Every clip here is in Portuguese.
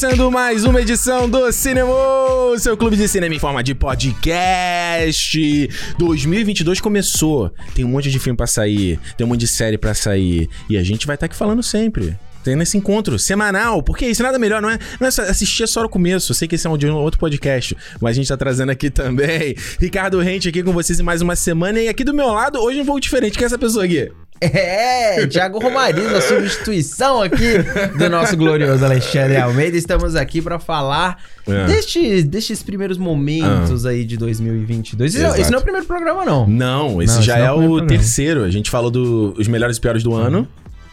começando mais uma edição do Cinema, seu clube de cinema em forma de podcast. 2022 começou. Tem um monte de filme pra sair, tem um monte de série pra sair e a gente vai estar aqui falando sempre. Tendo esse encontro semanal, porque isso nada melhor, não é, não é só assistir só no começo. Eu sei que esse é um de um outro podcast, mas a gente tá trazendo aqui também. Ricardo Rente aqui com vocês em mais uma semana. E aqui do meu lado, hoje um pouco diferente. Quem é essa pessoa aqui? É, Thiago Romariz, a substituição aqui do nosso glorioso Alexandre Almeida. Estamos aqui para falar É. deste, destes primeiros momentos aí de 2022. Esse, esse não é o primeiro programa, não. Não, esse Não, já esse é é o o primeiro programa. terceiro. A gente falou dos melhores e piores do ano.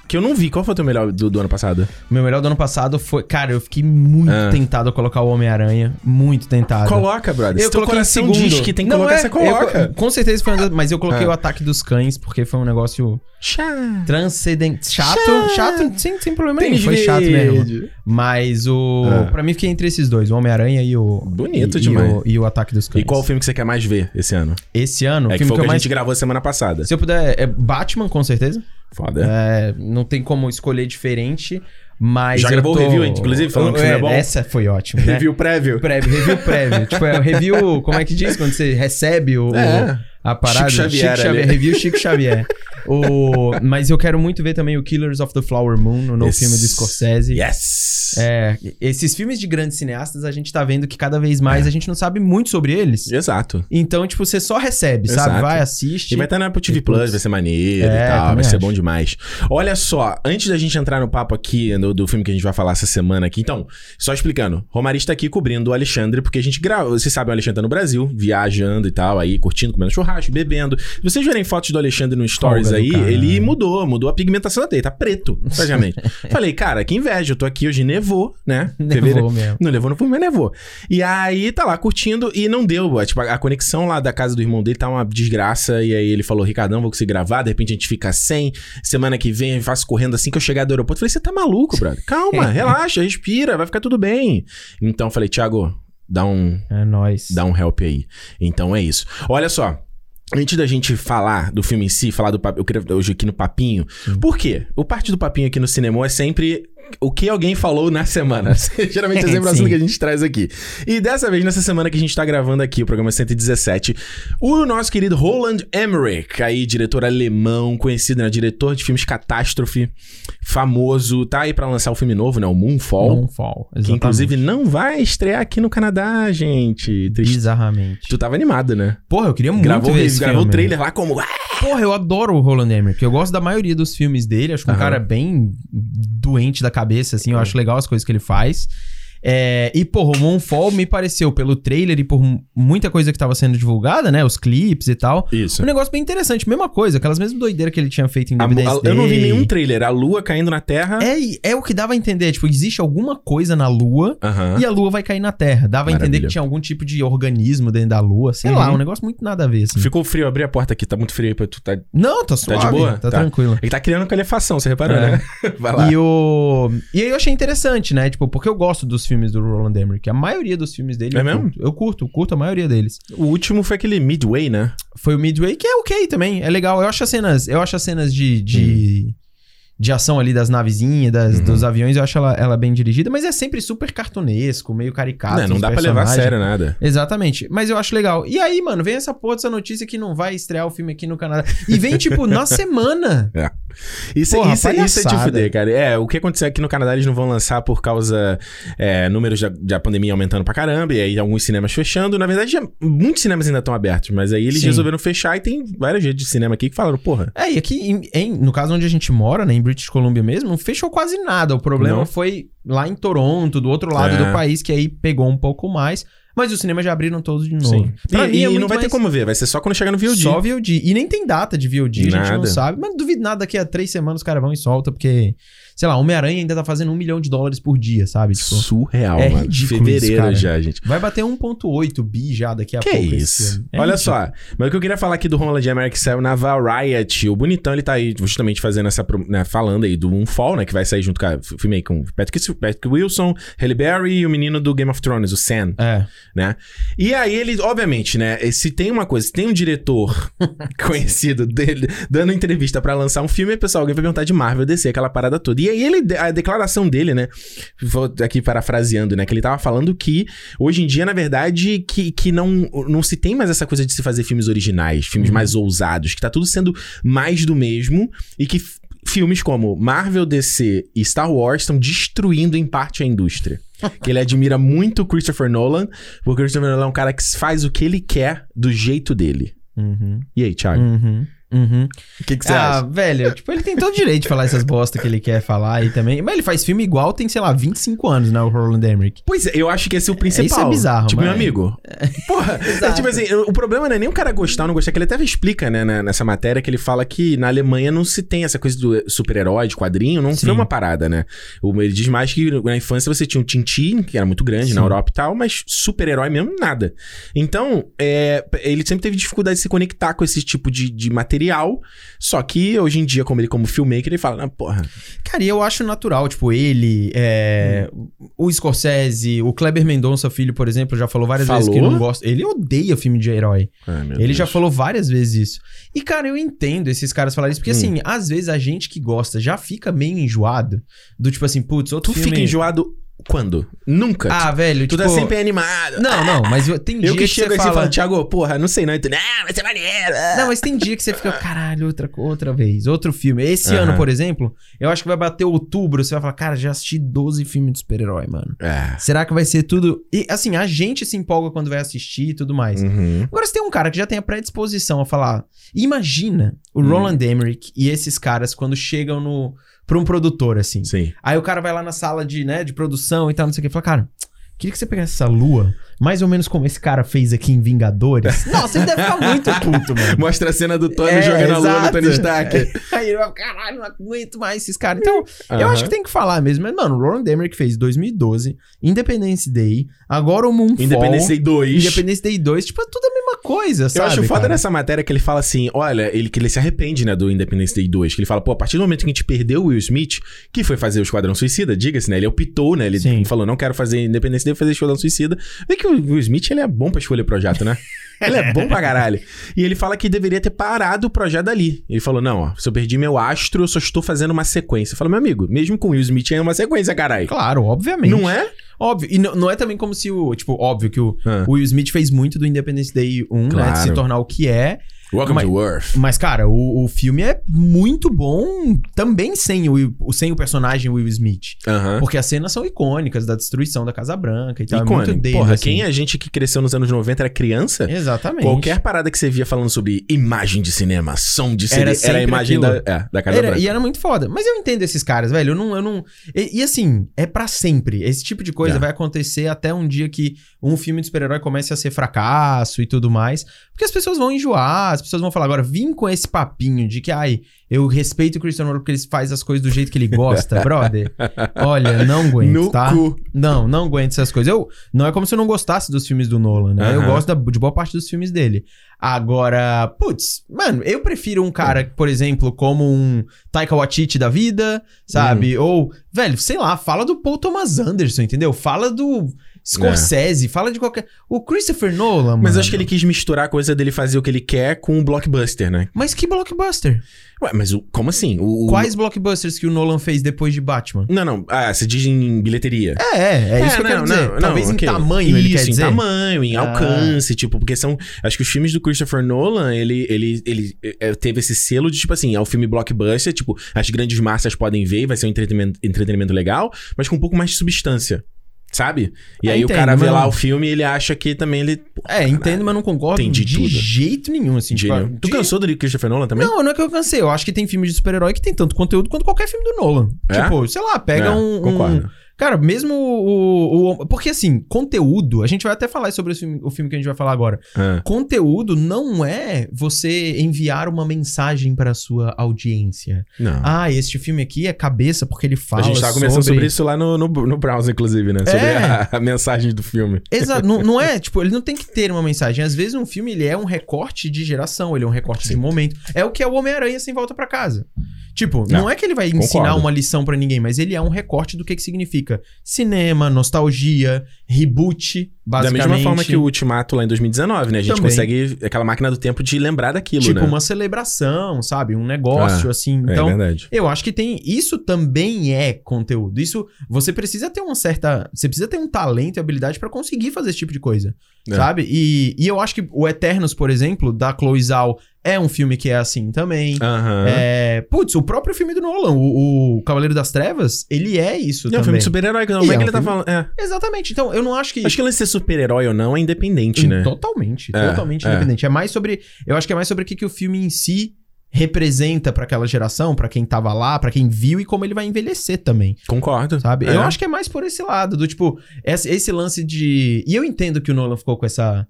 Que eu não vi. Qual foi o teu melhor do, do ano passado? Meu melhor do ano passado foi. Cara, eu fiquei muito Ah. tentado a colocar o Homem-Aranha. Muito tentado. Coloca, brother. Eu Se teu coração diz que tem que Não colocar, é, você coloca. eu co- com certeza foi um das, Mas eu coloquei Ah. o Ataque dos Cães, porque foi um negócio Chá. transcendente. Chato, Chato. chato, sem, sem problema Tênis nenhum. Foi chato mesmo. verde. Mas o. Ah. Pra mim, fiquei entre esses dois: o Homem-Aranha e o. Bonito e, demais. E o, e o Ataque dos Cães. E qual o filme que você quer mais ver esse ano? Esse ano, é que foi o que que a mais. gente gravou semana passada. Se eu puder, é Batman, com certeza. Foda. É, não tem como escolher diferente, mas. Já gravou o tô... review, inclusive, falando que o filme é bom? Essa foi ótima. Né? Review prévio. prévio, review prévio. tipo, é o review, como é que diz quando você recebe o, É. a parada? Chico Xavier ali. review Chico Xavier. o, mas eu quero muito ver também o Killers of the Flower Moon, o novo Yes. filme do Scorsese. Yes! É, esses filmes de grandes cineastas, a gente tá vendo que cada vez mais a gente não sabe muito sobre eles. Exato. Então, tipo, você só recebe, sabe? Exato. Vai, assiste. E vai estar na Apple TV Plus, vai ser maneiro É, e tal, vai ser acho. bom demais. Olha só, antes da gente entrar no papo aqui no- do filme que a gente vai falar essa semana aqui, então, só explicando, Romari está aqui cobrindo o Alexandre, porque a gente grava, vocês sabem, o Alexandre tá no Brasil, viajando e tal, aí curtindo, comendo churrasco, bebendo. Se vocês verem fotos do Alexandre no Stories Folga aí, ele né? mudou, mudou a pigmentação dele, tá preto, praticamente. Falei, cara, que inveja, eu tô aqui hoje, nevou, né? Nevou mesmo. Não levou no filme, mas levou. E aí tá lá curtindo e não deu. Tipo, a conexão lá da casa do irmão dele tá uma desgraça. E aí ele falou: Ricardão, vou conseguir gravar. De repente a gente fica sem. Semana que vem eu faço correndo assim que eu chegar do aeroporto. Falei: Você tá maluco, brother? Calma, relaxa, respira, vai ficar tudo bem. Então eu falei: Thiago, dá um, É nóis. dá um help aí. Então é isso. Olha só. Antes da gente falar do filme em si, falar do papinho, eu queria hoje aqui no papinho. Por quê? O parte do papinho aqui no cinema é sempre o que alguém falou na semana. Geralmente é sempre o assunto que a gente traz aqui. E dessa vez, nessa semana que a gente tá gravando aqui, o programa 117, o nosso querido Roland Emmerich, aí, diretor alemão, conhecido, né? Diretor de filmes catástrofe, famoso, tá aí pra lançar o filme novo, né? O Moonfall. Moonfall. Que inclusive não vai estrear aqui no Canadá, gente. Triste. Bizarramente. Tu tava animado, né? Porra, eu queria muito Gravou, ver esse gravou o trailer lá como. Porra, eu adoro o Roland Emmerich. Eu gosto da maioria dos filmes dele. Acho que um Aham. cara bem doente da cabeça, assim. Eu acho legal as coisas que ele faz. É, e, porra, o Moonfall me pareceu, pelo trailer e por mu- muita coisa que tava sendo divulgada, né? Os clipes e tal. Isso. Um negócio bem interessante. Mesma coisa, aquelas mesmas doideiras que ele tinha feito em A- Independence a- eu não vi nenhum trailer. A lua caindo na Terra. É, é o que dava a entender. Tipo, existe alguma coisa na Lua Aham. e a Lua vai cair na Terra. Dava a entender Maravilha. que tinha algum tipo de organismo dentro da Lua. Sei Uhum. lá, um negócio muito nada a ver, assim. Ficou frio, abri a porta aqui, tá muito frio aí pra tu. Tá... Não, tá Tá suave. de boa? Tá, Tá. tranquilo. Ele tá criando calefação, você reparou, É. né? Vai lá. E, o... e aí eu achei interessante, né? Tipo, porque eu gosto dos filmes do Roland Emmerich. A maioria dos filmes dele É eu mesmo? curto. Eu curto, curto a maioria deles. O último foi aquele Midway, né? Foi o Midway, que é ok também. É legal. Eu acho as cenas, eu acho as cenas de... de... De ação ali das navezinhas, das, Uhum. dos aviões, eu acho ela, ela bem dirigida, mas é sempre super cartunesco, meio caricato. não, não dá pra levar a personagens. sério nada. Exatamente. Mas eu acho legal. E aí, mano, vem essa porra dessa notícia que não vai estrear o filme aqui no Canadá. E vem, tipo, na semana. É. Isso, Porra, isso, isso é de fuder, cara. É, o que aconteceu aqui no Canadá, eles não vão lançar por causa é, números da, da pandemia aumentando pra caramba, e aí alguns cinemas fechando. Na verdade, já, muitos cinemas ainda estão abertos, mas aí eles Sim. resolveram fechar e tem várias redes de cinema aqui que falaram, porra. É, e aqui, em- em- no caso onde a gente mora, né, em British Columbia mesmo, não fechou quase nada. O problema Não? foi lá em Toronto, do outro lado É. do país, que aí pegou um pouco mais. Mas os cinemas já abriram todos de novo. Sim. Pra e mim é e não vai ter mais- como ver, vai ser só quando chegar no VOD. Só VOD. E nem tem data de VOD, a gente não Nada. sabe. Mas duvido nada daqui a três semanas os caras vão e soltam, porque, sei lá, Homem-Aranha ainda tá fazendo um milhão de dólares por dia, sabe? Tipo, Surreal, é mano. ridículo Fevereiro isso, já, gente. vai bater 1.8 bi já daqui a Que pouco. esse isso? ano. É Olha ridículo. só. Mas o que eu queria falar aqui do Roland Emmerich que saiu na Variety. O bonitão, ele tá aí justamente fazendo essa... Né, falando aí do Moonfall, né? Que vai sair junto com a... f- Filme aí com Patrick, Patrick Wilson, Halle Berry e o menino do Game of Thrones, o Sam. É. né? E aí ele, obviamente, né? Se tem uma coisa, se tem um diretor conhecido dele dando entrevista pra lançar um filme, pessoal, alguém vai perguntar de Marvel, DC, aquela parada toda. E aí ele, a declaração dele, né? Vou aqui parafraseando, né? Que ele tava falando que hoje em dia, na verdade, que, que não, não se tem mais essa coisa de se fazer filmes originais, filmes mais ousados, que tá tudo sendo mais do mesmo e que filmes como Marvel, DC e Star Wars estão destruindo em parte a indústria. que ele admira muito o Christopher Nolan, porque o Christopher Nolan é um cara que faz o que ele quer do jeito dele. Uhum. E aí, Thiago? Uhum. Uhum. O que, que você ah, acha? velho, tipo, ele tem todo o direito de falar essas bosta que ele quer falar aí também. Mas ele faz filme igual, tem, sei lá, 25 anos, né? O Roland Emmerich. Pois é, eu acho que esse é o principal. Isso é bizarro, Tipo, meu mas- amigo. Porra, é, tipo assim, o problema não é nem o cara gostar ou não gostar, que ele até explica, né, na- nessa matéria, que ele fala que na Alemanha não se tem essa coisa do super-herói, de quadrinho, não Sim. foi uma parada, né? O- Ele diz mais que na infância você tinha um Tintin, que era muito grande na Sim. Europa e tal, mas super-herói mesmo, nada. Então, é, ele sempre teve dificuldade de se conectar com esse tipo de, de material, só que hoje em dia, como ele como filmmaker, ele fala, ah, porra, Cara, e eu acho natural, tipo, ele, é, o Scorsese, o Kleber Mendonça Filho, por exemplo, já falou várias vezes que Falou? não gosta. Ele odeia filme de herói. ai, Ele Deus. já falou várias vezes isso. E, cara, eu entendo esses caras falarem isso, porque, Hum. assim, às vezes a gente que gosta já fica meio enjoado. Do tipo assim, putz, outro Tu filme... fica enjoado quando? Nunca. Ah, velho, tu tipo... tá sempre animado. Não, não, mas eu- tem dia Eu que que, chego você assim e fala... falo, Thiago, porra, não sei não. E tu, não, vai ser maneiro. Não, mas tem dia que você fica, caralho, outra, outra vez, outro filme. Esse Aham. ano, por exemplo, eu acho que vai bater outubro, você vai falar, cara, já assisti 12 filmes de super-herói, mano. É. Será que vai ser tudo. E assim, a gente se empolga quando vai assistir e tudo mais. Uhum. Agora, se tem um cara que já tem a predisposição a falar. Imagina o Hum. Roland Emmerich e esses caras quando chegam no. Pra um produtor, assim. Sim. Aí o cara vai lá na sala de, né, de produção e tal, não sei o que, e fala, cara. Queria que você pegasse essa lua, mais ou menos como esse cara fez aqui em Vingadores. Nossa, ele deve ficar muito puto, mano. Mostra a cena do Tony É, jogando a lua no exato. Tony Stark. Aí ele vai, caralho, não aguento mais esses caras. Então, eu acho que tem que falar mesmo. Mas, mano, o Roland Emmerich fez 2012, Independence Day, agora o Moonfall. Independence Day 2. Independence Day 2, tipo, é tudo a mesma coisa, Eu sabe? acho foda cara? nessa matéria que ele fala assim: olha, ele, que ele se arrepende, né, do Independence Day 2. Que ele fala, pô, a partir do momento que a gente perdeu o Will Smith, que foi fazer o Esquadrão Suicida, diga-se, né? Ele optou, né? Ele Sim. falou, não quero fazer Independence Day, vou fazer Esquadrão Suicida. Vê que o Will Smith, ele é bom pra escolher projeto, né? Ele é bom pra caralho. E ele fala que deveria ter parado o projeto dali. Ele falou: não, ó, se eu perdi meu astro, eu só estou fazendo uma sequência. Eu falo, meu amigo, mesmo com o Will Smith é uma sequência, caralho. Claro, obviamente. Não é? Óbvio. E não, não é também como se o. Tipo, óbvio que o, Ah. o Will Smith fez muito do Independence Day 1, né? De se Claro. tornar o que é. Welcome Mas- to Earth. Mas, cara, o, o filme é muito bom também sem o, sem o personagem Will Smith. Aham. Porque as cenas são icônicas da destruição da Casa Branca e tal. É Icônico. muito dele. Porra, assim. quem é a gente que cresceu nos anos 90 era criança? Exatamente. Qualquer parada que você via falando sobre imagem de cinema, som de CD, Era era, a imagem da, é, da Casa Era, Branca. e era muito foda. Mas eu entendo esses caras, velho. Eu não. Eu não e, e assim, é pra sempre. Esse tipo de coisa É. vai acontecer até um dia que um filme de super-herói comece a ser fracasso e tudo mais. Porque as pessoas vão enjoar, as pessoas vão falar agora, vim com esse papinho de que, ai, eu respeito o Christian Nolan porque ele faz as coisas do jeito que ele gosta, brother. Olha, não aguento, No tá? cu. Não, não aguento essas coisas. Eu, não é como se eu não gostasse dos filmes do Nolan, né? Eu gosto da- de boa parte dos filmes dele. Agora, putz, mano, eu prefiro um cara, por exemplo, como um Taika Waititi da vida, sabe? Ou, velho, sei lá, fala do Paul Thomas Anderson, entendeu? Fala do Scorsese, fala de qualquer... O Christopher Nolan, Mas mano. eu acho que ele quis misturar a coisa dele fazer o que ele quer com o blockbuster, né? Mas que blockbuster? Ué, mas o, como assim? O, o- Quais blockbusters que o Nolan fez depois de Batman? Não, não. Ah, você diz em bilheteria. É, é, é isso que eu não, quero dizer. não, Talvez não, em tamanho, ele Isso, quer dizer. em tamanho, em Ah. alcance, tipo, porque são... Acho que os filmes do Christopher Nolan, ele, ele, ele é, teve esse selo de, tipo assim, é um filme blockbuster, tipo, as grandes massas podem ver, vai ser um entretenimento, entretenimento legal, mas com um pouco mais de substância, sabe? E É, aí entendo, o cara vê lá não- o filme e ele acha que também ele... É, entendo, mas não concordo de tudo. jeito nenhum, assim. tipo, Gênio. Tu de- cansou do Christopher Nolan também? Não, não é que eu cansei. Eu acho que tem filme de super-herói que tem tanto conteúdo quanto qualquer filme do Nolan. É? Tipo, sei lá, pega É, um, um- Concordo. Cara, mesmo o, o- Porque assim, conteúdo. A gente vai até falar sobre filme- o filme que a gente vai falar agora. Ah. Conteúdo não é você enviar uma mensagem para sua audiência. Não. Ah, este filme aqui é cabeça porque ele fala. a gente tava conversando sobre... isso lá no, no, no browser, inclusive, né? Sobre É. a, a mensagem do filme. Exato, não, não é, tipo, ele não tem que ter uma mensagem. Às vezes um filme, ele é um recorte de geração, ele é um recorte de momento. É o que é o Homem-Aranha sem volta pra casa. Tipo, não, Não, é que ele vai ensinar concordo. uma lição pra ninguém, mas ele é um recorte do que, que significa cinema, nostalgia, reboot, Da basicamente. mesma forma que o Ultimato lá em 2019, né? A gente Também. consegue aquela máquina do tempo de lembrar daquilo, Tipo, né? uma celebração, sabe? Um negócio, Ah, assim. É Então, verdade. eu acho que tem. Isso também é conteúdo. Isso. Você precisa ter uma certa. Você precisa ter um talento e habilidade pra conseguir fazer esse tipo de coisa. É. Sabe? E, e eu acho que o Eternos, por exemplo, da Chloe Zhao, é um filme que é assim também. Aham. É, putz, o próprio filme do Nolan, o, o Cavaleiro das Trevas, ele é isso Não, é um também. filme de super-herói, não. Como é é que um ele tá filme- falando? É. Exatamente. Então, eu não acho que. Acho que ele ser super-herói ou não é independente, né? Totalmente, É, totalmente é. independente. É mais sobre. Eu acho que é mais sobre o que, que o filme em si representa pra aquela geração, pra quem tava lá, pra quem viu e como ele vai envelhecer também, Concordo. sabe? É. Eu acho que é mais por esse lado, do tipo, esse, esse lance de. E eu entendo que o Nolan ficou com essa.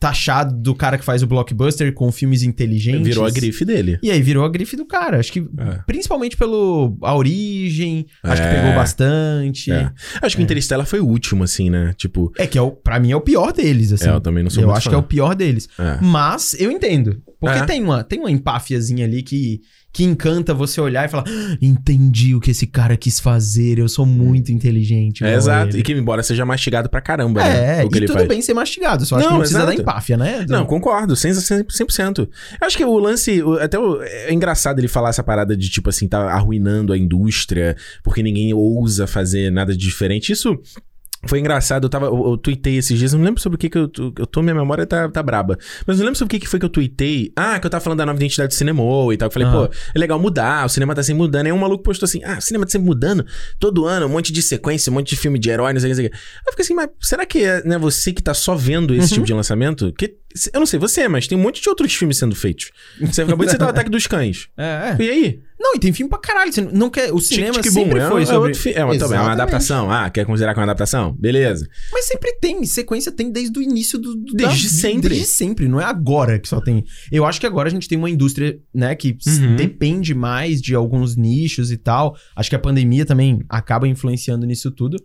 Taxado do cara que faz o blockbuster com filmes inteligentes. Virou a grife dele. E aí virou a grife do cara. Acho que É. principalmente pelo a origem, acho que É. pegou bastante. É. Acho que o Interstellar foi o último, assim, né? Tipo, É que é o, pra mim é o pior deles, assim. é, eu também não sou eu acho fã. que é o pior deles. É. Mas eu entendo. Porque É. tem, uma, tem uma empáfiazinha ali que, que encanta você olhar e falar: "Ah, entendi o que esse cara quis fazer, eu sou muito inteligente. É, exato. ele." E que embora seja mastigado pra caramba, né? É, O que e ele tudo faz. bem ser mastigado, só acho Não, que não precisa exato. da empáfia, né? Não, concordo, 100%. 100%. Eu acho que o lance, até o- é engraçado ele falar essa parada de tipo assim, tá arruinando a indústria, porque ninguém ousa fazer nada de diferente. Isso foi engraçado, eu tava, eu, eu tuitei esses dias, eu não lembro sobre o que que eu, eu tô, minha memória tá, tá braba. Mas eu não lembro sobre o que que foi que eu tuitei. Ah, que eu tava falando da nova identidade do cinema e tal. Eu falei, Aham. pô, é legal mudar, o cinema tá sempre mudando. Aí um maluco postou assim, ah, o cinema tá sempre mudando, todo ano, um monte de sequência, um monte de filme de herói, não sei o que, não sei o que. Aí eu fiquei assim, mas será que é né, você que tá só vendo esse Uhum. tipo de lançamento? Que, eu não sei você, mas tem um monte de outros filmes sendo feitos. Você acabou de citar o Ataque dos Cães. É, é. E aí? Não, e tem filme pra caralho. Você não quer, o cinema Tic, tic, sempre boom, foi é, sobre... outro fi- é, uma, também, é uma adaptação. Ah, quer considerar que é uma adaptação? Beleza. Mas sempre tem, sequência tem desde o início do. do- Desde da- sempre. Desde sempre, não é agora que só tem. Eu acho que agora a gente tem uma indústria, né, que Uhum. depende mais de alguns nichos e tal. Acho que a pandemia também acaba influenciando nisso tudo.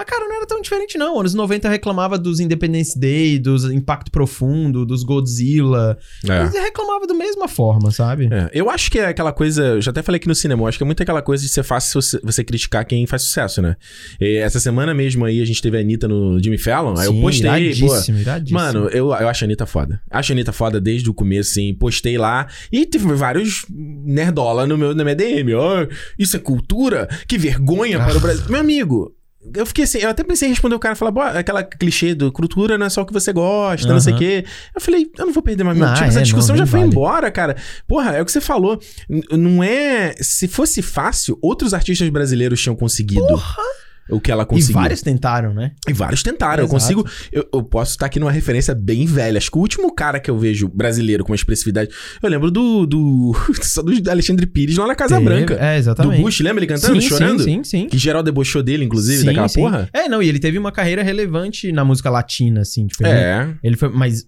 Mas, cara, não era tão diferente, não. Anos 90 reclamava dos Independence Day, dos Impacto Profundo, dos Godzilla. É. Eles reclamavam da mesma forma, sabe? É, eu acho que é aquela coisa, eu já até falei aqui no cinema, eu acho que é muito aquela coisa de ser fácil você, você criticar quem faz sucesso, né? E essa semana mesmo aí a gente teve a Anitta no Jimmy Fallon, aí eu Sim, postei, pô. iradíssimo, iradíssimo. Mano, eu, eu acho a Anitta foda. Acho a Anitta foda desde o começo, assim. Postei lá e teve vários nerdola no meu, na minha DM. Ó, isso é cultura? Que vergonha para Ah. o Brasil. Meu amigo, eu fiquei assim, eu até pensei em responder o cara, falar, "Pô, aquela clichê do cultura não é só o que você gosta, não sei o quê. Eu falei, eu não vou perder mais meu tempo. Essa é, discussão não, já foi vale. embora, cara. Porra, é o que você falou. N- não é. Se fosse fácil, outros artistas brasileiros tinham conseguido. O que ela E conseguiu. vários tentaram, né? E vários tentaram. Eu Exato. consigo. Eu, eu posso estar aqui numa referência bem velha. Acho que o último cara que eu vejo brasileiro com uma expressividade. Eu lembro do. do só do Alexandre Pires lá na Casa Teve- Branca. É, exatamente. Do Bush, lembra ele cantando, sim, chorando? Sim, sim, sim. Que geral debochou dele, inclusive, Sim, daquela sim. porra. É, não, e ele teve uma carreira relevante na música latina, assim, tipo, ele- É. Ele foi, mas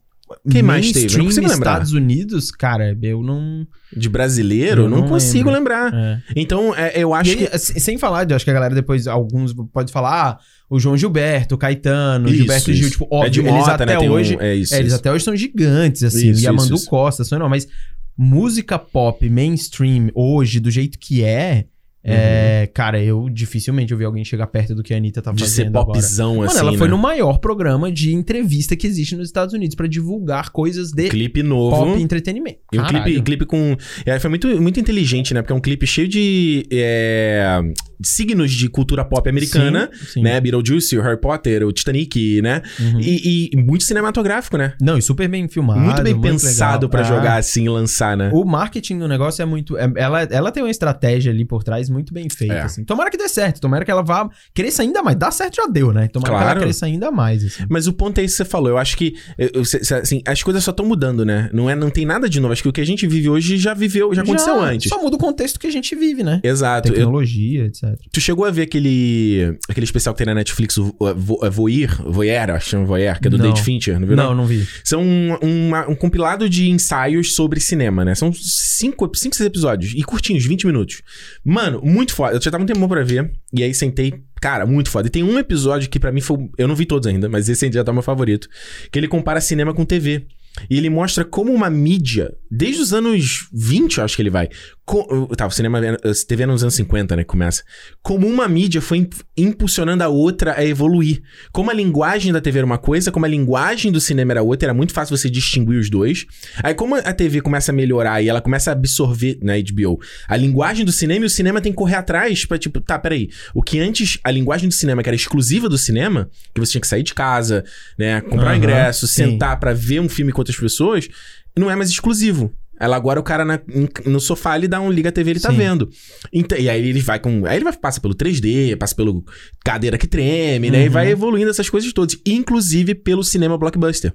Quem mais teve? Eu não consigo lembrar. Estados Unidos, cara, eu não... De brasileiro, Eu não, não consigo lembrar. É. Então, é, eu acho aí, que. assim, sem falar, eu acho que a galera depois, alguns pode falar, ah, o João Gilberto, o Caetano, o Isso, Gilberto isso. Gil, tipo, é de óbvio, eles Mota, até né? Tem um- hoje... é isso. é, eles até hoje são gigantes, assim, Isso, e a Mandu isso, isso. Costa, são, não, mas música pop mainstream hoje, do jeito que é, é, cara, eu dificilmente ouvi alguém chegar perto do que a Anitta tá Uhum. De fazendo ser agora. popzão, Mano, assim. ela foi né? no maior programa de entrevista que existe nos Estados Unidos pra divulgar coisas de clipe novo. pop e entretenimento. E um clipe, clipe com. É, foi muito, muito inteligente, né? Porque é um clipe cheio de. é, de signos de cultura pop americana, Sim, sim. né? Beetlejuice, o Harry Potter, o Titanic, né? Uhum. E, e muito cinematográfico, né? Não, e super bem filmado. muito bem pensado legal. pra Ah, jogar assim e lançar, né? O marketing do negócio é muito. é- ela, ela tem uma estratégia ali por trás muito bem feita. É. assim. Tomara que dê certo. Tomara que ela vá. Cresça ainda mais. Dá certo já deu, né? Tomara que Claro. ela cresça ainda mais. Assim. Mas o ponto é isso que você falou. Eu acho que eu- assim, as coisas só estão mudando, né? Não, é, não tem nada de novo. Acho que o que a gente vive hoje já viveu, já aconteceu antes. Só muda o contexto que a gente vive, né? Exato. Eu- Tecnologia, tu chegou a ver aquele, aquele especial que tem na Netflix, o o- Vo- Voyeur, Voyeur, acho que que é do Não. Date Fincher, não viu? Não, não vi. São um, uma- um compilado de ensaios sobre cinema, né? São cinco, cinco seis episódios. E curtinhos, 20 minutos. Mano, muito foda. Eu já tava um tempo pra ver. E aí sentei. Cara, muito foda. E tem um episódio que pra mim foi. Eu não vi todos ainda, mas esse já tá meu favorito. Que ele compara cinema com TV. E ele mostra como uma mídia, desde os anos 20, eu acho que ele vai, Co- Tá, o cinema, a TV nos anos 50, né, começa. Como uma mídia foi imp- impulsionando a outra a evoluir. Como a linguagem da TV era uma coisa, como a linguagem do cinema era outra, era muito fácil você distinguir os dois. Aí como a TV começa a melhorar e ela começa a absorver na HBO a linguagem do cinema e o cinema tem que correr atrás pra, tipo, tá, peraí. O que antes, a linguagem do cinema que era exclusiva do cinema, que você tinha que sair de casa, né, comprar um Aham, ingresso, sim. sentar pra ver um filme com outras pessoas, não é mais exclusivo. Ela agora o cara na- no sofá ele dá um liga a TV ele tá Sim. vendo. Então, e aí ele vai com, aí ele vai passa pelo 3D, passa pelo cadeira que treme, né? E Uhum. vai evoluindo essas coisas todas, inclusive pelo cinema blockbuster.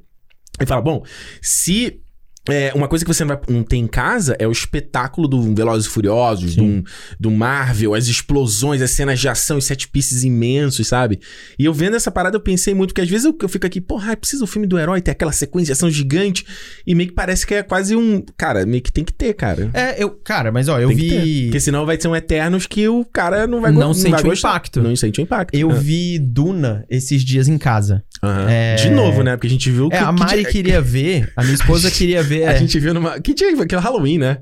Ele fala, bom, se é, uma coisa que você não, vai- não tem em casa é o espetáculo do Velozes e Furiosos, do, do Marvel, as explosões, as cenas de ação, os set pieces imensos, sabe? E eu vendo essa parada, eu pensei muito, que às vezes eu, eu fico aqui, porra, precisa o filme do herói ter aquela sequência de ação gigante, e meio que parece que é quase um. Cara, meio que tem que ter, cara. É, eu, cara, mas ó, eu Tem vi. Porque senão vai ser um Eternos que o cara não vai go- Não sente vai o gostar. impacto. Não sente o impacto. Eu É. vi Duna esses dias em casa. Aham. É. De novo, né? Porque a gente viu É, a que Mari dia- queria ver, a minha esposa queria ver. A é. gente viu numa. Que dia? Aquele Halloween, né?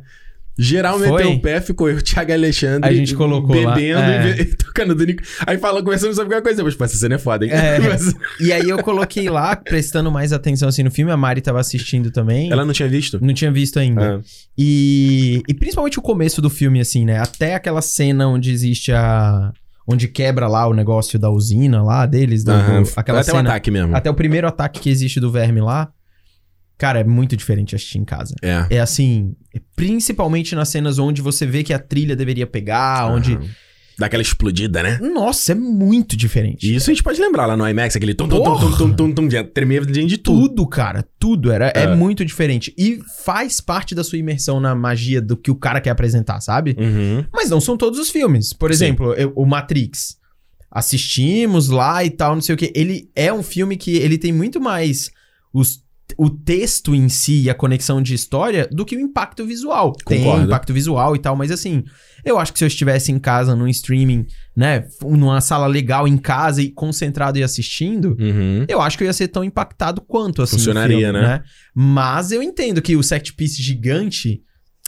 Geral Foi? meteu o pé, ficou eu, Thiago Alexandre. A gente colocou lá, Bebendo é. e tocando do Nico. Aí fala, começamos a ficar coisa. Mas, pô, essa cena é foda, hein? É. Mas E aí eu coloquei lá, prestando mais atenção assim no filme, a Mari tava assistindo também. Ela não tinha visto? Não tinha visto ainda. Ah. E, e principalmente o começo do filme, assim, né? Até aquela cena onde existe a. Onde quebra lá o negócio da usina lá deles. Do, Aham. do- aquela Até o cena. ataque mesmo. Até o primeiro ataque que existe do verme lá. Cara, é muito diferente assistir em casa. É. É assim, principalmente nas cenas onde você vê que a trilha deveria pegar, onde. Aham. Dá aquela explodida, né? Nossa, é muito diferente. E isso a gente pode lembrar lá no IMAX, aquele tum tum tum tum tum tum tum, já tremia de tudo. Tudo, cara, tudo. Era, é. É. muito diferente. E faz parte da sua imersão na magia do que o cara quer apresentar, sabe? Uhum. Mas não são todos os filmes. Por exemplo, eu- o Matrix. Assistimos lá e tal, não sei o que. Ele é um filme que ele tem muito mais os, o texto em si e a conexão de história do que o impacto visual. Tem Concordo. impacto visual e tal, mas assim, eu acho que se eu estivesse em casa, num streaming, né, numa sala legal em casa e concentrado e assistindo, Uhum. eu acho que eu ia ser tão impactado quanto assim. Funcionaria, filme, né? Mas eu entendo que o set piece gigante.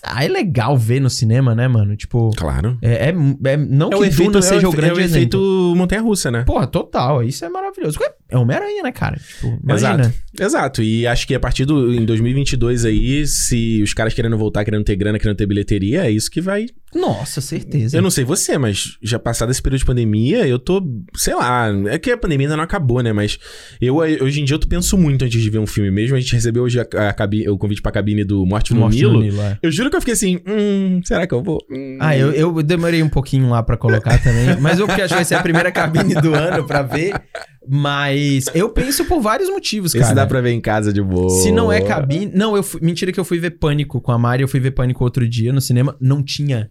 Ah, é legal ver no cinema, né, mano? Tipo, Claro. é, é- é- não É que o Duna efeito, seja é o grande é o exemplo. efeito montanha-russa, né? Porra, total. Isso é maravilhoso. É Homem-Aranha, né, cara? Tipo, imagina. Exato. Exato. E acho que a partir do em 2022 aí, se os caras querendo voltar, querendo ter grana, querendo ter bilheteria, é isso que vai. Nossa, certeza. Eu não sei você, mas já passado esse período de pandemia, eu tô, sei lá, é que a pandemia ainda não acabou, né? Mas eu hoje em dia eu penso muito antes de ver um filme mesmo. A gente recebeu hoje a, a cabi- o convite pra cabine do Morte no Morte Nilo. no Nilo, é. Eu juro que eu fiquei assim, hum, será que eu vou? Hum. Ah, eu, eu demorei um pouquinho lá pra colocar também. Mas eu porque acho que vai ser a primeira cabine do ano pra ver. Mas eu penso por vários motivos, Esse cara. dá pra ver em casa de boa. Se não é cabine. Não, eu fui- mentira que eu fui ver Pânico com a Mari. Eu fui ver Pânico outro dia no cinema. Não tinha.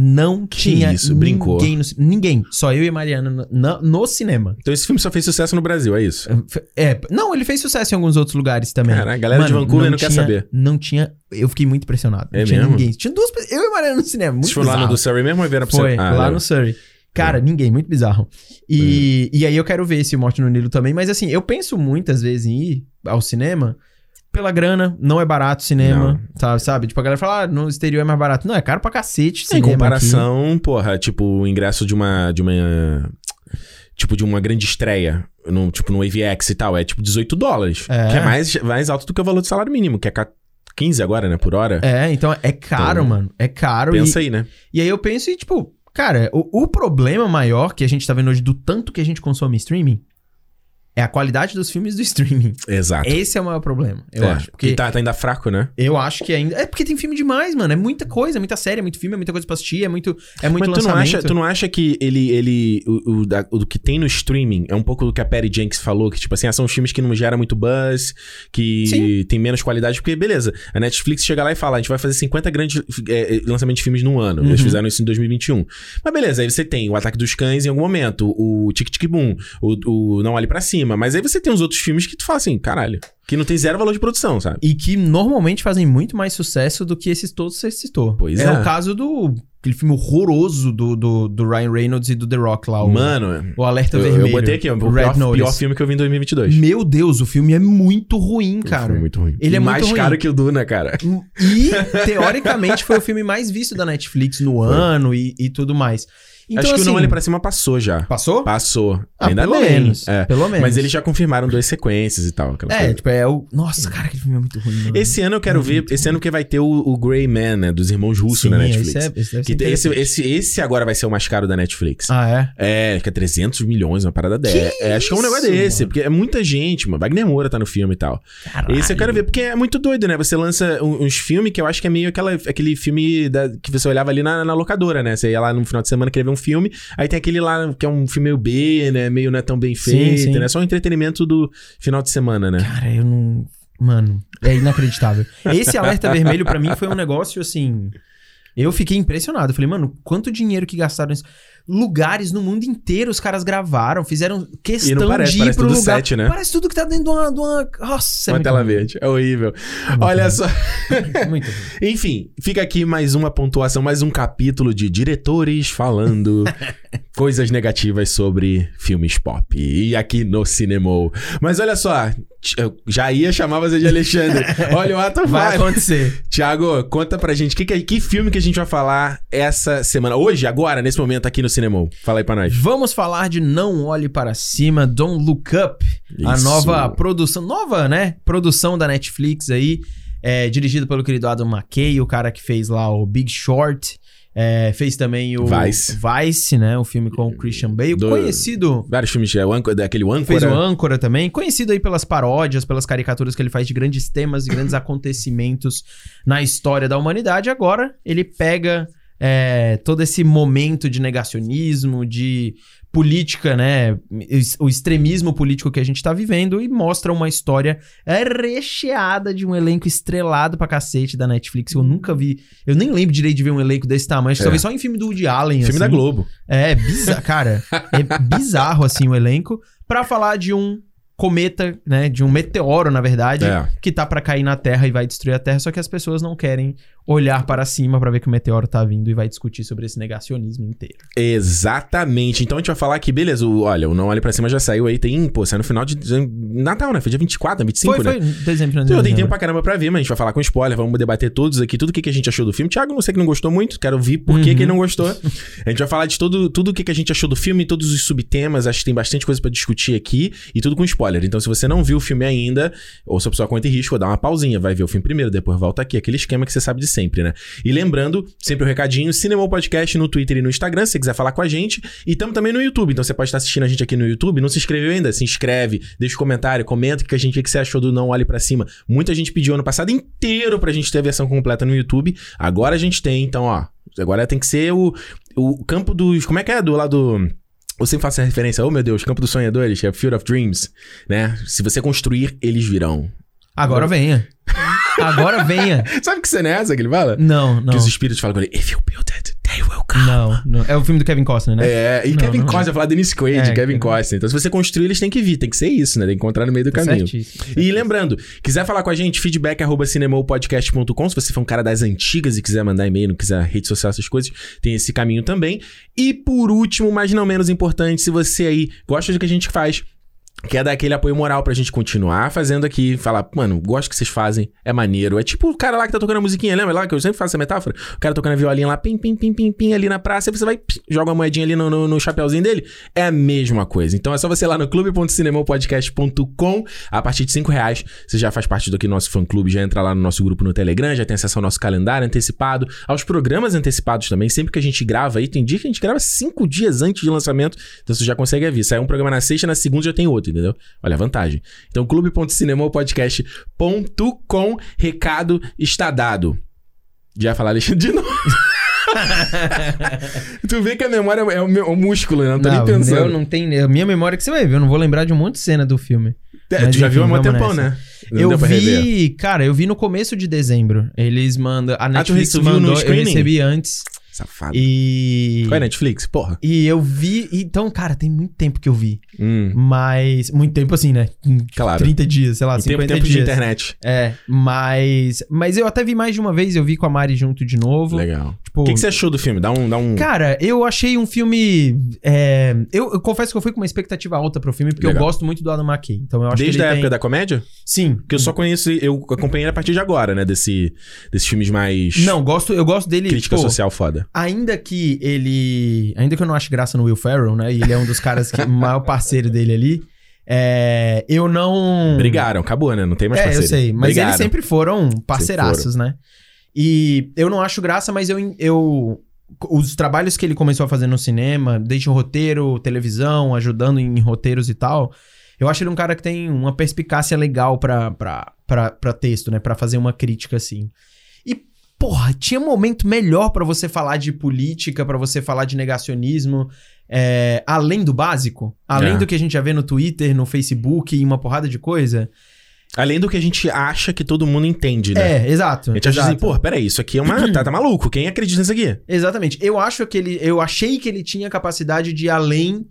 Não tinha. isso, brincou. Ninguém, no, ninguém. Só eu e a Mariana no, no cinema. Então esse filme só fez sucesso no Brasil, é isso? É, não, ele fez sucesso em alguns outros lugares também. Cara, a galera de Vancouver não quer tinha- saber. Não tinha. Eu fiquei muito impressionado. Não É tinha mesmo? ninguém. Tinha duas pessoas. Eu e Mariana no cinema. Muito Vocês foram lá no bizarro. do Surrey mesmo ou vieram pra Foi, Ah, lá é. no Surrey. Cara, ninguém, muito bizarro. E, e aí eu quero ver esse Morte no Nilo também, mas assim, eu penso muitas vezes em ir ao cinema pela grana, não é barato cinema, sabe? sabe? Tipo, a galera fala, ah, no exterior é mais barato. Não, é caro pra cacete Em cinema aqui. comparação, porra, tipo, o ingresso de uma. de uma. Tipo, de uma grande estreia, no, tipo, no AVX e tal, é tipo 18 dólares. É. Que é mais, mais alto do que o valor do salário mínimo, que é ca- 15 agora, né, por hora. É, então é caro, Então, mano. É caro. e- Pensa aí, né? E aí eu penso e, tipo, cara, o, o problema maior que a gente tá vendo hoje do tanto que a gente consome streaming é a qualidade dos filmes do streaming. Exato. Esse é o maior problema, eu É, acho. Porque que tá, tá ainda fraco, né? eu acho que ainda. É porque tem filme demais, mano. É muita coisa, é muita série, é muito filme, é muita coisa pra assistir, é muito, é muito Mas tu não, lançamento. acha, tu não acha que ele. ele o, o, da- o que tem no streaming é um pouco do que a Perry Jenks falou, que, tipo assim, ah, são filmes que não geram muito buzz, que Sim. tem menos qualidade, porque, beleza, a Netflix chega lá e fala, a gente vai fazer 50 grandes é, lançamentos de filmes no ano. Eles Uhum. fizeram isso em 2021. Mas beleza, aí você tem o Ataque dos Cães em algum momento, o Tic Tic Boom, o, o Não Olhe Pra Cima, mas aí você tem os outros filmes que tu fala assim, caralho, que não tem zero valor de produção, sabe? E que normalmente fazem muito mais sucesso do que esses todos que você citou. Pois é. é. o caso do aquele filme horroroso do, do, do Ryan Reynolds e do The Rock lá. O, Mano, o Alerta eu, Vermelho. eu botei aqui, o Red pior, pior filme que eu vi em 2022. Meu Deus, o filme é muito ruim, O cara. é muito ruim. Ele é mais ruim. caro que o Duna, cara. E, teoricamente, foi o filme mais visto da Netflix no ano e, e tudo mais. Então, Acho que assim, o Não Olhe Pra Cima passou já. Passou? Passou. Ah, Ainda pelo bem. menos. É. Pelo menos. Mas eles já confirmaram duas sequências e tal. É, coisa. tipo, é o. Nossa, cara, aquele filme é muito ruim. mano. Esse ano eu quero ver. Esse ano que vai ter o, o Grey Man, né? Dos irmãos russos Sim, na Netflix. Esse, é, esse Que esse, esse, esse agora vai ser o mais caro da Netflix. Ah, é? É, que é 300 milhões, uma parada dessa. É, acho que é um negócio isso, desse, mano? porque é muita gente, mano. Wagner Moura tá no filme e tal. Caralho. Esse eu quero ver, porque é muito doido, né? Você lança um- uns filmes que eu acho que é meio aquela, aquele filme da- que você olhava ali na, na locadora, né? Você ia lá no final de semana querer ver um filme, aí tem aquele lá que é um filme meio B, né? Meio não é tão bem Sim, feito, sim. né? Só um entretenimento do final de semana, né? Cara, eu não. Mano, é inacreditável. Esse alerta vermelho pra mim foi um negócio assim. Eu fiquei impressionado. Eu falei, mano, quanto dinheiro que gastaram nisso? Lugares no mundo inteiro os caras gravaram, fizeram questão parece, de ir parece pro lugar. set, né? Parece tudo que tá dentro de uma. De uma... Nossa, é Uma muito tela verde. É horrível. muito Olha só. Muito. Enfim, fica aqui mais uma pontuação, mais um capítulo de diretores falando coisas negativas sobre filmes pop. E aqui no Cinemou. Mas olha só, eu já ia chamar você de Alexandre. Olha o ato Vai vai. acontecer. Tiago, conta pra gente que, que, que filme que a gente vai falar essa semana. Hoje, agora, nesse momento aqui no Cinemou. Fala aí pra nós. Vamos falar de Não Olhe Para Cima, Don't Look Up. A Isso. nova produção, nova, né? Produção da Netflix aí, é, dirigido pelo querido Adam McKay, o cara que fez lá o Big Short. é, fez também o Vice. Vice, né? O filme com o Christian Bale. Do- Conhecido. Vários filmes de âncora, daquele âncora. Fez o Âncora também. Conhecido aí pelas paródias, pelas caricaturas que ele faz de grandes temas e grandes acontecimentos na história da humanidade. Agora ele pega é, todo esse momento de negacionismo, de política, né? O extremismo político que a gente tá vivendo e mostra uma história recheada de um elenco estrelado pra cacete da Netflix. Eu nunca vi. Eu nem lembro direito de ver um elenco desse tamanho. Acho que É. talvez só em filme do Woody Allen. Filme assim. da Globo. É bizarro, cara. É bizarro, assim, o elenco. Pra falar de um cometa, né? De um meteoro, na verdade, É. que tá pra cair na Terra e vai destruir a Terra. Só que as pessoas não querem olhar para cima pra ver que o meteoro tá vindo e vai discutir sobre esse negacionismo inteiro. Exatamente. Então a gente vai falar que, beleza, o, olha, o Não Olhe Pra Cima já saiu aí, tem, pô, saiu no final de Natal, né? Foi dia 24, 25, foi, né? foi. Dezembro, Então, dezembro. tem tempo pra caramba pra ver, mas a gente vai falar com spoiler, vamos debater todos aqui, tudo o que, que a gente achou do filme. Thiago, não sei que não gostou muito, quero ouvir por que, Uhum. que ele não gostou. A gente vai falar de todo, tudo o que, que a gente achou do filme, todos os subtemas, acho que tem bastante coisa pra discutir aqui, e tudo com spoiler. Então, se você não viu o filme ainda, ou se a pessoa conta em risco, dá uma pausinha, vai ver o filme primeiro, depois volta aqui, aquele esquema que você sabe de sempre, né? E lembrando, sempre o recadinho, Cinema Podcast no Twitter e no Instagram, se você quiser falar com a gente, e estamos também no YouTube, então você pode estar assistindo a gente aqui no YouTube, não se inscreveu ainda, se inscreve, deixa um comentário, comenta o que a gente o que você achou do Não Olhe Pra Cima. Muita gente pediu ano passado inteiro pra gente ter a versão completa no YouTube, agora a gente tem, então ó, agora tem que ser o, o campo dos, como é que é, do lado... Eu sempre faço essa referência, oh meu Deus, Campo dos Sonhadores, é Field of Dreams, né? Se você construir, eles virão. Agora venha. Agora venha. Sabe que cena é essa que ele fala? Não, não. Que os espíritos falam com ele, if you build it, they will come. Não, não. É o filme do Kevin Costner, né? É, e Não, Kevin não. Costner, falar Dennis Quaid, É, Kevin Costner. Então, se você construir, eles têm que vir, tem que ser isso, né? Tem que encontrar no meio do Tá caminho. certíssimo, E certíssimo. lembrando, quiser falar com a gente, feedback arroba cinemopodcast.com. Se você for um cara das antigas e quiser mandar e-mail, não quiser rede social, essas coisas, tem esse caminho também. E por último, mas não menos importante, se você aí gosta do que a gente faz, Quer dar aquele apoio moral pra gente continuar fazendo aqui, falar, mano, gosto que vocês fazem, é maneiro. É tipo o cara lá que tá tocando a musiquinha, lembra lá que eu sempre faço essa metáfora? O cara tocando a violinha lá, pim, pim, pim, pim, pim, ali na praça, e você vai, joga uma moedinha ali no, no, no chapéuzinho dele. É a mesma coisa. Então é só você ir lá no clube.cinemopodcast.com, a partir de 5 reais, você já faz parte do nosso fã-clube, já entra lá no nosso grupo no Telegram, já tem acesso ao nosso calendário antecipado, aos programas antecipados também, sempre que a gente grava aí, tem dia que a gente grava 5 dias antes de lançamento, então você já consegue avisar. Sai um programa na sexta, na segunda já tem outro, entendeu? Olha a vantagem. Então, clube.cinemopodcast.com, recado está dado. Já falar Alexandre de novo. tu vê que a memória é o, meu, o músculo, né? Não tô nem eu pensando. não tenho. A minha memória que você vai ver, eu não vou lembrar de um monte de cena do filme. É, Mas tu já enfim, viu há muito tempão, nessa. né? Não eu vi, cara, eu vi no começo de dezembro. Eles mandam. A Netflix viu no mandou, eu recebi antes. Safado. E. Qual é Netflix? Porra. E eu vi. Então, cara, tem muito tempo que eu vi. Hum, Mas. Muito tempo assim, né? claro. 30 dias, sei lá, E tempo, 50 tempo de dias. internet. É, mas. Mas eu até vi mais de uma vez, eu vi com a Mari junto de novo. Legal. Tipo, Tipo. O que, que você achou do filme? Dá um. Dá um... Cara, eu achei um filme. é, Eu, eu confesso que eu fui com uma expectativa alta pro filme, porque Legal. eu gosto muito do Adam McKay. Então eu acho Desde a ele época tem... da comédia? Sim. Porque eu só conheço. Eu acompanhei ele a partir de agora, né? Desse, desses filmes mais. Não, gosto, eu gosto dele. Crítica tipo, social foda. Ainda que ele. Ainda que eu não ache graça no Will Ferrell, né? E ele é um dos caras que. o maior parceiro dele ali. É, eu não. Brigaram, acabou, né? Não tem mais É, eu parceiro. sei. Mas Brigaram. eles sempre foram parceiraços, né? E eu não acho graça, mas eu, eu. Os trabalhos que ele começou a fazer no cinema, desde roteiro, televisão, ajudando em roteiros e tal. Eu acho ele um cara que tem uma perspicácia legal pra, pra, pra, pra texto, né? Pra fazer uma crítica assim. E, porra, tinha momento melhor pra você falar de política, pra você falar de negacionismo, é, além do básico, além É. do que a gente já vê no Twitter, no Facebook e uma porrada de coisa. Além do que a gente acha que todo mundo entende, né? É, exato. A gente acha exato. assim, pô, peraí, isso aqui é uma. tá, tá maluco? Quem acredita nisso aqui? Exatamente. Eu acho que ele. Eu achei que ele tinha capacidade de ir além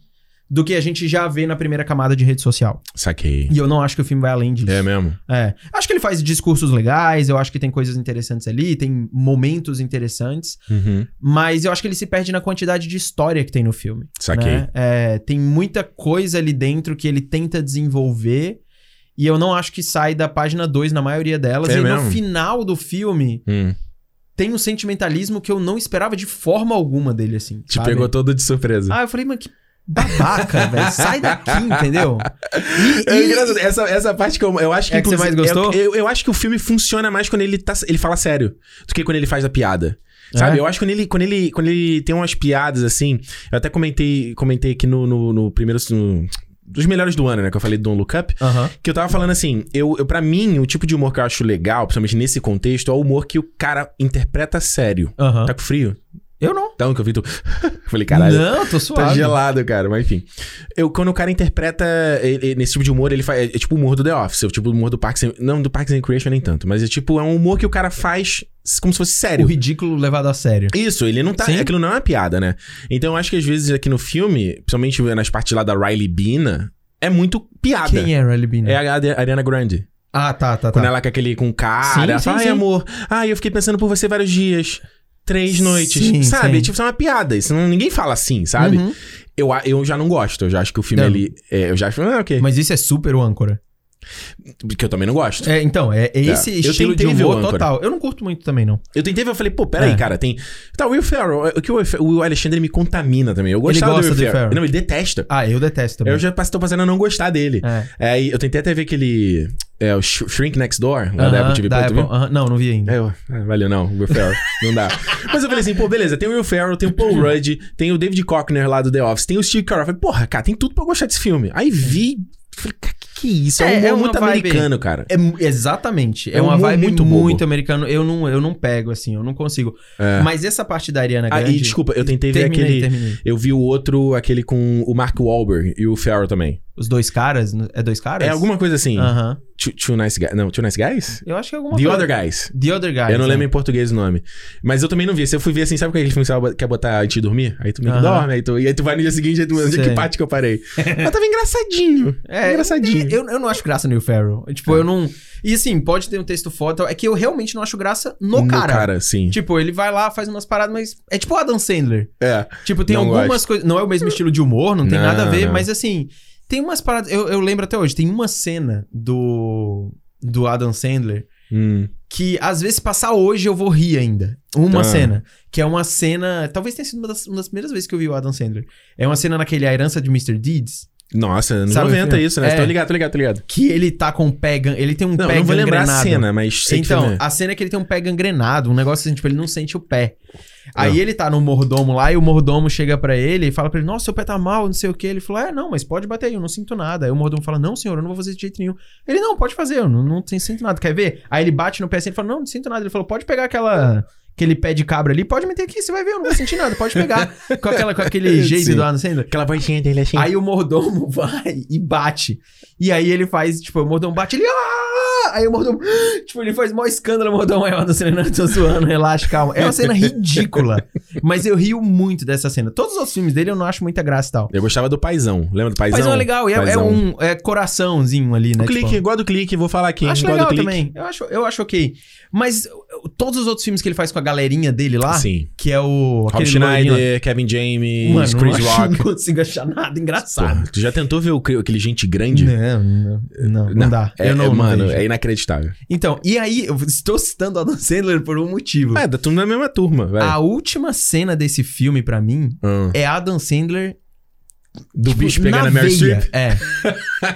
do que a gente já vê na primeira camada de rede social. Saquei. E eu não acho que o filme vai além disso. É mesmo? É. Acho que ele faz discursos legais, eu acho que tem coisas interessantes ali, tem momentos interessantes, Uhum. mas eu acho que ele se perde na quantidade de história que tem no filme. Saquei. né? É, tem muita coisa ali dentro que ele tenta desenvolver. E eu não acho que sai da página 2 na maioria delas. É e mesmo? no final do filme, Hum. tem um sentimentalismo que eu não esperava de forma alguma dele, assim. Te sabe? pegou todo de surpresa. Ah, eu falei, mano, que babaca, velho. Sai daqui, entendeu? E, É e- engraçado, essa, essa parte que eu, eu acho que. É que você mais gostou? Eu, eu, eu acho que o filme funciona mais quando ele, tá, ele fala sério do que quando ele faz a piada. Sabe? É? Eu acho que quando ele, quando, ele, quando ele tem umas piadas assim. Eu até comentei, comentei aqui no, no, no primeiro. no- dos melhores do ano, né? Que eu falei do Don't Look Up. Que eu tava falando assim, eu, eu para mim, o tipo de humor que eu acho legal, principalmente nesse contexto, é o humor que o cara interpreta sério. Tá com frio? Eu não. Então, que eu vi tu. falei, caralho. Não, tô Tá suave. gelado, cara, mas enfim. Eu, quando o cara interpreta ele- nesse tipo de humor, ele faz. É, é tipo o humor do The Office, é o tipo o humor do Parks and, Não, do Parks and Recreation nem tanto, mas é tipo, é um humor que o cara faz como se fosse O sério. ridículo levado a sério. Isso, ele não tá. Sim. Aquilo não é uma piada, né? Então eu acho que às vezes aqui no filme, principalmente nas partes lá da Riley Bina, é muito piada. Quem é Riley Bean? É a Ade- Ariana Grande. Ah, tá, tá, tá. Quando ela com aquele com o cara, Sim, ela sim, fala, ai amor, ai eu fiquei pensando por você vários dias. Três noites. Sim, sabe? sim. Tipo, isso é uma piada. Isso não, ninguém fala assim, sabe? Uhum. Eu, eu já não gosto. Eu já acho que o filme Não. ali. é, eu já acho. Ah, ok. Mas isso é super o âncora. Porque eu também não gosto. É, então, é é esse Eu estilo de humor total. Eu não curto muito também, não. Eu tentei ver, eu falei, pô, peraí, É. cara, tem. Tá, o Will Ferrell. O que o, Alexandre me contamina também. Eu gostava gosta do Will Ferrell. Não, ele detesta. Ah, eu detesto também. Eu já tô passando a não gostar dele. É. É, eu tentei até ver aquele. É, o Sh- Shrink Next Door, lá da Aham, Apple TV. da? Apple. Aham, Não, não vi ainda. É, eu- ah, valeu, não, Will Ferrell, não dá. Mas eu falei assim, pô, beleza, tem o Will Ferrell, tem o Paul Rudd, tem o David Cockner lá do The Office, tem o Steve Carell. Eu falei, porra, cara, tem tudo pra eu gostar desse filme. Aí vi, falei, cara, que é isso? É, É, um é humor uma muito vibe- americano, cara. É exatamente. É, É um uma humor vibe muito muito, americano. Eu não, eu não pego, assim, eu não consigo. É. Mas essa parte da Ariana Ah, Grande... e desculpa, eu tentei ver terminei, aquele... terminei. Eu vi o outro, aquele com o Mark Wahlberg e o Ferrell também. Os dois caras? É dois caras? É alguma coisa assim. Aham. Two, Two Nice Guys. Não, Two Nice Guys? Eu acho que é alguma The coisa. Other Guys. The Other Guys. eu não é. lembro em português o nome. Mas eu também não vi. Se eu fui ver assim, sabe aquele filme que você quer botar antes de dormir? Aí tu meio que Aham. dorme, aí tu, e aí tu vai no dia seguinte, aí tu, onde é que parte que eu parei? Mas tava engraçadinho. É, engraçadinho. Eu, eu não acho graça no Will Ferrell. Tipo, eu não... E assim, pode ter um texto foda. É que eu realmente não acho graça no, cara. sim. Tipo, ele vai lá, faz umas paradas, mas... É tipo o Adam Sandler. É. Tipo, tem Não algumas coisas... Não é o mesmo estilo de humor, não tem Não, nada a ver. não. Mas assim, tem umas paradas... Eu, eu lembro até hoje, tem uma cena do... Do Adam Sandler... Hum. que às vezes se passar hoje eu vou rir ainda. Uma Ah. cena. Que é uma cena. Talvez tenha sido uma das, uma das primeiras vezes que eu vi o Adam Sandler. É uma cena naquele A Herança de Mr. Deeds. Nossa, anos Sabe o 90 filme? isso, né? É. Tô ligado, tô ligado, tô ligado. Que ele tá com o pé. gan- Ele tem um Não, pé não vou lembrar a cena, mas sei Então, é. a cena é que ele tem um pé gangrenado, um negócio assim, tipo, ele não sente o pé. Aí Não. ele tá no mordomo lá e o mordomo chega pra ele e fala pra ele: Nossa, seu pé tá mal, não sei o que. Ele falou: É, não, mas pode bater aí, eu não sinto nada. Aí o mordomo fala: Não, senhor, eu não vou fazer de jeito nenhum. Ele: Não, pode fazer, eu não, não sinto nada. Quer ver? Aí ele bate no pé assim e fala: Não, não sinto nada. Ele falou: Pode pegar aquela. Aquele pé de cabra ali, pode meter aqui, você vai ver, eu não vou sentir nada, pode pegar. com, aquela, com aquele jeito Sim. do Adam Sandler. Aquela vozinha dele assim. Aí o mordomo vai e bate. E aí ele faz, tipo, o mordomo bate, ele. "Ah!" Aí o mordomo. Tipo, ele faz maior escândalo, o mordomo aí, ó, cena, não, tô zoando, relaxa, calma. É uma cena ridícula. Mas eu rio muito dessa cena. Todos os outros filmes dele eu não acho muita graça e tal. Eu gostava do Paizão. Lembra do Paizão? Mas é legal, é, é Paizão. um é coraçãozinho ali, né? O clique, tipo, igual do clique, vou falar aqui. Acho legal do clique. também. Eu acho, eu acho ok. Mas todos os outros filmes que ele faz com a galerinha dele lá, Sim. que é o. Rob loirinho. Schneider, Kevin James, Mano, Chris acho- Rock. não consigo achar nada engraçado. Porra, tu já tentou ver o, aquele gente grande? Não, não, não, não dá. É, eu não, é, não mano, vejo. é inacreditável. Então, e aí, eu estou citando Adam Sandler por um motivo. É, da turma da mesma turma, velho. A última cena desse filme, pra mim, Ah. é Adam Sandler Do tipo, bicho pegando na a Mary. Streep. É.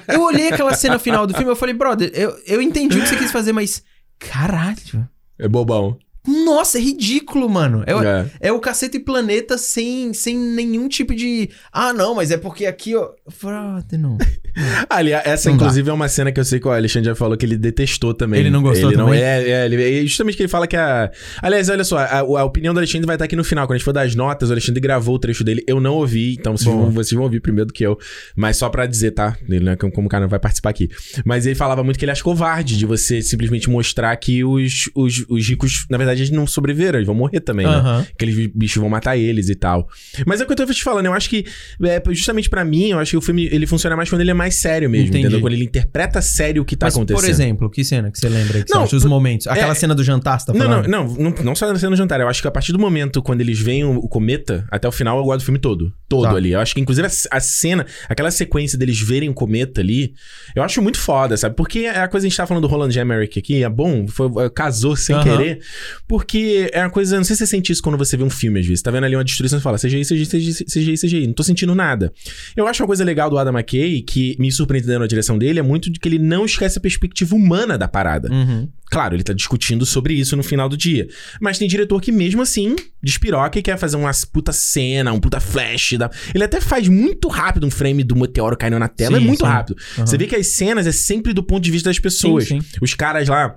eu olhei aquela cena final do filme eu falei, brother, eu, eu entendi o que você quis fazer, mas. Caralho. É bobão. Nossa, é ridículo, mano. É, É. é o Cacete Planeta sem, sem nenhum tipo de. Ah, não, mas é porque aqui, ó. Brother, não. Aliás, essa Não dá. inclusive é uma cena que eu sei que o Alexandre já falou que ele detestou também. Ele não gostou ele Não, também? é, é, ele, é justamente que ele fala que a... Aliás, olha só, a, a opinião do Alexandre vai estar aqui no final. Quando a gente for das notas, o Alexandre gravou o trecho dele. Eu não ouvi, então vocês Bom. vão, vocês vão ouvir primeiro do que eu. Mas só pra dizer, tá? Ele não é como como o cara não vai participar aqui. Mas ele falava muito que ele acha covarde de você simplesmente mostrar que os, os, os ricos, na verdade, eles não sobreviveram, eles vão morrer também, né? Aham. Aqueles bichos vão matar eles e tal. Mas é o que eu tô te falando, eu acho que, é, justamente pra mim, eu acho que o filme ele funciona mais quando ele é mais sério mesmo, Entendi. entendeu? Quando ele interpreta sério o que tá mas, acontecendo. por exemplo, que cena que você lembra aí? Que Não, você acha? Os momentos. Aquela é- cena do jantar, você tá Não, falando? não, não, não, não só sendo jantar. Eu acho que a partir do momento quando eles veem o, o cometa, até o final eu gosto do filme todo. Todo Tá. ali. Eu acho que, inclusive, a, a cena, aquela sequência deles verem o cometa ali, eu acho muito foda, sabe? Porque é a coisa que a gente tá falando do Roland Emmerich aqui, é bom, foi, casou sem Aham. querer. Porque é uma coisa, não sei se você sente isso quando você vê um filme, às vezes. Tá vendo ali uma destruição e fala, CGI, CGI, CGI, CGI, CGI. Não tô sentindo nada. Eu acho uma coisa legal do Adam McKay, que me surpreendeu na direção dele, é muito de que ele não esquece a perspectiva humana da parada. Uhum. Claro, ele tá discutindo sobre isso no final do dia. Mas tem diretor que, mesmo assim, despiroca e quer fazer uma puta cena, um puta flash. Da... Ele até faz muito rápido um frame do meteoro caindo na tela. Sim, é muito sim. rápido. Aham. Você vê que as cenas é sempre do ponto de vista das pessoas. Sim, Os caras lá.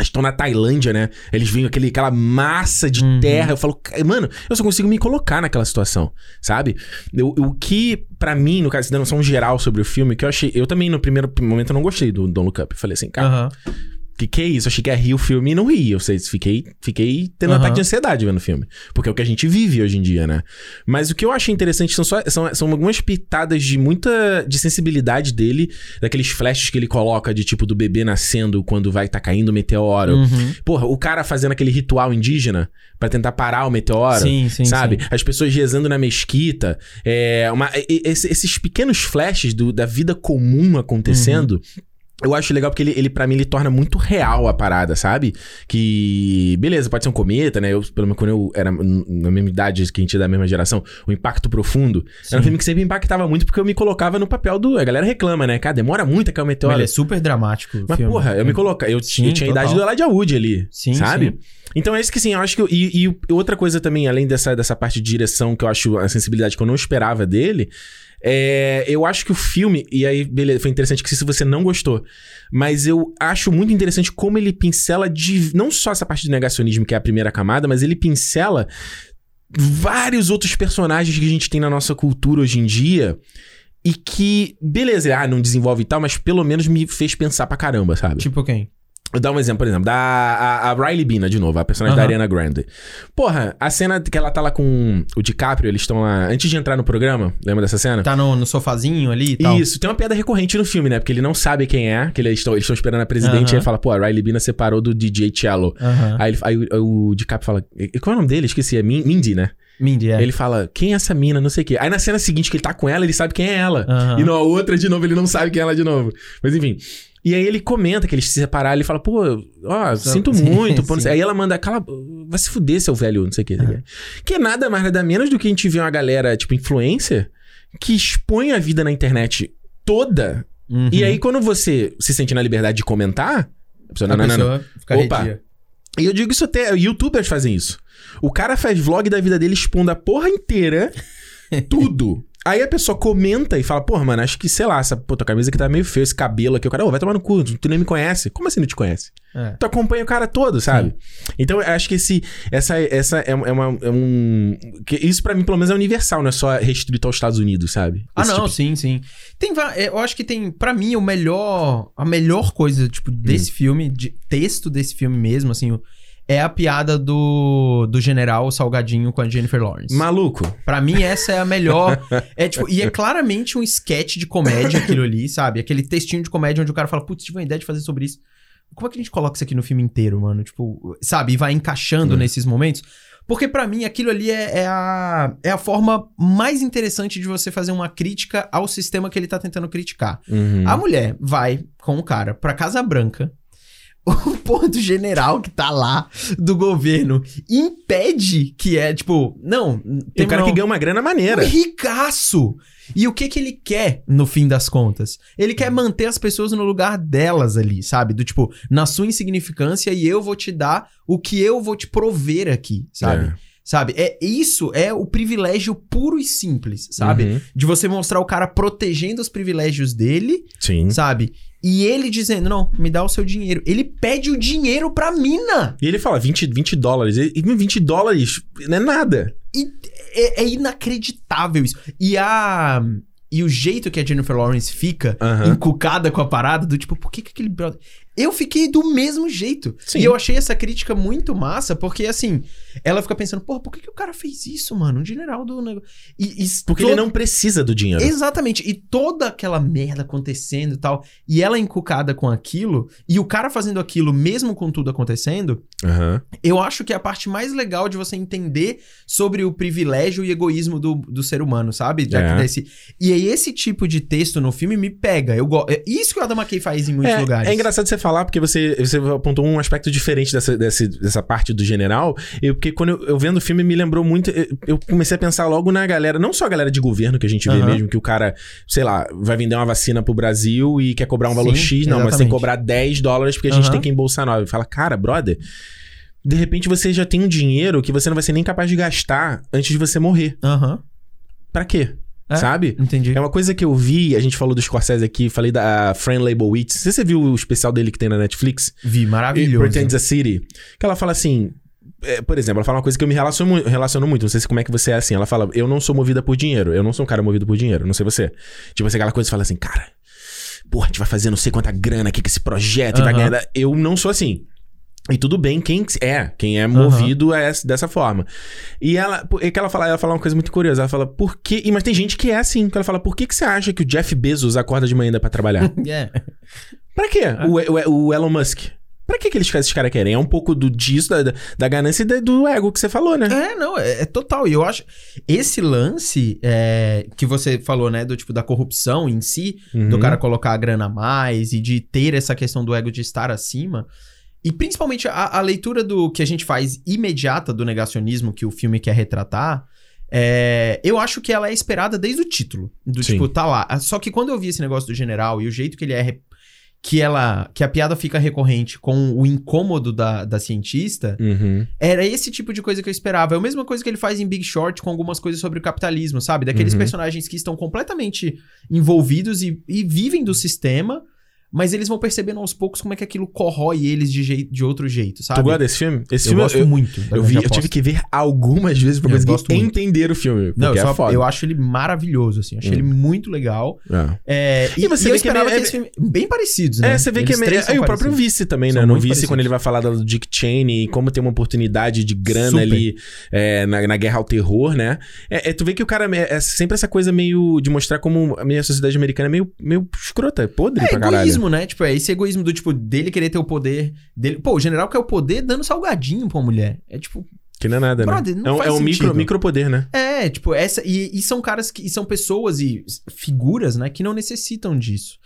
Estão na Tailândia, né? Eles veem aquele, aquela massa de Uhum. terra. Eu falo, "Ca- mano, eu só consigo me colocar naquela situação, sabe? O que, pra mim, no caso, dando noção geral sobre o filme, que eu achei. Eu também, no primeiro momento, eu não gostei do Don't Look Up. Eu falei assim, cara, Aham. Que que é isso? Achei que ia rir o filme e não ri. Eu sei, fiquei, fiquei tendo Aham. ataque de ansiedade vendo o filme. Porque é o que a gente vive hoje em dia, né? Mas o que eu achei interessante são, só, são, são algumas pitadas de muita... De sensibilidade dele. Daqueles flashes que ele coloca de tipo do bebê nascendo quando vai tá caindo o meteoro. Uhum. Porra, o cara fazendo aquele ritual indígena pra tentar parar o meteoro. Sim, sim, Sabe? sim. As pessoas rezando na mesquita. É, uma, esse- esses pequenos flashes do- da vida comum acontecendo. Uhum. Eu acho legal porque ele, ele para mim, ele torna muito real a parada, sabe? Que, beleza, pode ser um cometa, né? Eu, pelo menos quando eu era na mesma idade que a gente é da mesma geração, o Impacto Profundo. Era um Sim. filme que sempre impactava muito porque eu me colocava no papel do... A galera reclama, né? Cara, demora muito a cair o meteoro. Ele é super dramático. Mas, filme. porra, eu me coloca, eu, Sim, eu tinha a idade total. do Elijah Wood ali, Sim, sabe? sim. Então é isso que assim, eu acho que. eu- e, e outra coisa também, além dessa, dessa parte de direção, que eu acho a sensibilidade que eu não esperava dele. É, eu acho que o filme, e aí, beleza, foi interessante que se você não gostou, mas eu acho muito interessante como ele pincela de, não só essa parte de negacionismo, que é a primeira camada, mas ele pincela vários outros personagens que a gente tem na nossa cultura hoje em dia e que, beleza, ah, não desenvolve e tal, mas pelo menos me fez pensar pra caramba, sabe? Tipo quem? Vou dar um exemplo, por exemplo, da a, a Riley Bina, de novo, a personagem da Aham. Ariana Grande. Porra, a cena que ela tá lá com o DiCaprio, eles estão lá. Antes de entrar no programa, lembra dessa cena? Tá no, no sofazinho ali e tal. Isso, tem uma piada recorrente no filme, né? Porque ele não sabe quem é, que eles estão eles estão esperando a presidente, Aham. e ele fala, pô, a Riley Bina separou do DJ Cello. Aham. Aí, ele- aí o- aí o DiCaprio fala, qual é o nome dele? Esqueci, é Min- Mindy, né? Mindy, é. Ele fala, quem é essa mina, não sei o quê. Aí na cena seguinte que ele tá com ela, ele sabe quem é ela. E na outra, de novo, ele não sabe quem é ela de novo. Mas enfim. E aí ele comenta que eles se separaram, ele fala, pô, ó, sinto muito. pô, não. Aí ela manda, cala, vai se fuder, seu velho, não sei o quê. Que é nada mais, nada menos do que a gente vê uma galera, tipo, influencer, que expõe a vida na internet toda. Uhum. E aí, quando você se sente na liberdade de comentar, a pessoa, a não, não, não, não. pessoa fica Opa. E eu digo isso até, youtubers fazem isso. O cara faz vlog da vida dele expondo a porra inteira, tudo. Aí a pessoa comenta e fala, porra, mano, acho que, sei lá, essa puta camisa aqui tá meio feio, esse cabelo aqui. O cara, ô, vai tomar no cu, tu nem me conhece. Como assim não te conhece? É. Tu acompanha o cara todo, sabe? Então eu acho que esse, essa, essa é, é uma, é um... que isso pra mim, pelo menos, é universal, não é só restrito aos Estados Unidos, sabe? Ah, Esse não, tipo- sim, sim. Tem, va- eu acho que tem, pra mim, o melhor, a melhor coisa, tipo, desse Hum. filme, de texto desse filme mesmo, assim, o- é a piada do, do general Salgadinho com a Jennifer Lawrence. Maluco. Pra mim, essa é a melhor. é tipo, e é claramente um sketch de comédia aquilo ali, sabe? Aquele textinho de comédia onde o cara fala, putz, tive uma ideia de fazer sobre isso. como é que a gente coloca isso aqui no filme inteiro, mano? Tipo, sabe? E vai encaixando Hum. nesses momentos. Porque pra mim aquilo ali é, é a, é a forma mais interessante de você fazer uma crítica ao sistema que ele tá tentando criticar. Uhum. A mulher vai com o cara pra Casa Branca. O ponto general que tá lá do governo impede que é, tipo, não. Tem um cara não, que ganha uma grana maneira. um ricaço. E o que que ele quer, no fim das contas? Ele quer manter as pessoas no lugar delas ali, sabe? Do tipo, na sua insignificância e eu vou te dar o que eu vou te prover aqui, sabe? É. Sabe? É isso é o privilégio puro e simples, sabe? Uhum. De você mostrar o cara protegendo os privilégios dele, Sim. sabe? E ele dizendo, não, me dá o seu dinheiro. Ele pede o dinheiro pra mina. E ele fala 20, 20 dólares. E 20 dólares não é nada. E é, é inacreditável isso. E a. E o jeito que a Jennifer Lawrence fica Aham. encucada com a parada, do tipo, por que, que aquele brother. Eu fiquei do mesmo jeito. Sim. E eu achei essa crítica muito massa, porque assim, ela fica pensando, porra, por que, que o cara fez isso, mano? Um general do negócio. E, e Porque todo- ele não precisa do dinheiro. Exatamente. E toda aquela merda acontecendo e tal. E ela encucada com aquilo. E o cara fazendo aquilo mesmo com tudo acontecendo. Aham. Eu acho que é a parte mais legal de você entender sobre o privilégio e egoísmo do, do ser humano, sabe? Já que É. desse- E aí esse tipo de texto no filme me pega. Eu go... é Isso que o Adam McKay faz em muitos é, lugares. é engraçado você falar, porque você, você apontou um aspecto diferente dessa, dessa, dessa parte do general. Eu, porque quando eu, eu vendo o filme, me lembrou muito. Eu, eu comecei a pensar logo na galera, não só a galera de governo que a gente vê Aham. mesmo, que o cara, sei lá, vai vender uma vacina pro Brasil e quer cobrar um valor Sim, X. Não, mas tem exatamente. que cobrar 10 dólares porque a gente Aham. tem que embolsar 9. Fala, cara, brother. De repente você já tem um dinheiro que você não vai ser nem capaz de gastar antes de você morrer. Aham. Pra quê? É. Sabe? Entendi. É uma coisa que eu vi, a gente falou do Scorsese aqui, falei da. Não sei se você viu o especial dele que tem na Netflix? Vi, maravilhoso. Pretends a City. Que ela fala assim... é, por exemplo, ela fala uma coisa que eu me relaciono, relaciono muito. Não sei se como é que você é assim. Ela fala, eu não sou movida por dinheiro. Eu não sou um cara movido por dinheiro. Não sei você. Tipo assim, aquela coisa você fala assim, cara... Porra, a gente vai fazer não sei quanta grana aqui com esse projeto e vai ganhar... Eu não sou assim. E tudo bem quem é, quem é movido é essa- dessa forma. E ela, é que ela fala, ela fala uma coisa muito curiosa. Ela fala, por que. e- Mas tem gente que é assim, que ela fala, por que, que você acha que o Jeff Bezos acorda de manhã ainda pra trabalhar? É. pra quê? O, o- o Elon Musk. Pra que, que eles, esses caras querem? É um pouco do disso, da, da- ganância e do ego que você falou, né? É, não, é, é total. E eu acho. Esse lance é, que você falou, né? Do tipo da corrupção em si, do Uhum. cara colocar a grana a mais e de ter essa questão do ego de estar acima. E principalmente a, a leitura do que a gente faz imediata do negacionismo que o filme quer retratar. é, eu acho que ela é esperada desde o título. Do Sim. tipo, tá lá. Só que quando eu vi esse negócio do general e o jeito que ele é. Que ela. Que a piada fica recorrente com o incômodo da, da cientista. Uhum. Era esse tipo de coisa que eu esperava. É a mesma coisa que ele faz em Big Short com algumas coisas sobre o capitalismo, sabe? Daqueles Uhum. personagens que estão completamente envolvidos e, e vivem do sistema, mas eles vão percebendo aos poucos como é que aquilo corrói eles de, jei- de outro jeito, sabe? Tu gosta desse filme? Esse eu filme gosto eu, muito. eu vi, eu tive que ver algumas vezes pra conseguir muito. entender o filme. Não, eu, é só- foda. eu acho ele maravilhoso, assim. Achei Hum. ele muito legal. É. É, e, E você e eu vê que é esperava que esse filme... Bem parecidos, né? É, você vê que é Eles meio. É, o próprio. Vice também, né? No Vice, parecidos. quando ele vai falar do Dick Cheney e como tem uma oportunidade de grana Super. ali é, na, na guerra ao terror, né? É, é, tu vê que o cara é, é sempre essa coisa meio de mostrar como a minha sociedade americana é meio, meio escrota, é podre É pra caralho. Egoísmo, né? Tipo, é esse egoísmo do tipo dele querer ter o poder dele. Pô, o general quer o poder dando salgadinho pra mulher. É tipo, Que não é nada, Brother, né? não é faz é um micro, sentido. micropoder, né? é, tipo, essa e, e são caras que e são pessoas e figuras, né, que não necessitam disso.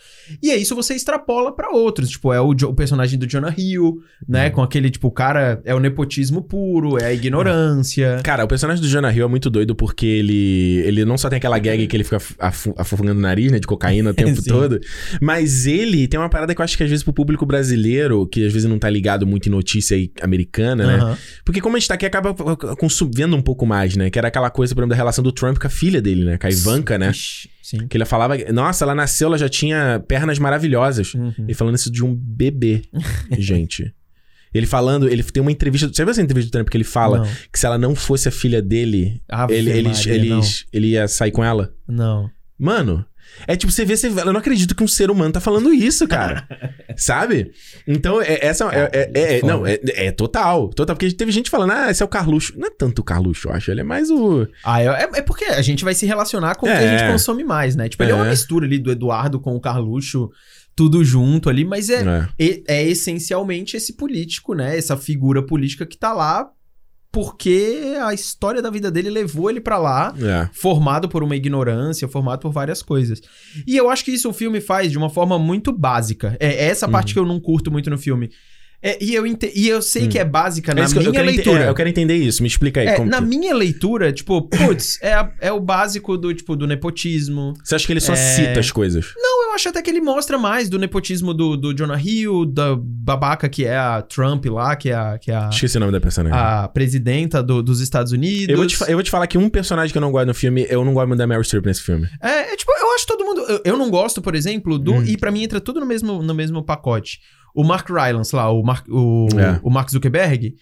E é isso você extrapola pra outros, tipo, é o, o personagem do Jonah Hill, né, Uhum. com aquele tipo, o cara é o nepotismo puro, é a ignorância. Cara, o personagem do Jonah Hill é muito doido porque ele, ele não só tem aquela gag que ele fica afogando o nariz, né, de cocaína o tempo todo, mas ele tem uma parada que eu acho que às vezes pro público brasileiro, que às vezes não tá ligado muito em notícia americana, né? Aham. Porque como a gente tá aqui, acaba consum- vendo um pouco mais, né? Que era aquela coisa, por exemplo, da relação do Trump com a filha dele, né? Com a Ivanka, né? Sim. Que ele falava, nossa, ela nasceu, ela já tinha pernas maravilhosas. Uhum. Ele falando isso de um bebê, gente. Ele falando, ele tem uma entrevista. Você viu essa entrevista do Trump que ele fala Não. que se ela não fosse a filha dele, Ave ele, Maria, ele ia sair com ela? Não. Mano, é tipo, você vê, você, eu não acredito que um ser humano tá falando isso, cara. Sabe? Então, é, essa é, é- é- é- não, é, é total, total. Porque teve gente falando, ah, esse é o Carluxo. Não é tanto o Carluxo, eu acho. Ele é mais o. Ah, é, é porque a gente vai se relacionar com o que É. a gente consome mais, né? Tipo, ele é uma É. mistura ali do Eduardo com o Carluxo tudo junto ali, mas é, É. é, é essencialmente esse político, né? Essa figura política que tá lá porque a história da vida dele levou ele pra lá, É. formado por uma ignorância, formado por várias coisas. E eu acho que isso o filme faz de uma forma muito básica. É essa parte que eu não curto muito no filme. É, e, eu ente- e eu sei que é básica É na eu- eu minha ente- leitura. é, eu quero entender isso. Me explica aí. É, na que- minha leitura, tipo, putz, é, é o básico do, tipo, do nepotismo. Você acha que ele só É. cita as coisas? Não, eu acho até que ele mostra mais do nepotismo do, do Jonah Hill, da babaca que é a Trump lá, que é a, que é a, Esqueci o nome da personagem. a presidenta do- dos Estados Unidos. Eu vou, te, eu vou te falar que um personagem que eu não gosto no filme, eu não gosto muito da Meryl Streep nesse filme. É, é, tipo, eu acho todo mundo. Eu, eu não gosto, por exemplo, do. Hum. E pra mim entra tudo no mesmo, no mesmo pacote. O Mark Rylance lá, o Mark, o, É. o Mark Zuckerberg,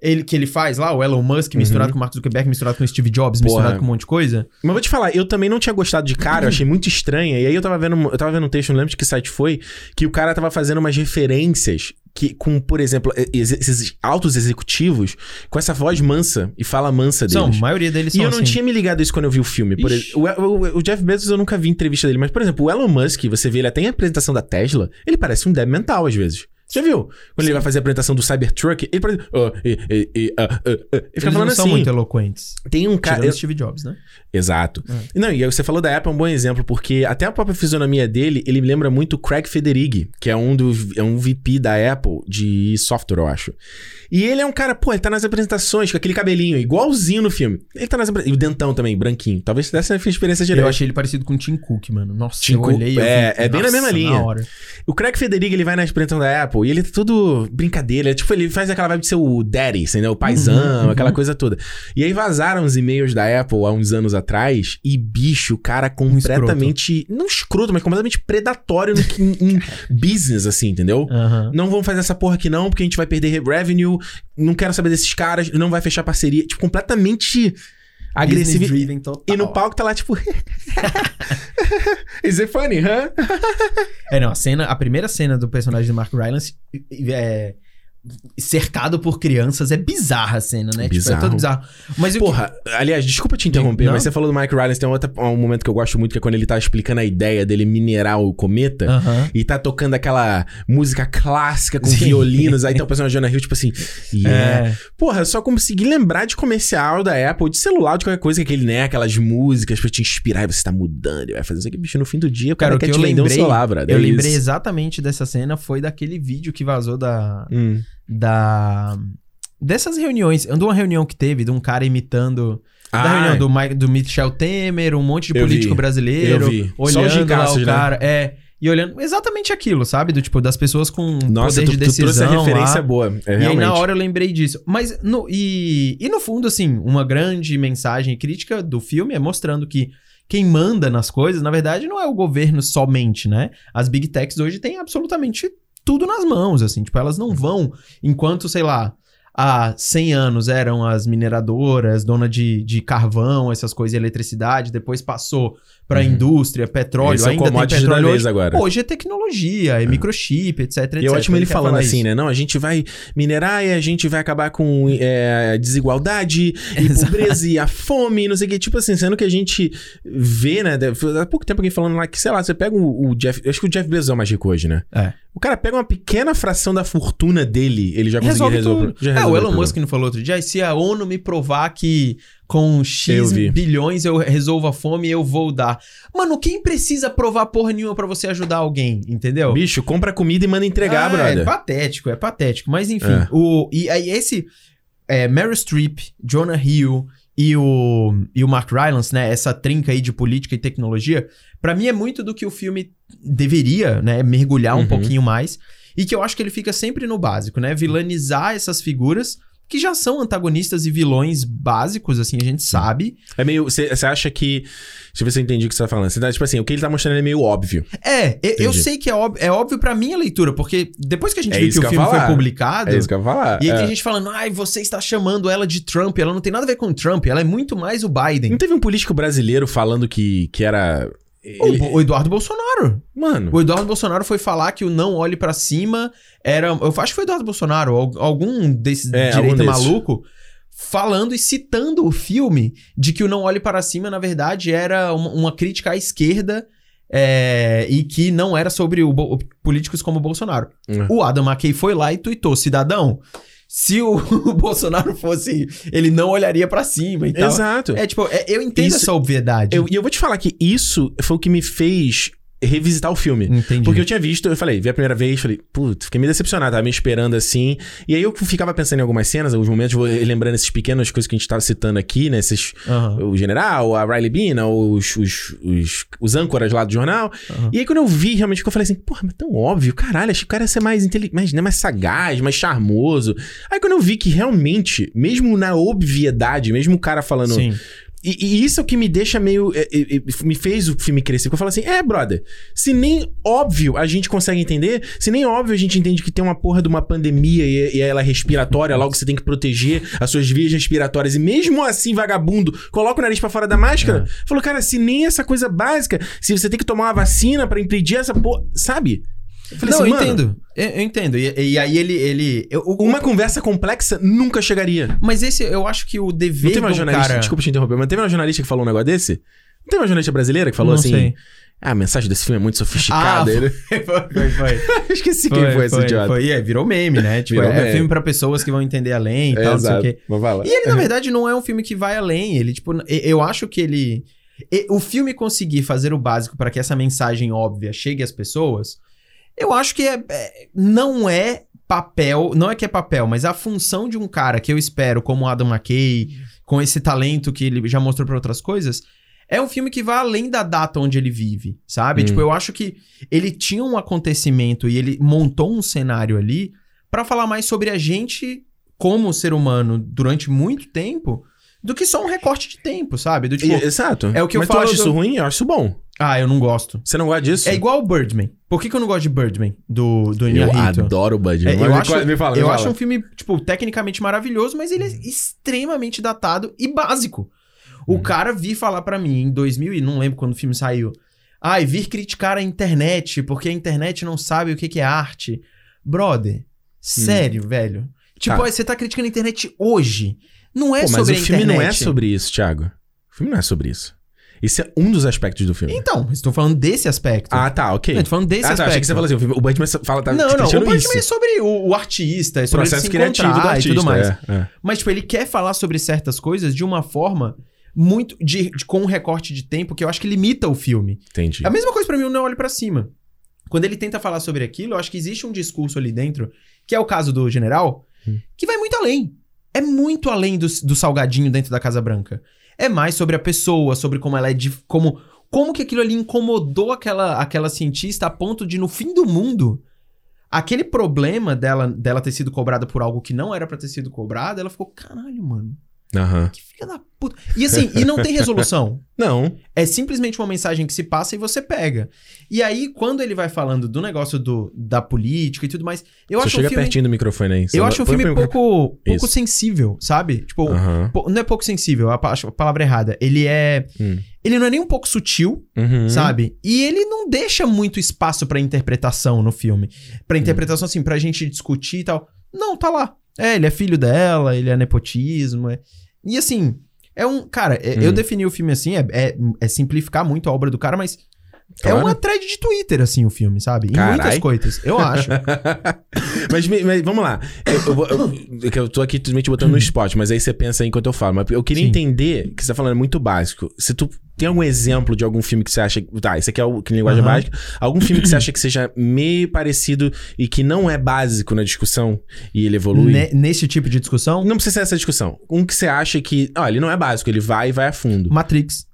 ele, que ele faz lá, o Elon Musk misturado com o Mark Zuckerberg, misturado com o Steve Jobs, Uhum. Porra. misturado com um monte de coisa. Mas vou te falar, eu também não tinha gostado de cara, eu achei muito estranha. E aí eu tava vendo, eu tava vendo um texto, não lembro de que site foi, que o cara tava fazendo umas referências que, com, por exemplo, ex- esses altos executivos com essa voz mansa e fala mansa São, deles. a maioria deles E são eu não assim. tinha me ligado isso quando eu vi o filme. Por Ixi. ex- o, o- o Jeff Bezos eu nunca vi entrevista dele, mas, por exemplo, o Elon Musk, você vê ele até em apresentação da Tesla, ele parece um débil mental às vezes. Você já viu? Quando ele vai fazer a apresentação do Cybertruck, ele parece. "Ah, e, e, e, ah, ah, ah", ele fica Eles falando não são assim. muito eloquentes. Tem um cara. Eu- Steve Jobs, né? Exato. Não, e aí você falou da Apple é um bom exemplo, porque até a própria fisionomia dele, ele me lembra muito Craig Federighi, que é um, do, é um VP da Apple de software, eu acho. E ele é um cara, pô, ele tá nas apresentações com aquele cabelinho, igualzinho no filme. Ele tá nas apresentações. E o dentão também, branquinho. Talvez dessa a experiência geral. Eu achei ele parecido com o Tim Cook, mano. Nossa, Tim eu Cook, olhei. eu é, vi- é bem na Nossa, mesma linha. hora. O Craig Federighi, ele vai na apresentação da Apple e ele tá tudo brincadeira. Tipo, ele faz aquela vibe de ser o daddy, entendeu? O paizão, Uhum, aquela coisa toda. E aí vazaram os e-mails da Apple há uns anos atrás e, bicho, o cara Um completamente... não escroto, mas completamente predatório no, que- em, em business, assim, entendeu? Aham. Não vamos fazer essa porra aqui não, porque a gente vai perder revenue. Não quero saber desses caras, não vai fechar parceria. Tipo, completamente agressivo. Driven total. E no palco tá lá, tipo... Is it funny, huh? É, não, a cena, a primeira cena do personagem do Mark Rylance é cercado por crianças é bizarra a cena, né? Tipo, é Bizarro. todo bizarro. Mas o que- Porra, aliás, desculpa te interromper, Não. mas você falou do Mike Rylance, tem um, outro, um momento que eu gosto muito, que é quando ele tá explicando a ideia dele minerar o cometa. Aham. E tá tocando aquela música clássica com Sim. violinos. Aí tem o personagem Jonah Hill, tipo assim. Yeah. É. Porra, eu só consegui lembrar de comercial da Apple, de celular, de qualquer coisa, que aquele, né? Aquelas músicas pra te inspirar e você tá mudando. E vai fazer isso aqui, bicho, no fim do dia, o cara, Cara, o quer que te eu vender um lembrei, celular, brother. eu é lembrei exatamente dessa cena foi daquele vídeo que vazou da Hum. Da dessas reuniões, de uma reunião que teve de um cara imitando da Ah, reunião do, Mike, do Michel Temer, um monte de político vi. brasileiro, olhando lá o né? cara, é, e olhando exatamente aquilo, sabe? Do tipo das pessoas com Nossa, poder tu, de tu trouxe a decisão referência lá. boa. É, E aí, na hora, eu lembrei disso. Mas, no, e, e no fundo, assim, uma grande mensagem crítica do filme é mostrando que quem manda nas coisas, na verdade, não é o governo somente, né? As big techs hoje têm absolutamente tudo nas mãos, assim. Tipo, elas não vão, enquanto, sei lá, há 100 anos eram as mineradoras, dona de, de carvão, essas coisas, eletricidade, depois passou pra Uhum. indústria, petróleo, Esse é o ainda tem commodity da petróleo hoje. agora. Hoje é tecnologia, é microchip, etc, etc. E é ótimo ele quer falando assim, isso. né? Não, a gente vai minerar e a gente vai acabar com é, desigualdade e Exato. pobreza e a fome, não sei o que. Tipo assim, sendo que a gente vê, né? Há pouco tempo alguém falando lá que, sei lá, você pega o, o Jeff. Acho que o Jeff Bezos é o mais rico hoje, né? É. O cara pega uma pequena fração da fortuna dele, ele já conseguiu Resolve resolver. É, o Elon. Musk não falou outro dia, "Ah, se a ONU me provar que com Eu X vi. bilhões eu resolvo a fome, eu vou dar. Mano, quem precisa provar porra nenhuma pra você ajudar alguém, entendeu? Bicho, compra comida e manda entregar, Ah, brother. É patético, é patético. Mas enfim, É. o, e aí esse é, Meryl Streep, Jonah Hill e o, e o Mark Rylance, né? Essa trinca aí de política e tecnologia, pra mim é muito do que o filme deveria, né? Mergulhar um Uhum. pouquinho mais. E que eu acho que ele fica sempre no básico, né? Vilanizar essas figuras que já são antagonistas e vilões básicos, assim, a gente sabe. É meio. Você acha que. Deixa eu ver se eu entendi o que você tá falando. Você tá, tipo assim, o que ele tá mostrando é meio óbvio. É, eu, eu Entendi. sei que é óbvio, é óbvio pra minha leitura, porque depois que a gente É viu que o que ia filme foi falar. publicado, É isso que eu ia falar. E aí É. tem gente falando, ai, você está chamando ela de Trump. Ela não tem nada a ver com Trump, ela é muito mais o Biden. Não teve um político brasileiro falando que, que era. Ele- O, o Eduardo Bolsonaro. Mano. O Eduardo Bolsonaro foi falar que o não olhe pra cima era. Eu acho que foi o Eduardo Bolsonaro, al- algum desses É, direita maluco, falando e citando o filme de que o não olhe para cima, na verdade, era uma, uma crítica à esquerda. é, e que não era sobre o políticos como o Bolsonaro. Hum. O Adam McKay foi lá e tuitou, cidadão, se o, Bolsonaro fosse, ele não olharia pra cima e tal. Exato. É tipo, é- eu entendo Isso- essa obviedade. Eu- E eu vou te falar que isso foi o que me fez revisitar o filme. Entendi. Porque eu tinha visto, eu falei, vi a primeira vez, falei, putz, fiquei meio decepcionado, tava me esperando assim. E aí eu ficava pensando em algumas cenas, alguns momentos, vou lembrando essas pequenas coisas que a gente tava citando aqui, né? Esses, o general, a Riley Bean, os, os, os, os âncoras lá do jornal. E aí quando eu vi, realmente, eu falei assim, porra, mas tão óbvio, caralho, achei que o cara ia ser mais inteligente, mais, né, mais sagaz, mais charmoso. Aí quando eu vi que realmente, mesmo na obviedade, mesmo o cara falando... Sim. E, e isso é o que me deixa meio. é, é, é, me fez o filme crescer. Porque eu falo assim: é, brother, se nem óbvio a gente consegue entender, se nem óbvio a gente entende que tem uma porra de uma pandemia e, e ela é respiratória, logo você tem que proteger as suas vias respiratórias, e mesmo assim, vagabundo, coloca o nariz pra fora da máscara. Falou, cara, se nem essa coisa básica, se você tem que tomar uma vacina pra impedir essa porra. Sabe? Eu falei Não, assim, eu entendo. Eu, eu entendo. E, e aí ele. ele eu- Uma conversa complexa nunca chegaria. Mas esse, eu acho que o Não dever teve uma jornalista, cara... desculpa te interromper, mas teve uma jornalista que falou um negócio desse? Não teve uma jornalista brasileira que falou Não assim. sei. Ah, a mensagem desse filme é muito sofisticada. Ah, Ele- foi, foi, foi. Esqueci quem foi, esse idiota. Foi, é, virou meme, né? Tipo, Virou é, meme. filme pra pessoas que vão entender além e É, tal, não exato. Mas vai lá. E ele, na verdade, não é um filme que vai além. Ele, tipo, e- eu acho que ele. e- O filme conseguir fazer o básico para que essa mensagem óbvia chegue às pessoas, eu acho que é, é- não é papel, não é que é papel, mas a função de um cara que eu espero, como o Adam McKay, com esse talento que ele já mostrou pra outras coisas, é um filme que vai além da data onde ele vive, sabe? Hum. Tipo, eu acho que ele tinha um acontecimento e ele montou um cenário ali pra falar mais sobre a gente como ser humano durante muito tempo do que só um recorte de tempo, sabe? Do tipo, E- Exato. é o que eu Mas falo tu acha do- isso ruim? Eu acho isso bom. Ah, eu não gosto. Você não gosta disso? É igual o Birdman. Por que, que eu não gosto de Birdman, do, do Eu Inharito? adoro o Bud. É, Mas eu acho, me fala, me eu fala. acho um filme, tipo, tecnicamente maravilhoso, mas ele é extremamente datado e básico. O Uhum. cara vir falar pra mim em 2000 e não lembro quando o filme saiu. Ai, vir criticar a internet, porque a internet não sabe o que, que é arte. Brother, sério, velho. Tipo, Tá. você tá criticando a internet hoje. Não é Pô, mas sobre o a filme internet. não é sobre isso, Thiago. O filme não é sobre isso. Esse é um dos aspectos do filme. Então, estou falando desse aspecto. Ah, tá, ok. Eu tô falando desse ah, tá, aspecto. achei que você falou assim, o, filme, o Batman fala, tá não, não, o Birdman isso. é sobre o, o artista, é sobre ele processo se criativo do artista. e tudo mais. é, é. Mas, tipo, ele quer falar sobre certas coisas de uma forma muito. De, de- com um recorte de tempo que eu acho que limita o filme. Entendi. A mesma coisa pra mim, o Não Olhe Pra Cima. Quando ele tenta falar sobre aquilo, eu acho que existe um discurso ali dentro, que é o caso do general, Hum. que vai muito além. É muito além do, do salgadinho dentro da Casa Branca. É mais sobre a pessoa, sobre como ela é de. Como, como que aquilo ali incomodou aquela, aquela cientista a ponto de, no fim do mundo, aquele problema dela, dela ter sido cobrada por algo que não era pra ter sido cobrado, ela ficou, caralho, mano. Aham. Que filha da puta. E assim, e não tem resolução. Não. É simplesmente uma mensagem que se passa e você pega. E aí, quando ele vai falando do negócio do, da política e tudo mais, eu Só acho um chega filme. pertinho do microfone aí. Eu acho um filme pouco, pouco Isso. sensível, sabe? Tipo, Aham. pou- não é pouco sensível, a, palavra errada. Ele é. Hum. Ele não é nem um pouco sutil, Uhum. sabe? E ele não deixa muito espaço pra interpretação no filme. Hum. Pra interpretação, assim, pra gente discutir e tal. Não, tá lá. É, ele é filho dela, ele é nepotismo. é- E assim, é um. Cara, é- Hum. eu defini o filme assim, é, é, é simplificar muito a obra do cara, mas. É Claro. uma thread de Twitter, assim, o filme, sabe? Em Carai. muitas coisas, eu acho. mas, mas vamos lá. Eu, eu, eu- que eu tô aqui simplesmente botando no spot, mas aí você pensa aí enquanto eu falo. Mas eu queria Sim. entender que você tá falando é muito básico. Se tu tem algum exemplo de algum filme que você acha. Tá, esse aqui é o que linguagem Aham. básica. Algum filme que você acha que seja meio parecido e que não é básico na discussão e ele evolui? Ne- nesse tipo de discussão, Não precisa ser essa discussão. Um que você acha que. Ó, ele não é básico, ele vai e vai a fundo. Matrix.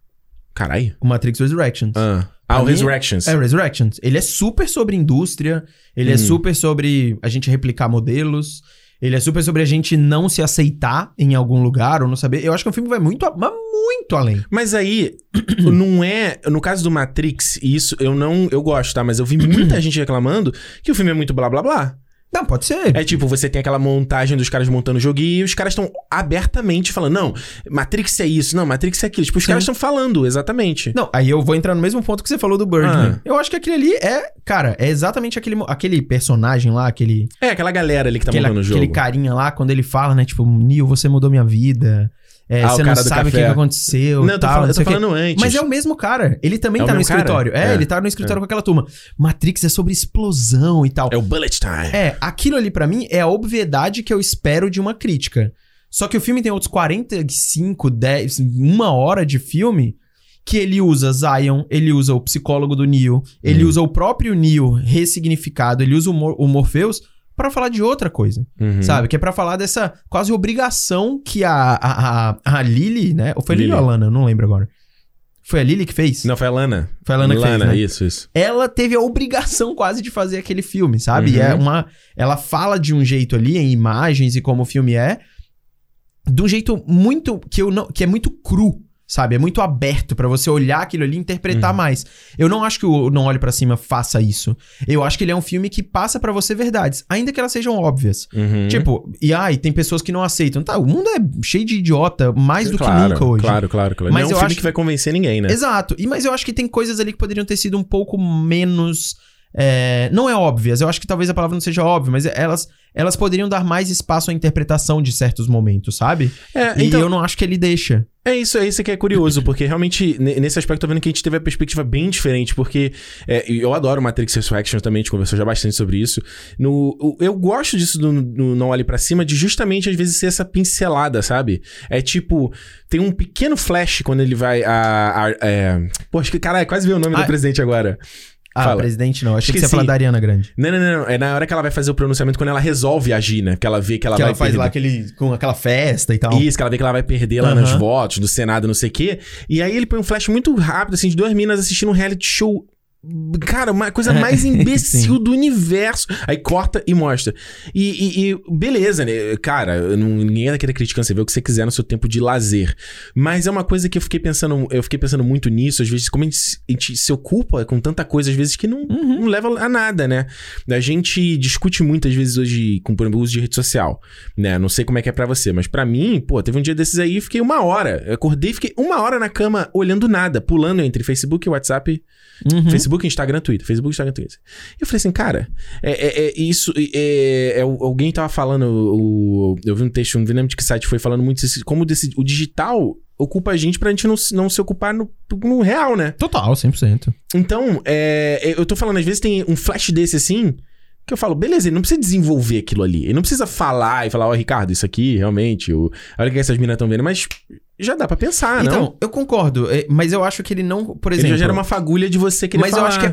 Caralho. O Matrix Resurrections. Ah, ah o Resurrections. É, Resurrections. Ele é super sobre indústria, ele é Hum. super sobre a gente replicar modelos, ele é super sobre a gente não se aceitar em algum lugar ou não saber. Eu acho que o filme vai muito, mas muito além. Mas aí, não é. No caso do Matrix, isso eu não. Eu gosto, tá? Mas eu vi muita gente reclamando que o filme é muito blá blá blá. Não, pode ser. É tipo, você tem aquela montagem dos caras montando o joguinho e os caras estão abertamente falando: não, Matrix é isso, não, Matrix é aquilo. Tipo, os Sim. caras estão falando, exatamente. Não, aí eu vou entrar no mesmo ponto que você falou do Birdman. Ah. Eu acho que aquele ali é, cara, é exatamente aquele, aquele personagem lá, aquele, É, aquela galera ali que tá aquele, montando o jogo. aquele carinha lá, quando ele fala, né, tipo, Neil, você mudou minha vida. É, Ah, você não sabe o que, que aconteceu. Não, eu tô tal, falando, não eu tô falando antes. Mas é o mesmo cara. Ele também É tá no escritório. É, É. ele tá no escritório com aquela turma. Matrix é sobre explosão e tal. É o bullet time. É, aquilo ali pra mim é a obviedade que eu espero de uma crítica. Só que o filme tem outros 45, 10, uma hora de filme que ele usa Zion, ele usa o psicólogo do Neo, ele Uhum. usa o próprio Neo ressignificado, ele usa o, Mor o Morpheus pra falar de outra coisa, Uhum. sabe? Que é pra falar dessa quase obrigação que a, a, a, a Lily, né? Ou foi a Lily, Lily. ou a Lana? Eu não lembro agora. Foi a Lily que fez? Não, foi a Lana. Foi a Lana que fez, Lana, né? isso, isso. ela teve a obrigação quase de fazer aquele filme, sabe? Uhum. E é uma, ela fala de um jeito ali em imagens e como o filme é, de um jeito muito que eu não, que é muito cru, sabe? É muito aberto pra você olhar aquilo ali e interpretar Uhum. mais. Eu não acho que o Não Olhe Pra Cima faça isso. Eu acho que ele é um filme que passa pra você verdades, ainda que elas sejam óbvias. Uhum. Tipo, e ai, tem pessoas que não aceitam. Tá, o mundo é cheio de idiota, mais do claro, que nunca hoje. Claro, claro, claro. Mas não é um eu filme acho que vai convencer ninguém, né? Exato. E, mas eu acho que tem coisas ali que poderiam ter sido um pouco menos. é, não é óbvias, eu acho que talvez a palavra não seja óbvia, mas elas, elas poderiam dar mais espaço à interpretação de certos momentos, sabe? É, E então, eu não acho que ele deixa. é isso, é isso que é curioso, porque realmente, ne- nesse aspecto, tô vendo que a gente teve a perspectiva bem diferente, porque é, e eu adoro Matrix Resurrection também, a gente conversou já bastante sobre isso. No, eu gosto disso do, do Não Olhe Pra Cima, de justamente, às vezes, ser essa pincelada, sabe? É tipo, tem um pequeno flash quando ele vai a... a é... Poxa, caralho, quase veio o nome Ah, do presidente agora. Ah, Fala. presidente não. Achei que você ia falar da Ariana Grande. Não, não, não, não. É na hora que ela vai fazer o pronunciamento, quando ela resolve agir, né? Que ela vê que ela que vai ela faz perder. lá aquele, com aquela festa e tal. Isso, que ela vê que ela vai perder lá nos votos do Senado, não sei o quê. E aí ele põe um flash muito rápido, assim, de duas minas assistindo um reality show. Cara, uma coisa É, mais imbecil do universo. Aí corta e mostra. E, e- e beleza, né? Cara, não, ninguém vai querer criticando, você vê o que você quiser no seu tempo de lazer. Mas é uma coisa que eu fiquei pensando, eu fiquei pensando muito nisso, às vezes, como a gente, se- a gente se ocupa com tanta coisa, às vezes, que não, Uhum. não leva a nada, né? A gente discute muitas vezes hoje com por exemplo, o uso de rede social, né? Não sei como é que é pra você, mas pra mim, pô, teve um dia desses aí, fiquei uma hora. Eu acordei e fiquei uma hora na cama olhando nada, pulando entre Facebook e WhatsApp, Uhum. Facebook, Instagram, Twitter, Facebook, Instagram, Twitter. E eu falei assim, cara, é, é- é isso, é, é- alguém tava falando, o- eu vi um texto, lembro de que site foi falando muito isso, como desse, o digital ocupa a gente pra gente não, se- não se ocupar no, no real, né? Total, 100%. Então, é, eu tô falando, às vezes tem um flash desse assim, que eu falo, beleza, ele não precisa desenvolver aquilo ali. Ele não precisa falar e falar, ó, Ricardo, isso aqui, realmente, o, olha o que essas meninas estão vendo, mas já dá pra pensar, então, não? eu concordo, é, mas eu acho que ele não, por Ele exemplo... já gera uma fagulha de você querer Mas falar. eu acho que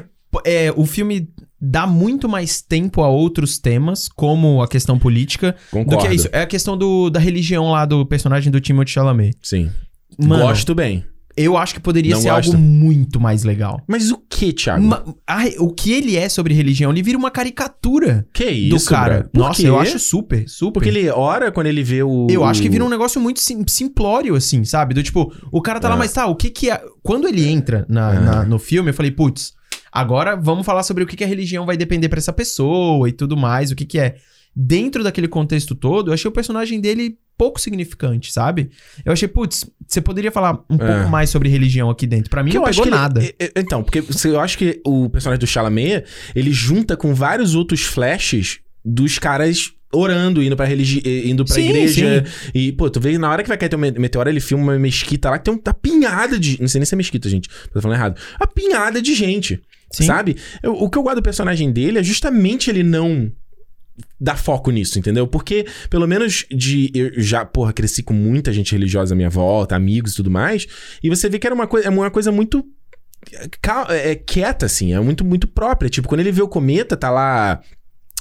é, é, o filme dá muito mais tempo a outros temas, como a questão política, Concordo. do que é isso. É a questão do, da religião lá do personagem do Timothée Chalamet. Sim. Mano, Gosto bem. Eu acho que poderia Não ser gosto. algo muito mais legal. Mas o que, Thiago? Ma- ai, o que ele é sobre religião, ele vira uma caricatura que isso, do cara. Nossa, quê? eu acho super, super. Porque ele ora quando ele vê o... Eu acho que vira um negócio muito sim- simplório, assim, sabe? Do tipo, o cara tá lá, Ah. mas tá, o que que é. Quando ele entra na, Ah. na- no filme, eu falei, putz, agora vamos falar sobre o que, que a religião vai depender pra essa pessoa e tudo mais, o que que é. Dentro daquele contexto todo, eu achei o personagem dele pouco significante, sabe? Eu achei, putz, você poderia falar um É. pouco mais sobre religião aqui dentro. Pra mim, Que não eu acho pegou que ele- nada. é- então, porque eu acho que o personagem do Chalamet, ele junta com vários outros flashes dos caras orando, indo pra, religi eh, indo pra Sim, igreja. E, pô, tu vê na hora que vai cair me- meteoro, ele filma uma mesquita lá que tem uma pinhada de. Não sei nem se é mesquita, gente. Tô falando errado. Uma pinhada de gente. Sim. Sabe? Eu- o que eu gosto do personagem dele é justamente ele não dar foco nisso, entendeu? Porque, pelo menos de. Eu já, porra, cresci com muita gente religiosa à minha volta, amigos e tudo mais. E você vê que era uma, coi é uma coisa muito. cal- É, quieta, assim, é muito, muito própria. Tipo, quando ele vê o cometa, tá lá.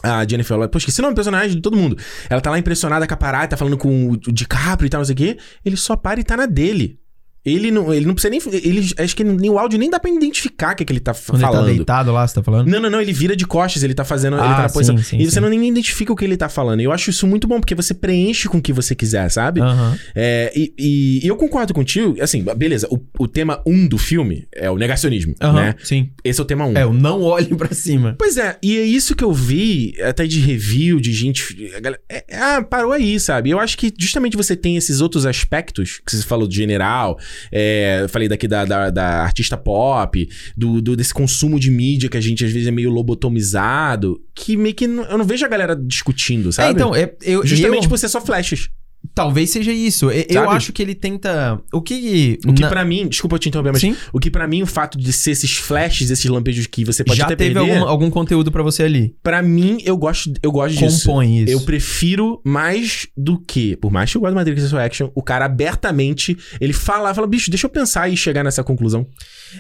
A Jennifer Lawrence, pô, esqueci o nome do personagem de todo mundo. Ela tá lá impressionada com a parada, tá falando com o DiCaprio e tal, não sei o quê. Ele só para e tá na dele. Ele não, ele não precisa nem. Ele, acho que nem o áudio nem dá pra identificar o que, é que ele tá Quando falando. ele tá deitado lá, você tá falando? Não, não, não, ele vira de costas, ele tá fazendo. ele Ah, tá na sim, posição. sim, e você sim. não nem identifica o que ele tá falando. E eu acho isso muito bom, porque você preenche com o que você quiser, sabe? Aham. É, e, e- e eu concordo contigo, assim, beleza, o, o tema 1 um do filme é o negacionismo, Aham, né? sim. Esse é o tema 1. Um. É, o não olhem pra cima. Pois é, e é isso que eu vi, até de review, de gente. galera- é- ah, parou aí, sabe? Eu acho que justamente você tem esses outros aspectos, que você falou do general, é, eu falei daqui da, da, da artista pop, do, do- desse consumo de mídia que a gente às vezes é meio lobotomizado, que meio que não- eu não vejo a galera discutindo, sabe? É, então, é, eu, Justamente eu, por ser só flashes. Talvez seja isso. Eu Sabe? acho que ele tenta. O que. O que na- pra mim, desculpa eu te interromper, mas Sim. o que pra mim o fato de ser esses flashes, esses lampejos que você pode já até teve perder, algum, algum conteúdo pra você ali. Pra mim eu gosto, eu gosto disso. Compõe isso. Eu prefiro mais do que, por mais que eu goste de Matrix Resurrection, o cara abertamente, ele fala, fala, bicho, deixa eu pensar e chegar nessa conclusão.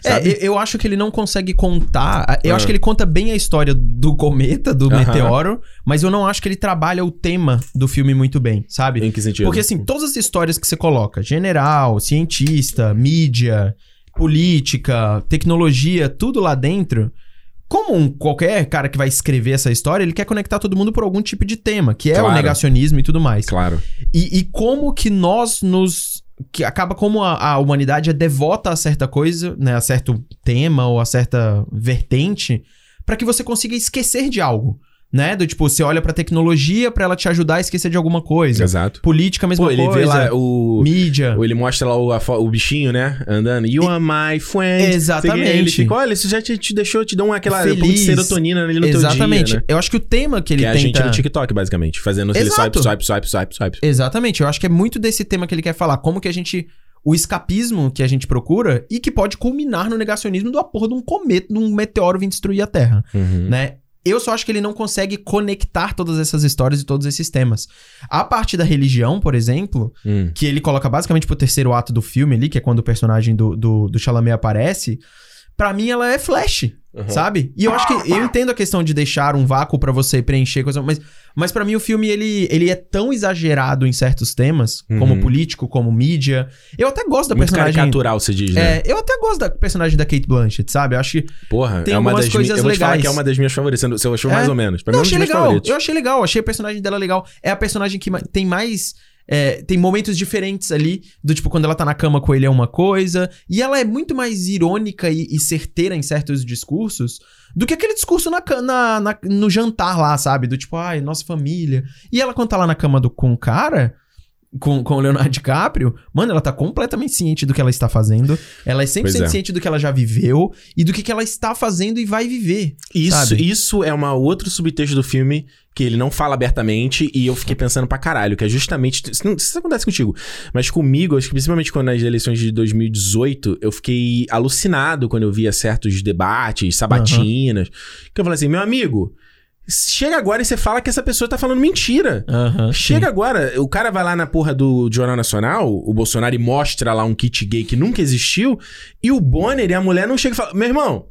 É, Sabe? eu, eu acho que ele não consegue contar. Eu Ah. acho que ele conta bem a história do cometa, do Aham. meteoro, mas eu não acho que ele trabalha o tema do filme muito bem, sabe? Em que sentido? Porque assim, todas as histórias que você coloca, general, cientista, mídia, política, tecnologia, tudo lá dentro, como um, qualquer cara que vai escrever essa história, ele quer conectar todo mundo por algum tipo de tema, que é o Claro. negacionismo e tudo mais. Claro. E, e como que nós nos. Que acaba como a, a humanidade é devota a certa coisa, né? A certo tema ou a certa vertente, pra que você consiga esquecer de algo. Né? Do tipo, você olha pra tecnologia pra ela te ajudar a esquecer de alguma coisa. Exato. Política, mesma Pô, ele coisa. vê lá o. Mídia. ou Ele mostra lá o, a o bichinho, né? Andando. You are my friend. Exatamente. Sei que Ele fica, olha, isso já te, te deixou, te dá uma, aquela Feliz. serotonina ali no Exatamente. teu dia, né? Eu acho que o tema que ele Que é a tenta... gente no TikTok, basicamente. Fazendo aquele swipe, swipe, swipe, swipe, swipe. Exatamente. Eu acho que é muito desse tema que ele quer falar. Como que a gente. O escapismo que a gente procura e que pode culminar no negacionismo da porra de um cometa, de um meteoro vir destruir a Terra, Uhum. né? Eu só acho que ele não consegue conectar todas essas histórias e todos esses temas. A parte da religião, por exemplo, Hum. que ele coloca basicamente pro terceiro ato do filme ali, que é quando o personagem do, do, do Chalamet aparece, pra mim ela é flash, Uhum. sabe? E eu acho que eu entendo a questão de deixar um vácuo pra você preencher coisa, mas mas para mim o filme ele, ele é tão exagerado em certos temas, como Uhum. político, como mídia. Eu até gosto da Muito personagem caricatural, você diz, né? é, eu até gosto da personagem da Kate Blanchett, sabe? Eu acho que Porra, tem é uma algumas das coisas minhas. Eu vou te falar legais. que é uma das minhas favoritas. Você achou É. mais ou menos. Pra mim, eu é achei legal. Eu achei legal, achei a personagem dela legal. É a personagem que tem mais. É, tem momentos diferentes ali, do tipo, quando ela tá na cama com ele é uma coisa. E ela é muito mais irônica e, e certeira em certos discursos do que aquele discurso na, na- na- no jantar lá, sabe? Do tipo, ai, nossa família. E ela, quando tá lá na cama do, com o cara. Com, com o Leonardo DiCaprio, mano, ela tá completamente ciente do que ela está fazendo. Ela é 100% Pois é. ciente do que ela já viveu e do que, que ela está fazendo e vai viver. Isso, sabe? isso é uma outro subtexto do filme que ele não fala abertamente e eu fiquei pensando pra caralho, que é justamente. Isso não sei se isso acontece contigo, mas comigo, acho que principalmente quando nas eleições de 2018, eu fiquei alucinado quando eu via certos debates, sabatinas. Que eu falei assim, meu amigo, chega agora e você fala que essa pessoa tá falando mentira. Aham, Chega agora, o cara vai lá na porra do Jornal Nacional, o Bolsonaro, e mostra lá um kit gay que nunca existiu, e o Bonner e a mulher não chegam e falam: Meu irmão,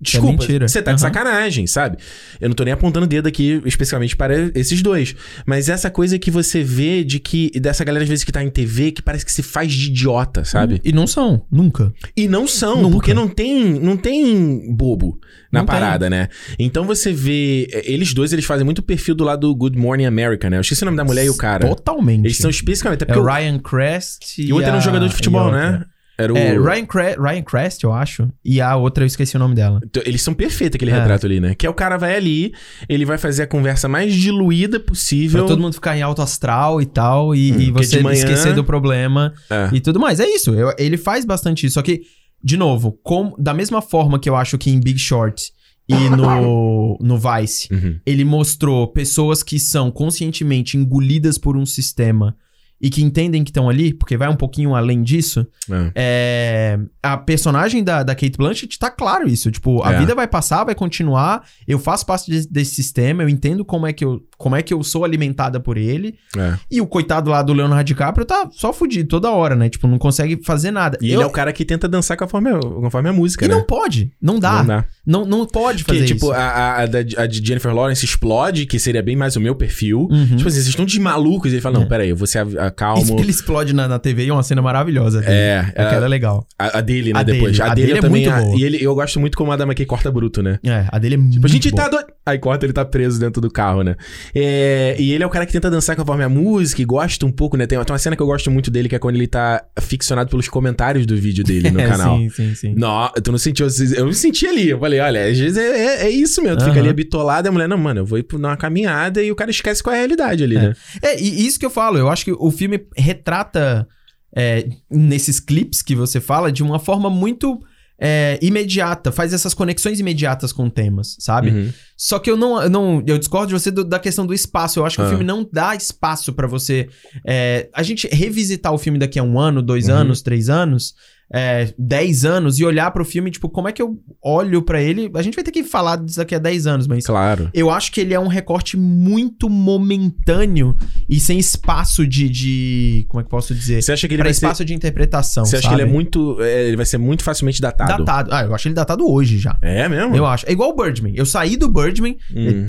desculpa, mentira. você tá de Aham. sacanagem, sabe? Eu não tô nem apontando o dedo aqui especificamente para esses dois. Mas essa coisa que você vê de que, dessa galera às vezes que tá em TV, que parece que se faz de idiota, sabe? E não são, nunca. E não são, Nunca. porque não tem, não tem bobo na Não tem. parada, né? Então você vê. eh, Eles dois, eles fazem muito perfil do lado do Good Morning America, né? Eu esqueci o nome da mulher e o cara. Totalmente. Eles são especificamente. Até É porque o Ryan Crest E o outro era um jogador de futebol, né? Era o. É, Ryan, Cre- Ryan Crest, eu acho. E a outra, eu esqueci o nome dela. Então, Eles são perfeitos, aquele É. retrato ali, né? Que é o cara vai ali, ele vai fazer a conversa mais diluída possível. Pra todo mundo ficar em alto astral e tal, e, Hum, e você manhã- esquecer do problema É. e tudo mais. É isso, eu- ele faz bastante isso. Só que, de novo, como, da mesma forma que eu acho que em Big Short e no, no Vice, Uhum. ele mostrou pessoas que são conscientemente engolidas por um sistema e que entendem que estão ali, porque vai um pouquinho além disso. É. É, a personagem da, da Kate Blanchett tá claro isso. Tipo, a É. vida vai passar, vai continuar. Eu faço parte de- desse sistema, eu entendo como é, que eu, como é que eu sou alimentada por ele. É. E o coitado lá do Leonardo DiCaprio tá só fudido toda hora, né? Tipo, não consegue fazer nada. E Eu- ele é o cara que tenta dançar conforme a, conforme a música, E né? não pode, não dá. Não dá. Não, não pode Porque, fazer tipo, isso. a, a, a de Jennifer Lawrence explode, que seria bem mais o meu perfil. Uhum. Tipo assim, vocês estão de malucos. E ele fala, não, peraí, eu vou ser calmo. Isso que ele explode na, na TV é uma cena maravilhosa. Dele. É, Aquela é legal. A, a dele, né, A depois. dele. A, dele, dele é também. muito boa. e ele, eu gosto muito como a Adam McKay corta bruto, né? É, a dele é Tipo, muito a gente boa. tá doido. Aí corta, ele tá preso dentro do carro, né? É, e ele é o cara que tenta dançar conforme a música e gosta um pouco, né? Tem, tem uma cena que eu gosto muito dele, que é quando ele tá ficcionado pelos comentários do vídeo dele no É, canal. Sim, sim, sim. Não, tu não sentiu. Eu me senti ali. Eu falei, olha, às vezes é, é- é isso mesmo. Tu fica Aham. ali habitolado e a mulher, não, mano, eu vou ir dar uma caminhada e o cara esquece qual é a realidade ali, né? É, e isso que eu falo, eu acho que o filme retrata é, nesses clipes que você fala de uma forma muito é, imediata, faz essas conexões imediatas com temas, sabe? Uhum. Só que eu não, eu não. Eu discordo de você do- da questão do espaço. Eu acho que Ah. o filme não dá espaço pra você. é, a gente revisitar o filme daqui a um ano, dois Uhum. anos, três anos. É, 10 anos e olhar pro filme, tipo, como é que eu olho pra ele? A gente vai ter que falar disso daqui a 10 anos, mas Claro. eu acho que ele é um recorte muito momentâneo e sem espaço de. de como é que eu posso dizer? Você acha que ele Pra vai ser. espaço de interpretação. Você acha sabe? que ele é muito. é, ele vai ser muito facilmente datado? datado? Ah, eu acho ele datado hoje já. É mesmo? Eu acho. É igual o Birdman. Eu saí do Birdman. Hum. e,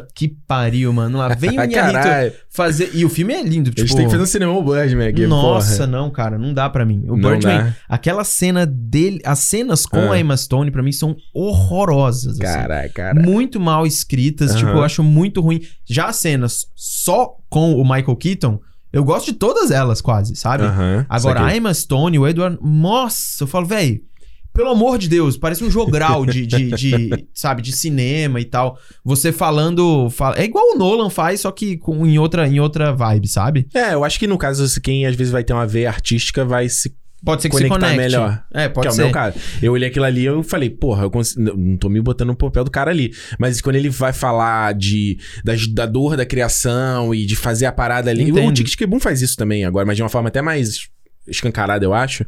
puta que pariu, mano. Lá vem o Inharito fazer. E o filme é lindo. Tipo, Eles têm que fazer um cinema Birdman aqui, Nossa, porra. não, cara, não dá pra mim. O Não Birdman, dá. aquela cena dele, as cenas com Ah. a Emma Stone, pra mim, são horrorosas. assim. Caralho, cara. Muito mal escritas, Aham. tipo, eu acho muito ruim. Já as cenas só com o Michael Keaton, eu gosto de todas elas, quase, sabe? Aham, Agora, a Emma Stone, o Edward. Nossa, eu falo, velho. Pelo amor de Deus, parece um jogral de, de, de, sabe, de cinema e tal. Você falando. fala- é igual o Nolan faz, só que com, em, outra, em outra vibe, sabe? É, eu acho que no caso, quem às vezes vai ter uma veia artística vai se. Pode ser que Conectar se melhor. É, pode que é ser. o meu caso. Eu olhei aquilo ali e eu falei, porra, eu cons... não não tô me botando no papel do cara ali. Mas quando ele vai falar de, da, da dor da criação e de fazer a parada ali. Entendo. O Tic Tic Boom faz isso também agora, mas de uma forma até mais escancarada, eu acho.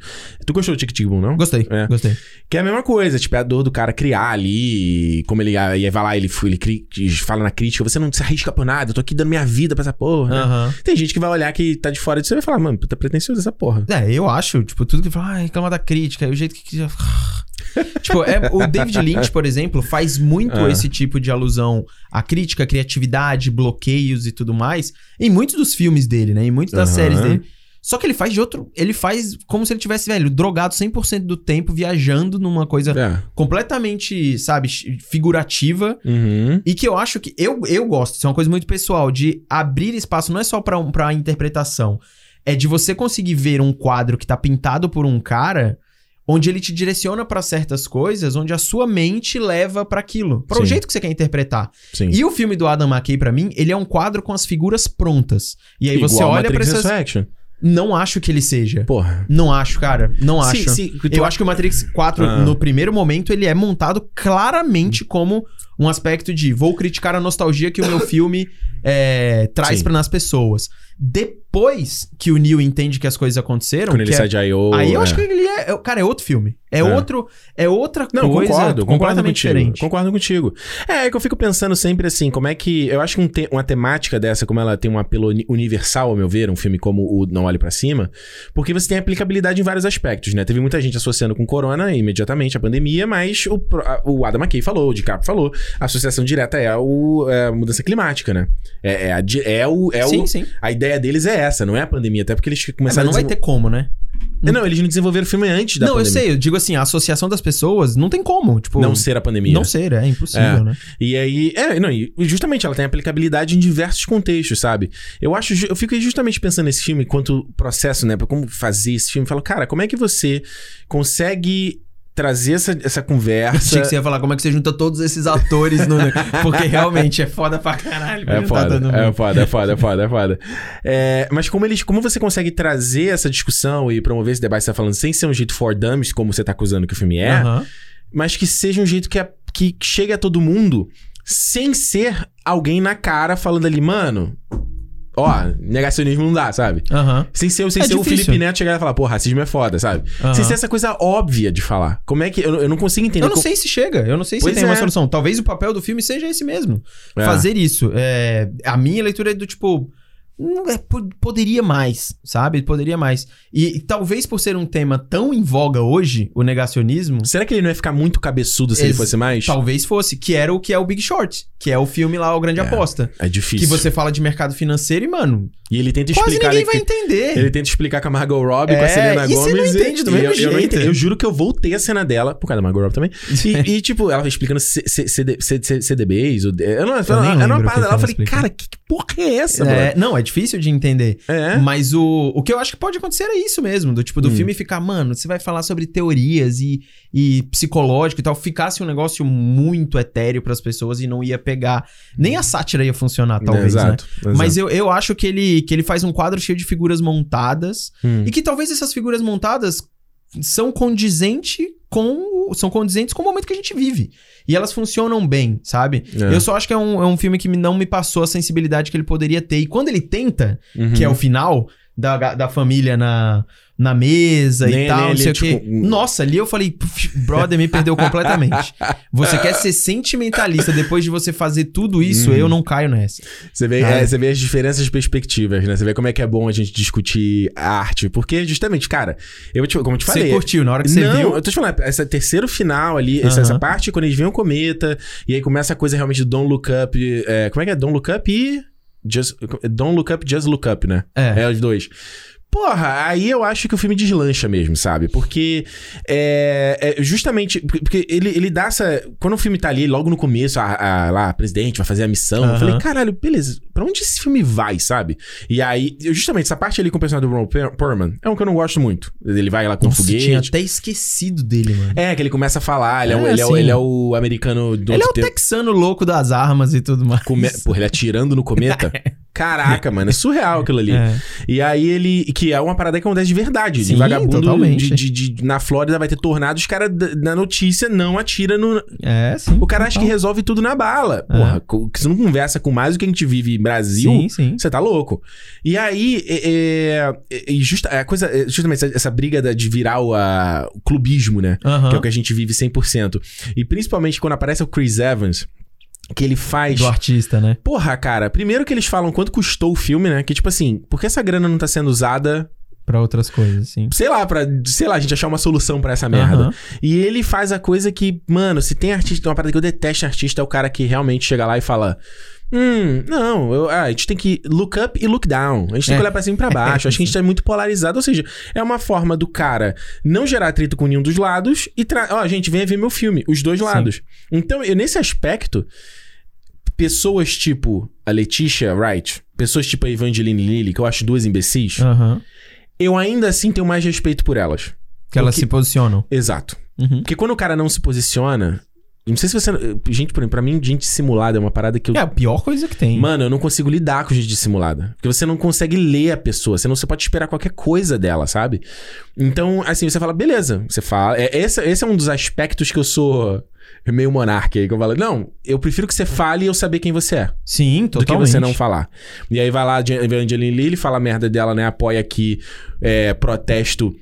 Tu gostou do Tic Tic Boom, não? Gostei, É. gostei. Que é a mesma coisa, tipo, é a dor do cara criar ali, como ele aí vai lá, ele, ele cri- fala na crítica, você não se arrisca por nada, eu tô aqui dando minha vida pra essa porra. né? Aham. Tem gente que vai olhar que tá de fora disso e vai falar, mano, puta pretencioso essa porra. É, eu acho, tipo, tudo que fala, ah, reclama da crítica, o jeito que. tipo, é, o David Lynch, por exemplo, faz muito Ah. esse tipo de alusão à crítica, à criatividade, bloqueios e tudo mais, em muitos dos filmes dele, né? Em muitas das Aham. séries dele. Só que ele faz de outro. Ele faz como se ele tivesse, velho, drogado 100% do tempo, viajando numa coisa É. completamente, sabe, figurativa. Uhum. E que eu acho que. Eu, eu gosto, isso é uma coisa muito pessoal, de abrir espaço não é só pra, pra interpretação. É de você conseguir ver um quadro que tá pintado por um cara, onde ele te direciona pra certas coisas, onde a sua mente leva pra aquilo, para o jeito que você quer interpretar. Sim. E o filme do Adam McKay, pra mim, ele é um quadro com as figuras prontas. E aí você Igual olha pra Matrix essas. Resurrection. Não acho que ele seja. Porra. Não acho, cara. Não acho. se- tu- Eu acho que o Matrix 4, Ah. no primeiro momento, ele é montado claramente como um aspecto de vou criticar a nostalgia que o meu filme é, traz para nas pessoas. Depois que o Neo entende que as coisas aconteceram, Quando ele é- sai de I.O. aí eu é. acho que ele é, Cara, é outro filme. É, É. outro. É outra Não, coisa concordo, concordo completamente contigo. diferente. Concordo contigo. É, é que eu fico pensando sempre assim, como é que. Eu acho que um te- uma temática dessa, como ela tem um apelo uni- universal, ao meu ver, um filme como o Não Olhe Pra Cima, porque você tem aplicabilidade em vários aspectos, né? Teve muita gente associando com corona imediatamente a pandemia, mas o, o Adam McKay falou, o DiCaprio falou, a associação direta é, o, é a mudança climática, né? É, é, a, é o. É sim, o sim. a ideia deles é essa, não é a pandemia, até porque eles É, mas começaram não vai a ter como, né? desenvol- Não, eles não desenvolveram o filme antes da não, eu pandemia. sei. Eu digo assim, a associação das pessoas não tem como. Tipo, Não ser a pandemia. Não ser, é impossível, É. né? E aí, é, não, e justamente ela tem aplicabilidade em diversos contextos, sabe? Eu acho, eu fico justamente pensando nesse filme enquanto processo, né, pra como fazer esse filme. Eu falo, cara, como é que você consegue trazer essa, essa conversa? Achei que você ia falar como é que você junta todos esses atores no. Porque realmente é foda pra caralho. É juntar foda, todo é foda, é foda, é foda, é foda. É, mas como eles, como você consegue trazer essa discussão e promover esse debate que você tá falando sem ser um jeito for dummies, como você tá acusando que o filme é, Aham. mas que seja um jeito que, é- que chegue a todo mundo sem ser alguém na cara falando ali, mano, ó, negacionismo não dá, sabe? Aham. Sem ser, sem É ser o. Felipe Neto chegar e falar, pô, racismo é foda, sabe? Aham. Sem ser essa coisa óbvia de falar. Como é que. Eu, eu não consigo entender. Eu não como- sei se chega, eu não sei se Pois tem uma é. solução. Talvez o papel do filme seja esse mesmo. É. Fazer isso. É, a minha leitura é do tipo. É, po- poderia mais, sabe? Poderia mais. E, e talvez por ser um tema tão em voga hoje, o negacionismo, Será que ele não ia ficar muito cabeçudo se ele fosse mais? talvez fosse, que era o que é o Big Short, que é o filme lá, O Grande Aposta. É difícil. Que você fala de mercado financeiro e, mano, E ele tenta quase explicar. ninguém ele, vai entender. ele tenta explicar com a Margot Robbie, com a É, Selena e você Gomez. não entende do e mesmo eu, eu, não jeito. entendo. eu juro que eu voltei a cena dela por causa da Margot Robbie também. E, e, tipo, ela explicando CDBs. Eu não, nem era uma lembro o parada que lá. Eu ela falei, explica. cara, que, que porra é essa, É, mano? não, é difícil de entender. É. Mas o, o que eu acho que pode acontecer é isso mesmo. Do tipo, do Hum. filme ficar, mano, você vai falar sobre teorias e, e psicológico e tal. Ficasse um negócio muito etéreo pras pessoas e não ia pegar. Nem a sátira ia funcionar, talvez, né? exato, exato. Mas eu, eu acho que ele, que ele faz um quadro cheio de figuras montadas. Hum. E que talvez essas figuras montadas são condizentes com com, são condizentes com o momento que a gente vive. E elas funcionam bem, sabe? É. Eu só acho que é um, é um filme que não me passou a sensibilidade que ele poderia ter. E quando ele tenta, Uhum. que é o final da, da família na, na mesa Nem- e tal, não sei o tipo, quê. Nossa, ali eu falei, "Puf, brother, me perdeu completamente. Você quer ser sentimentalista depois de você fazer tudo isso, Uhum. eu não caio nessa. Você vê, é, você vê as diferenças de perspectivas, né? Você vê como é que é bom a gente discutir arte. Porque, justamente, cara, eu te, como eu te falei. Você curtiu, na hora que você não, viu. eu tô te falando, esse terceiro final ali, essa, Aham. essa parte, quando eles veem o cometa, e aí começa a coisa realmente do Don't Look Up. é, como é que é? Don't Look Up e. Just, Don't Look Up, Just Look Up, né? É. É os dois. Porra, aí eu acho que o filme deslancha mesmo, sabe? Porque é, é justamente. Porque ele, ele dá essa. Quando o filme tá ali, logo no começo, a, a- lá, a presidente vai fazer a missão. Eu Aham. falei, caralho, beleza, pra onde esse filme vai, sabe? E aí, eu- justamente, essa parte ali com o personagem do Ron Per- Perlman é um que eu não gosto muito. Ele vai lá com o Nossa, foguete. tinha até esquecido dele, mano. É, que ele começa a falar, ele é, o- É, ele é, o- assim. ele é o americano do ele é o texano louco das armas e tudo mais. Come... Porra, ele atirando no cometa. Caraca, mano, é surreal aquilo ali. É. E aí ele. Que é uma parada que acontece de verdade. de Sim, vagabundo totalmente. de, de- de- na Flórida vai ter tornado, os caras da- na notícia não atira no. É, sim. O cara acha que total. resolve tudo na bala. Porra, co- que você não conversa com mais do que a gente vive em Brasil. Sim, sim. Você tá louco. E aí, é, é, e justa, a coisa, é, justamente essa, essa briga da- de virar o, a- o clubismo, né? Aham. Que é o que a gente vive 100%. E principalmente quando aparece o Chris Evans, que ele faz. Do artista, né? Porra, cara, primeiro que eles falam quanto custou o filme, né? Que tipo assim, por que essa grana não tá sendo usada, Pra outras coisas, sim. sei lá, pra, sei lá, a gente achar uma solução pra essa merda. Aham. E ele faz a coisa que, mano, se tem artista, uma parada que eu detesto artista é o cara que realmente chega lá e fala. Hum, não, eu- ah, a gente tem que look up e look down. A gente tem É. que olhar pra cima e pra baixo. Acho que a gente tá muito polarizado. Ou seja, é uma forma do cara não gerar atrito com nenhum dos lados e. Tra... Ó, gente, venha ver meu filme. Os dois Sim. lados. Então, eu, nesse aspecto, pessoas tipo a Letitia Wright, pessoas tipo a Evangeline Lilly, que eu acho duas imbecis, Aham. eu ainda assim tenho mais respeito por elas. Que elas se posicionam. Exato. Uhum. Porque quando o cara não se posiciona. Não sei se você. Gente, por- pra mim, gente simulada é uma parada que eu. É a pior coisa que tem. Mano, eu não consigo lidar com gente simulada. Porque você não consegue ler a pessoa. Você não você pode esperar qualquer coisa dela, sabe? Então, assim, você fala, beleza. Você fala. É, esse, esse é um dos aspectos que eu sou meio monarca aí. Que eu falo, não, eu prefiro que você fale e eu saber quem você é. Sim, Do totalmente. que você não falar. E aí vai lá a Evangeline Lilly, fala a merda dela, né? Apoia aqui é, protesto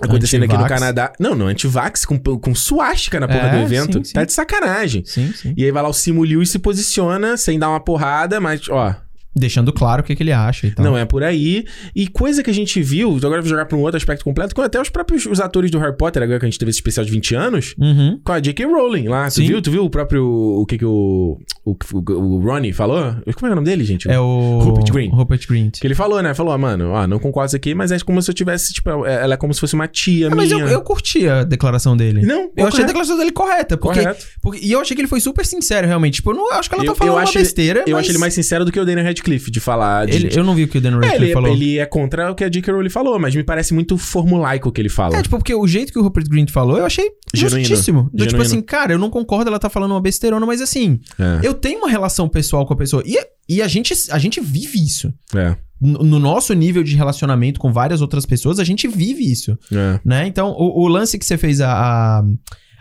acontecendo aqui no. Canadá. Não, não, antivax com, com suástica na porra É, do evento. sim, sim. Tá de sacanagem. Sim, sim. E aí vai lá o Simuliu e se posiciona sem dar uma porrada, mas, ó, Deixando claro o que, que ele acha e tal. não é por aí. E coisa que a gente viu, agora eu vou jogar pra um outro aspecto completo, com até os próprios os atores do Harry Potter, agora que a gente teve esse especial de 20 anos, Uhum. com a J.K. Rowling lá. Tu Sim. viu? Tu viu o próprio. O que que o. O, o, Ronnie falou? Como é o nome dele, gente? É o... Rupert Grint. Rupert Grint. Que ele falou, né? Falou, ah, mano, ó, não concordo isso aqui, mas é como se eu tivesse, tipo, é- ela é como se fosse uma tia É, minha. mas eu, eu curti a declaração dele. Não, Eu achei a correto. declaração dele correta. Porque, Correto. porque- e eu achei que ele foi super sincero, realmente. Tipo, eu não eu acho que ela Eu- tá falando eu uma besteira. Eu mas acho ele mais sincero do que o Daniel Radcliffe, de falar. De, Ele- eu não vi o que o Dan É, Radcliffe ele, falou. ele é contra o que a J.K. Rowling falou, mas me parece muito formulaico o que ele fala. É, tipo, porque o jeito que o Rupert Grint falou, eu achei Genuíno. justíssimo. Do, tipo Genuíno. assim, cara, eu não concordo, ela tá falando uma besteirona, mas assim, É, eu tenho uma relação pessoal com a pessoa. E, e a, gente, a gente vive isso. é, No, no nosso nível de relacionamento com várias outras pessoas, a gente vive isso, é. né? Então, o, o lance que você fez a, a,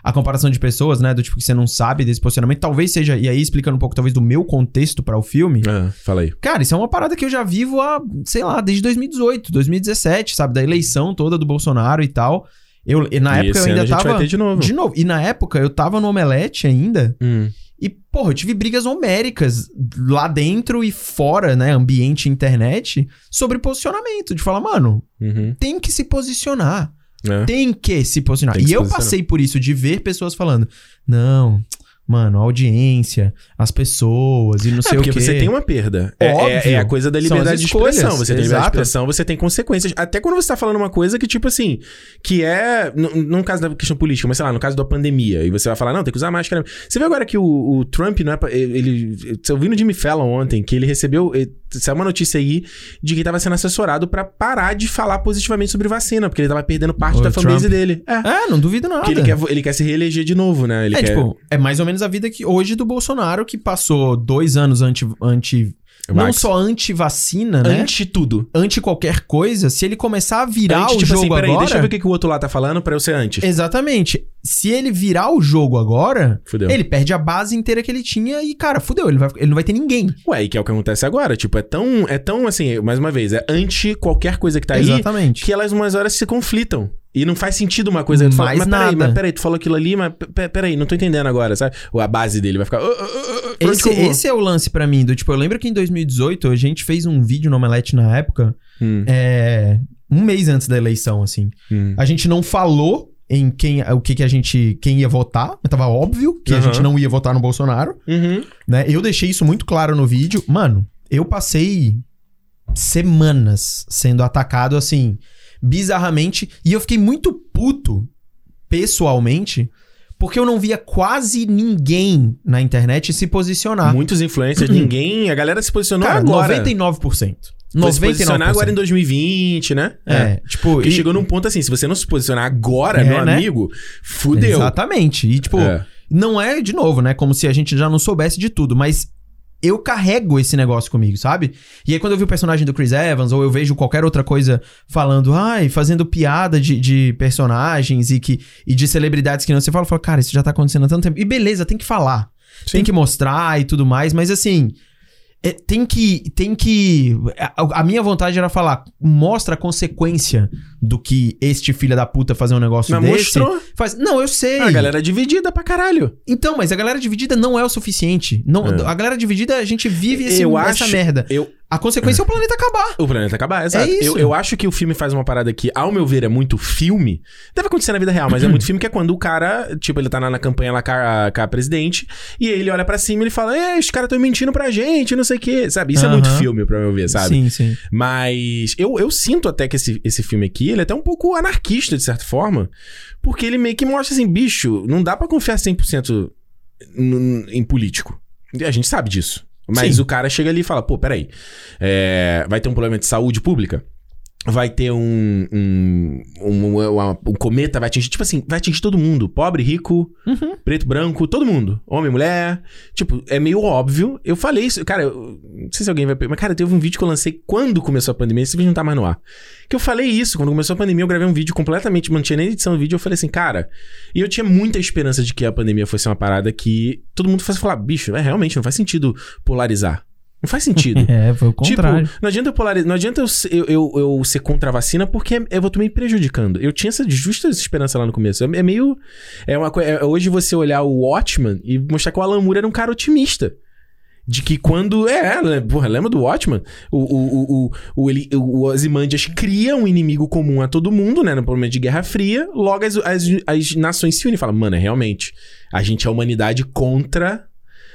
a comparação de pessoas, né? Do tipo que você não sabe desse posicionamento, talvez seja, e aí explicando um pouco, talvez, do meu contexto para o filme. é, fala aí. Cara, isso é uma parada que eu já vivo há, sei lá, desde 2018, 2017, sabe? Da eleição toda do Bolsonaro e tal. Eu, e na E época eu ainda tava. de novo. De novo. E na época eu tava no Omelete ainda. Hum. E, porra, eu tive brigas homéricas lá dentro e fora, né? Ambiente internet, sobre posicionamento. De falar, mano, Uhum. tem que se posicionar. É. Tem que se posicionar. Que e se eu posicionar. passei por isso, de ver pessoas falando, não. Mano, a audiência, as pessoas e não É, sei porque o quê. você tem uma perda. É, é, Óbvio. é a coisa da liberdade de expressão. Você tem liberdade de expressão, você tem consequências. Até quando você tá falando uma coisa que, tipo assim, que é. No, no caso da questão política, mas sei lá, no caso da pandemia, e você vai falar, não, tem que usar máscara. Você vê agora que o, o Trump, não é. pra- Ele. Eu vi no Jimmy Fallon ontem que ele recebeu. eh, Saiu uma notícia aí de que ele tava sendo assessorado pra parar de falar positivamente sobre vacina, porque ele tava perdendo parte O da fanbase dele. É. É, não duvido nada. Porque ele quer, ele quer se reeleger de novo, né? Ele é, quer... tipo, é mais ou menos a vida que hoje do Bolsonaro, que passou dois anos anti, anti não só anti-vacina, né? Anti tudo. Anti qualquer coisa, se ele começar a virar Anti, o tipo jogo assim, peraí, agora... deixa eu ver o que, que o outro lá tá falando pra eu ser antes. Exatamente. Se ele virar o jogo agora, Fudeu. ele perde a base inteira que ele tinha e, cara, fudeu. Ele, vai, ele não vai ter ninguém. Ué, e que é o que acontece agora. Tipo, é tão, é tão assim, mais uma vez, é anti qualquer coisa que tá aí, Exatamente. que elas umas horas se conflitam. E não faz sentido uma coisa. Tu fala, mas peraí, nada. mas peraí, tu falou aquilo ali, mas pe- peraí, não tô entendendo agora, sabe? Ou a base dele vai ficar. "Ah, ah, ah, ah, pra onde Esse, que eu vou?" esse é o lance pra mim. Do, tipo, eu lembro que em 2018 a gente fez um vídeo no Omelete na época, Hum, é, um mês antes da eleição, assim. hum. A gente não falou em quem, o que, que a gente, quem ia votar, mas tava óbvio que a Aham. gente não ia votar no Bolsonaro, Uhum. né? Eu deixei isso muito claro no vídeo. Mano, eu passei semanas sendo atacado assim, bizarramente, e eu fiquei muito puto pessoalmente, porque eu não via quase ninguém na internet se posicionar. Muitos influencers, ninguém. A galera se posicionou Cara, agora. 99%. Foi se posicionar 99%. agora em 2020, né? É, tipo... Porque e- chegou num ponto assim, se você não se posicionar agora, É, meu né? amigo, fudeu. Exatamente. E, tipo, É. não é, de novo, né? Como se a gente já não soubesse de tudo, mas eu carrego esse negócio comigo, sabe? E aí, quando eu vi o personagem do Chris Evans, ou eu vejo qualquer outra coisa falando, ai, fazendo piada de, de personagens e, que, e de celebridades que não você fala, eu falo, cara, isso já tá acontecendo há tanto tempo. E beleza, tem que falar. Sim. Tem que mostrar e tudo mais, mas assim. é, tem que. Tem que. A, a minha vontade era falar, mostra a consequência do que este filho da puta fazer um negócio Mas desse. mostrou. Faz, não, eu sei. A galera é dividida pra caralho. Então, mas a galera dividida não é o suficiente. Não, É. A galera dividida, a gente vive esse, eu essa acho, merda. Eu, A consequência é o planeta acabar. o planeta acabar, exato. É isso. Eu, eu acho que o filme faz uma parada que, ao meu ver, é muito filme. Deve acontecer na vida real, mas é muito filme que é quando o cara, tipo, ele tá na, na campanha lá com a, com a presidente, e aí ele olha pra cima e ele fala: É, os caras tão mentindo pra gente, não sei o quê. Sabe? Isso é muito filme, pra meu ver, sabe? Sim, sim. Mas eu, eu sinto até que esse, esse filme aqui, ele é até um pouco anarquista, de certa forma. Porque ele meio que mostra assim, bicho, não dá pra confiar 100% n- em político. E a gente sabe disso. Mas Sim. o cara chega ali e fala, pô, peraí, é, vai ter um problema de saúde pública? Vai ter um, um, um, um cometa, vai atingir, tipo assim, vai atingir todo mundo. Pobre, rico, Uhum. preto, branco, todo mundo. Homem, mulher. Tipo, é meio óbvio. Eu falei isso, cara, eu, não sei se alguém vai. Mas, cara, teve um vídeo que eu lancei quando começou a pandemia. Esse vídeo não tá mais no ar. Que eu falei isso. Quando começou a pandemia, eu gravei um vídeo completamente. Não tinha nem edição do vídeo. Eu falei assim, cara. E eu tinha muita esperança de que a pandemia fosse uma parada que todo mundo fosse falar, bicho, é realmente, não faz sentido polarizar. Não faz sentido. É, foi o contrário. Tipo, não adianta eu polarizar, não adianta eu, ser- eu, eu, eu ser contra a vacina porque eu vou tô me prejudicando. Eu tinha essa justa esperança lá no começo. É, é meio. É uma coisa. é hoje você olhar o Watchman e mostrar que o Alan Moore era um cara otimista. De que quando. É, né, porra, lembra do Watchman? O, o, o, o, o, ele- o Ozymandias cria um inimigo comum a todo mundo, né? No momento de Guerra Fria. Logo as, as, as nações se unem e falam, mano, é realmente. A gente é a humanidade contra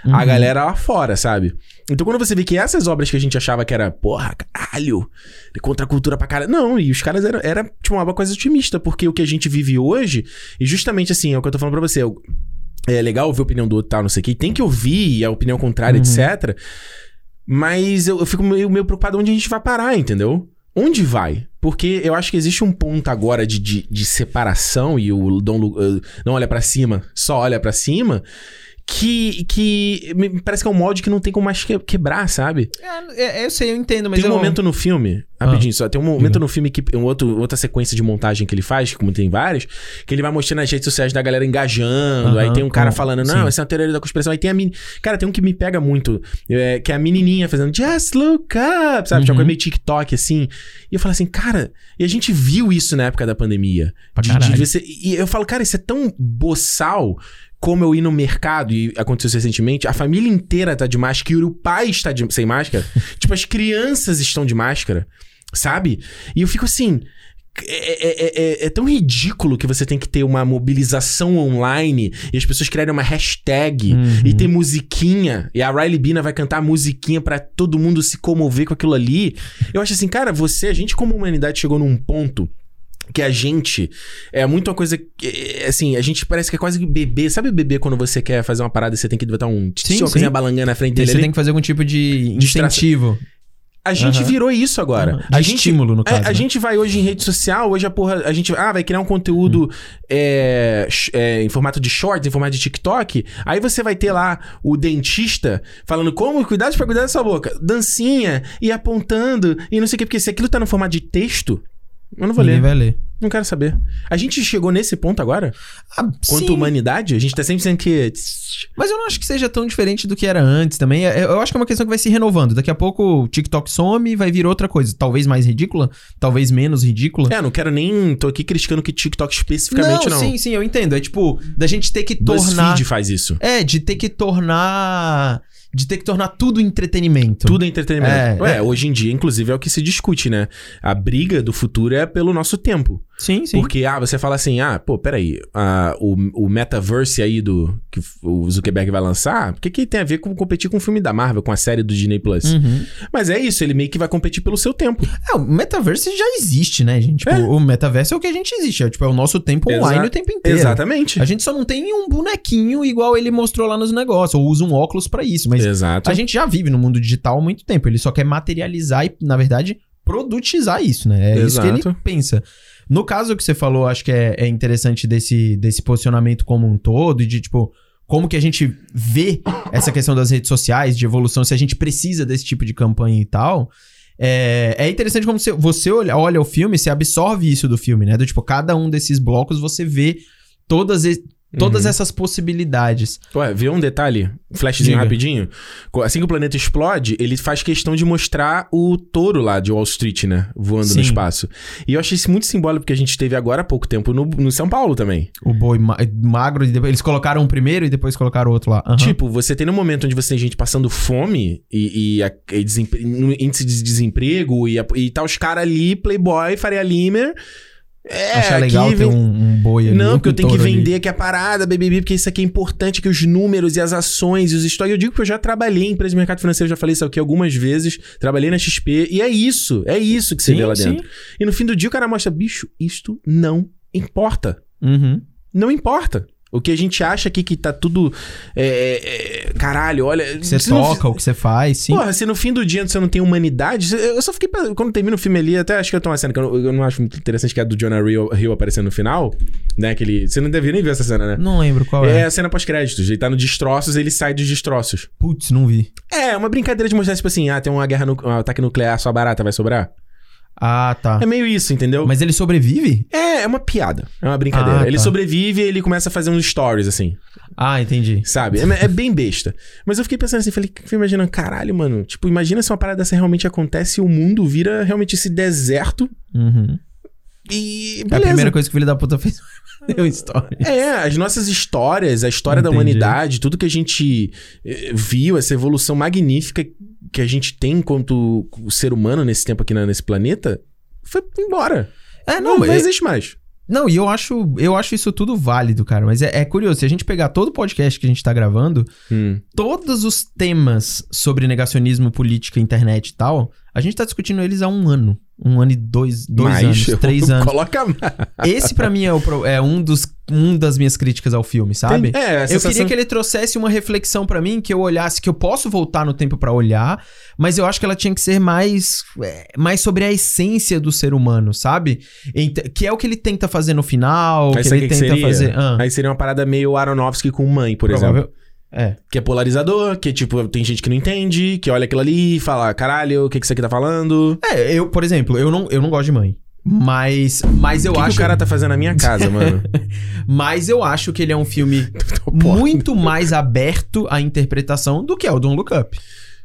a Uhum. galera lá fora, sabe? Então quando você vê que essas obras que a gente achava que era, porra, caralho, de contra a cultura pra caralho. Não, e os caras eram, era, tipo, uma coisa otimista, porque o que a gente vive hoje, e justamente assim, é o que eu tô falando pra você. é legal ouvir a opinião do outro tal, não sei o que, tem que ouvir a opinião contrária, Uhum. etc. Mas eu, eu fico meio, meio preocupado onde a gente vai parar, entendeu? Onde vai? Porque eu acho que existe um ponto agora de, de, de separação e o Dom Lu- eh, não olha pra cima, só olha pra cima. Que, que me parece que é um molde que não tem como mais que- quebrar, sabe? É, é, eu sei, eu entendo, mas tem um eu... momento no filme, rapidinho só, tem um momento no filme que um outro, outra sequência de montagem que ele faz, como tem vários, que ele vai mostrando nas redes sociais da galera engajando, aí tem um cara com- falando, não, sim. essa é uma teoria da conspiração, aí tem a meni... Cara, tem um que me pega muito, é, que é a menininha fazendo just look up, sabe? Tipo, Uhum. coisa meio TikTok, assim. E eu falo assim, cara, e a gente viu isso na época da pandemia. Pra De- de você- e eu falo, cara, isso é tão boçal como eu ir no mercado, e aconteceu recentemente, a família inteira tá de máscara e o pai está de- sem máscara. tipo, as crianças estão de máscara, sabe? E eu fico assim. É, é- é- é tão ridículo que você tem que ter uma mobilização online e as pessoas criarem uma hashtag Uhum. e ter musiquinha e a Riley Bina vai cantar musiquinha pra todo mundo se comover com aquilo ali. Eu acho assim, cara, você, a gente como humanidade chegou num ponto que a gente é muito uma coisa que, é, assim, a gente parece que é quase que bebê. Sabe bebê quando você quer fazer uma parada e você tem que botar um Sim, uma sim. coisinha balangando na frente dele Você ali? tem que fazer algum tipo de Distração. incentivo. A gente Aham. virou isso agora. De A gente, estímulo, no é, caso. a né? gente vai hoje em rede social, hoje a porra. A gente ah, vai criar um conteúdo Hum. é, é, em formato de shorts, em formato de TikTok. Aí você vai ter lá o dentista falando como cuidado pra cuidar da sua boca. Dancinha e apontando e não sei o que. Porque se aquilo tá no formato de texto, eu não vou Ninguém ler. vai ler. Não quero saber. A gente chegou nesse ponto agora? Ah, Quanto sim. humanidade? A gente tá sempre dizendo que. Mas eu não acho que seja tão diferente do que era antes também. É- Eu acho que é uma questão que vai se renovando. Daqui a pouco o TikTok some e vai vir outra coisa. Talvez mais ridícula, talvez menos ridícula. É, não quero nem. tô aqui criticando que TikTok especificamente, não. sim, sim, eu entendo. É tipo, da gente ter que tornar. BuzzFeed faz isso. É, de ter que tornar. De ter que tornar tudo entretenimento. Tudo é entretenimento. É, é. hoje em dia, inclusive, é o que se discute, né? A briga do futuro é pelo nosso tempo. Sim, sim. Porque, ah, você fala assim, ah, pô, peraí, ah, o, o metaverse aí do que o Zuckerberg vai lançar, o que, que tem a ver com competir com o filme da Marvel, com a série do Disney Plus? Uhum. Mas é isso, ele meio que vai competir pelo seu tempo. É, o metaverso já existe, né, gente? Tipo, É. o metaverso é o que a gente existe. É, tipo, é o nosso tempo online Exa- o tempo inteiro. Exatamente. A gente só não tem um bonequinho igual ele mostrou lá nos negócios, ou usa um óculos pra isso, mas Exato. a gente já vive no mundo digital há muito tempo. Ele só quer materializar e, na verdade, produtizar isso, né? É isso que ele Exato. pensa. No caso que você falou, acho que é, é interessante desse, desse posicionamento como um todo e de, tipo, como que a gente vê essa questão das redes sociais, de evolução, se a gente precisa desse tipo de campanha e tal. É, é interessante como você, você olha, olha o filme, você absorve isso do filme, né? Do tipo, cada um desses blocos você vê todas, todas Uhum. essas possibilidades. Ué, vê um detalhe, flashzinho Diga. rapidinho. Assim que o planeta explode, ele faz questão de mostrar o touro lá de Wall Street, né? Voando Sim. no espaço. E eu achei isso muito simbólico, porque a gente teve agora há pouco tempo no, no São Paulo também. O boi ma- magro, e depois, eles colocaram um primeiro e depois colocaram o outro lá. Aham. Tipo, você tem um momento onde você tem gente passando fome e, e, a- e índice de desemprego e, a- e tá os caras ali, Playboy, Faria Limer. É, Achar legal aqui ter um, um boi ali. Não, porque eu tenho que touro ali. vender aqui a parada, BBB, porque isso aqui é importante, que os números e as ações e os estoques. Eu digo que eu já trabalhei em empresa de mercado financeiro, já falei isso aqui algumas vezes, trabalhei na XP, e é isso, é isso que você Sim, vê lá sim. dentro. E no fim do dia o cara mostra, bicho, isto não importa. Uhum. Não importa. O que a gente acha aqui que tá tudo. é, é, caralho, olha. Que você se no toca, o que você faz, sim. Porra, se no fim do dia você não tem humanidade. Eu só fiquei. Quando termina o filme ali, até acho que eu tô uma cena que eu não, eu não acho muito interessante, que é a do Jonah Hill, Hill aparecendo no final. Né? Que ele, você não deve nem ver essa cena, né? Não lembro qual É é. a cena pós-créditos. Ele tá no destroços ele sai dos destroços. Putz, não vi. É, uma brincadeira de mostrar, tipo assim, ah, tem uma guerra, nu um ataque nuclear, sua barata vai sobrar. Ah, tá. É meio isso, entendeu? Mas ele sobrevive? É, é uma piada. É uma brincadeira. Ah, ele tá. sobrevive e ele começa a fazer uns stories, assim. Ah, entendi. Sabe? É, é bem besta. Mas eu fiquei pensando assim, falei, fiquei imaginando, caralho, mano. Tipo, imagina se uma parada dessa realmente acontece e o mundo vira realmente esse deserto Uhum. e. É a Beleza. primeira coisa que o filho da puta fez. Deu história. É, as nossas histórias, a história da Entendi. humanidade, tudo que a gente eh, viu, essa evolução magnífica que a gente tem enquanto ser humano nesse tempo aqui na- nesse planeta, foi embora. É, Não, não, não mas. existe mais. Não, e eu acho, eu acho isso tudo válido, cara. Mas é, é curioso, se a gente pegar todo o podcast que a gente tá gravando, Hum. todos os temas sobre negacionismo, política, internet e tal, a gente tá discutindo eles há um ano. Um ano e dois, dois mais, anos, três anos. Coloca. Esse pra mim é, o é um, dos, um das minhas críticas ao filme, sabe? Tem- é, Eu sensação- queria que ele trouxesse uma reflexão pra mim, que eu olhasse, que eu posso voltar no tempo pra olhar, mas eu acho que ela tinha que ser mais, é, mais sobre a essência do ser humano, sabe? Que é o que ele tenta fazer no final, Aí que ele que que tenta seria? fazer. Ah, Aí seria uma parada meio Aronofsky com mãe, por provável- exemplo. É. Que é polarizador, que tipo, tem gente que não entende, que olha aquilo ali e fala, caralho, o que, que isso aqui tá falando? É, eu, por exemplo, eu não, eu não gosto de mãe. Mas, mas eu que, acho. que o cara tá fazendo na minha casa, mano? Mas eu acho que ele é um filme muito mais aberto à interpretação do que é o Don't Look Up.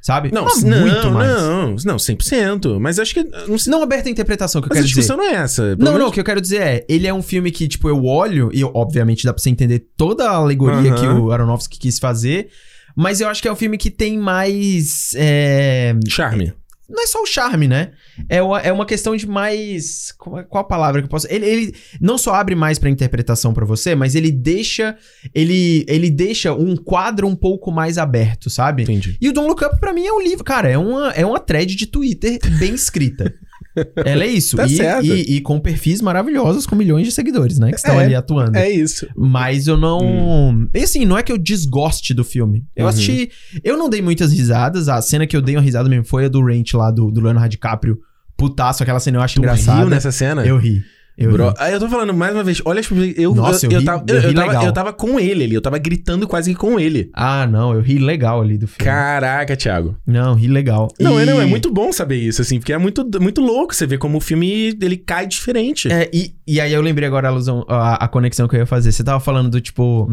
Sabe? Não, Mas não, muito mais. não, não, 100%. Mas acho que. Não sei, Não aberto à interpretação, que eu mas a quero dizer. discussão não é essa. Não, não, menos- o que eu quero dizer é, ele é um filme que, tipo, eu olho, e obviamente dá pra você entender toda a alegoria que o Aronofsky quis fazer, mas eu acho que é um filme que tem mais. é, Charme. Não é só o charme, né? É uma, é uma questão de mais. Qual, a palavra que eu posso. Ele, ele não só abre mais pra interpretação pra você, mas ele deixa. Ele, ele deixa um quadro um pouco mais aberto, sabe? Entendi. E o Don't Look Up, pra mim, é um livro. Cara, é uma, é uma thread de Twitter bem escrita. Ela é isso. Tá e, certo. E, e com perfis maravilhosos, com milhões de seguidores, né? Que estão É, ali atuando. É isso. Mas eu não. E assim, não é que eu desgoste do filme. Eu Uhum. assisti. Eu não dei muitas risadas. A cena que eu dei uma risada mesmo foi a do Ranch lá do, do Leonardo DiCaprio. Putaço, aquela cena eu acho Tu engraçada. riu nessa cena? Eu ri. Eu Bro, eu tô falando mais uma vez, olha as eu Nossa, eu, eu eu, ri- tava, eu eu, tava, eu tava com ele ali, eu tava gritando quase que com ele. Ah, não, eu ri legal ali do filme. Caraca, Thiago. Não, ri legal. Não, é, E- não, é muito bom saber isso, assim, porque é muito, muito louco você ver como o filme ele cai diferente. É, e, e aí eu lembrei agora a alusão, a, a conexão que eu ia fazer. Você tava falando do tipo.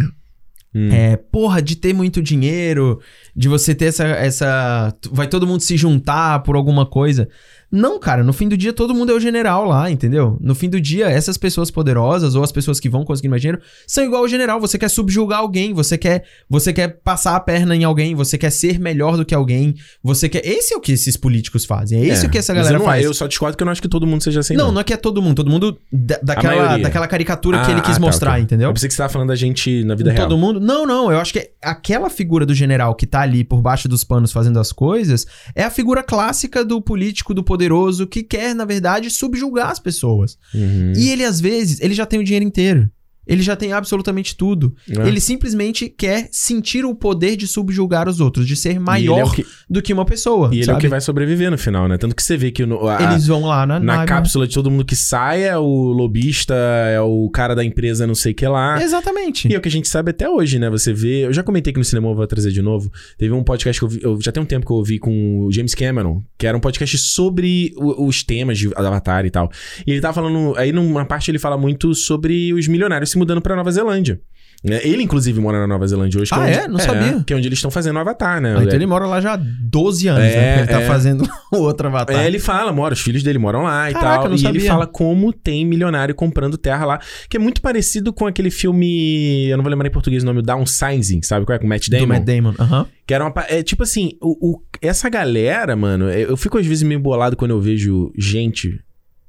Hum. É, porra, de ter muito dinheiro, de você ter essa, essa. Vai todo mundo se juntar por alguma coisa. Não, cara, no fim do dia todo mundo é o general lá, entendeu? No fim do dia, essas pessoas poderosas ou as pessoas que vão conseguir mais dinheiro são igual ao general. Você quer subjugar alguém, você quer, você quer passar a perna em alguém, você quer ser melhor do que alguém, você quer. Esse é o que esses políticos fazem, é esse o que essa galera não, faz. Eu só discordo que eu não acho que todo mundo seja assim, não, não. não é que é todo mundo, todo mundo da- daquela, daquela caricatura que Ah, ele quis ah, tá, mostrar, ok. entendeu? Eu pensei que você tava falando da gente na vida real. Todo mundo? Não, não. Eu acho que aquela figura do general que tá ali por baixo dos panos fazendo as coisas é a figura clássica do político, do poderoso, que quer, na verdade, subjugar as pessoas. Uhum. E ele, às vezes, ele já tem o dinheiro inteiro. Ele já tem absolutamente tudo. É. Ele simplesmente quer sentir o poder de subjugar os outros, de ser ele maior é que, do que uma pessoa. e ele é o sabe? que vai sobreviver no final, né? Tanto que você vê que no, a- Eles vão lá na, na nave, cápsula de todo mundo que sai é o lobista, é o cara da empresa não sei o que lá. Exatamente. E é o que a gente sabe até hoje, né? Você vê. Eu já comentei aqui no cinema, eu vou trazer de novo. Teve um podcast que eu, vi, eu já tem um tempo que eu ouvi com o James Cameron, que era um podcast sobre o- os temas de Avatar e tal. E ele tava falando. Aí numa parte ele fala muito sobre os milionários se mudando pra Nova Zelândia. né? Ele, inclusive, mora na Nova Zelândia hoje. Ah, onde, é? Não sabia. Que é onde eles estão fazendo o Avatar, né? Ah, então ele mora lá já há 12 anos, É, né? Porque ele tá é. fazendo o outro avatar. É, ele fala, mora, os filhos dele moram lá e Caraca, tal. não e ele sabia. fala como tem milionário comprando terra lá, que é muito parecido com aquele filme, eu não vou lembrar em português o nome, Downsizing, sabe qual é? Com o Matt Do Damon. Matt Damon. Aham. Que era uma. É tipo assim, o, o- essa galera, mano, eu eu fico às vezes meio bolado quando eu vejo gente.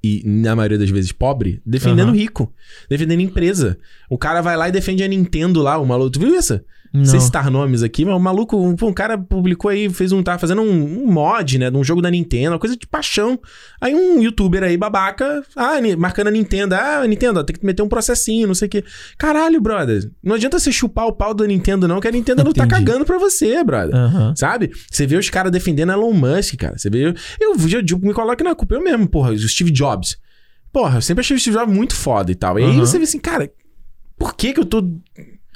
E na maioria das vezes pobre, defendendo Aham. rico, defendendo empresa. O cara vai lá e defende a Nintendo lá, o maluco. Tu viu isso? Não sei Não. citar nomes aqui, mas o maluco, um, um cara publicou aí, fez um. Tava fazendo um, um mod, né? De um jogo da Nintendo, uma coisa de paixão. Aí um youtuber aí, babaca, ah, marcando a Nintendo. Ah, Nintendo, ó, tem que meter um processinho, não sei o quê. Caralho, brother. Não adianta você chupar o pau da Nintendo, não, que a Nintendo não tá Entendi. cagando pra você, brother. Aham. Sabe? Você vê os caras defendendo Elon Musk, cara. Você vê. Eu, eu, eu me coloco na culpa eu mesmo, porra. O Steve Jobs. Porra, eu sempre achei o Steve Jobs muito foda e tal. E aí Aham. você vê assim, cara, por que que eu tô.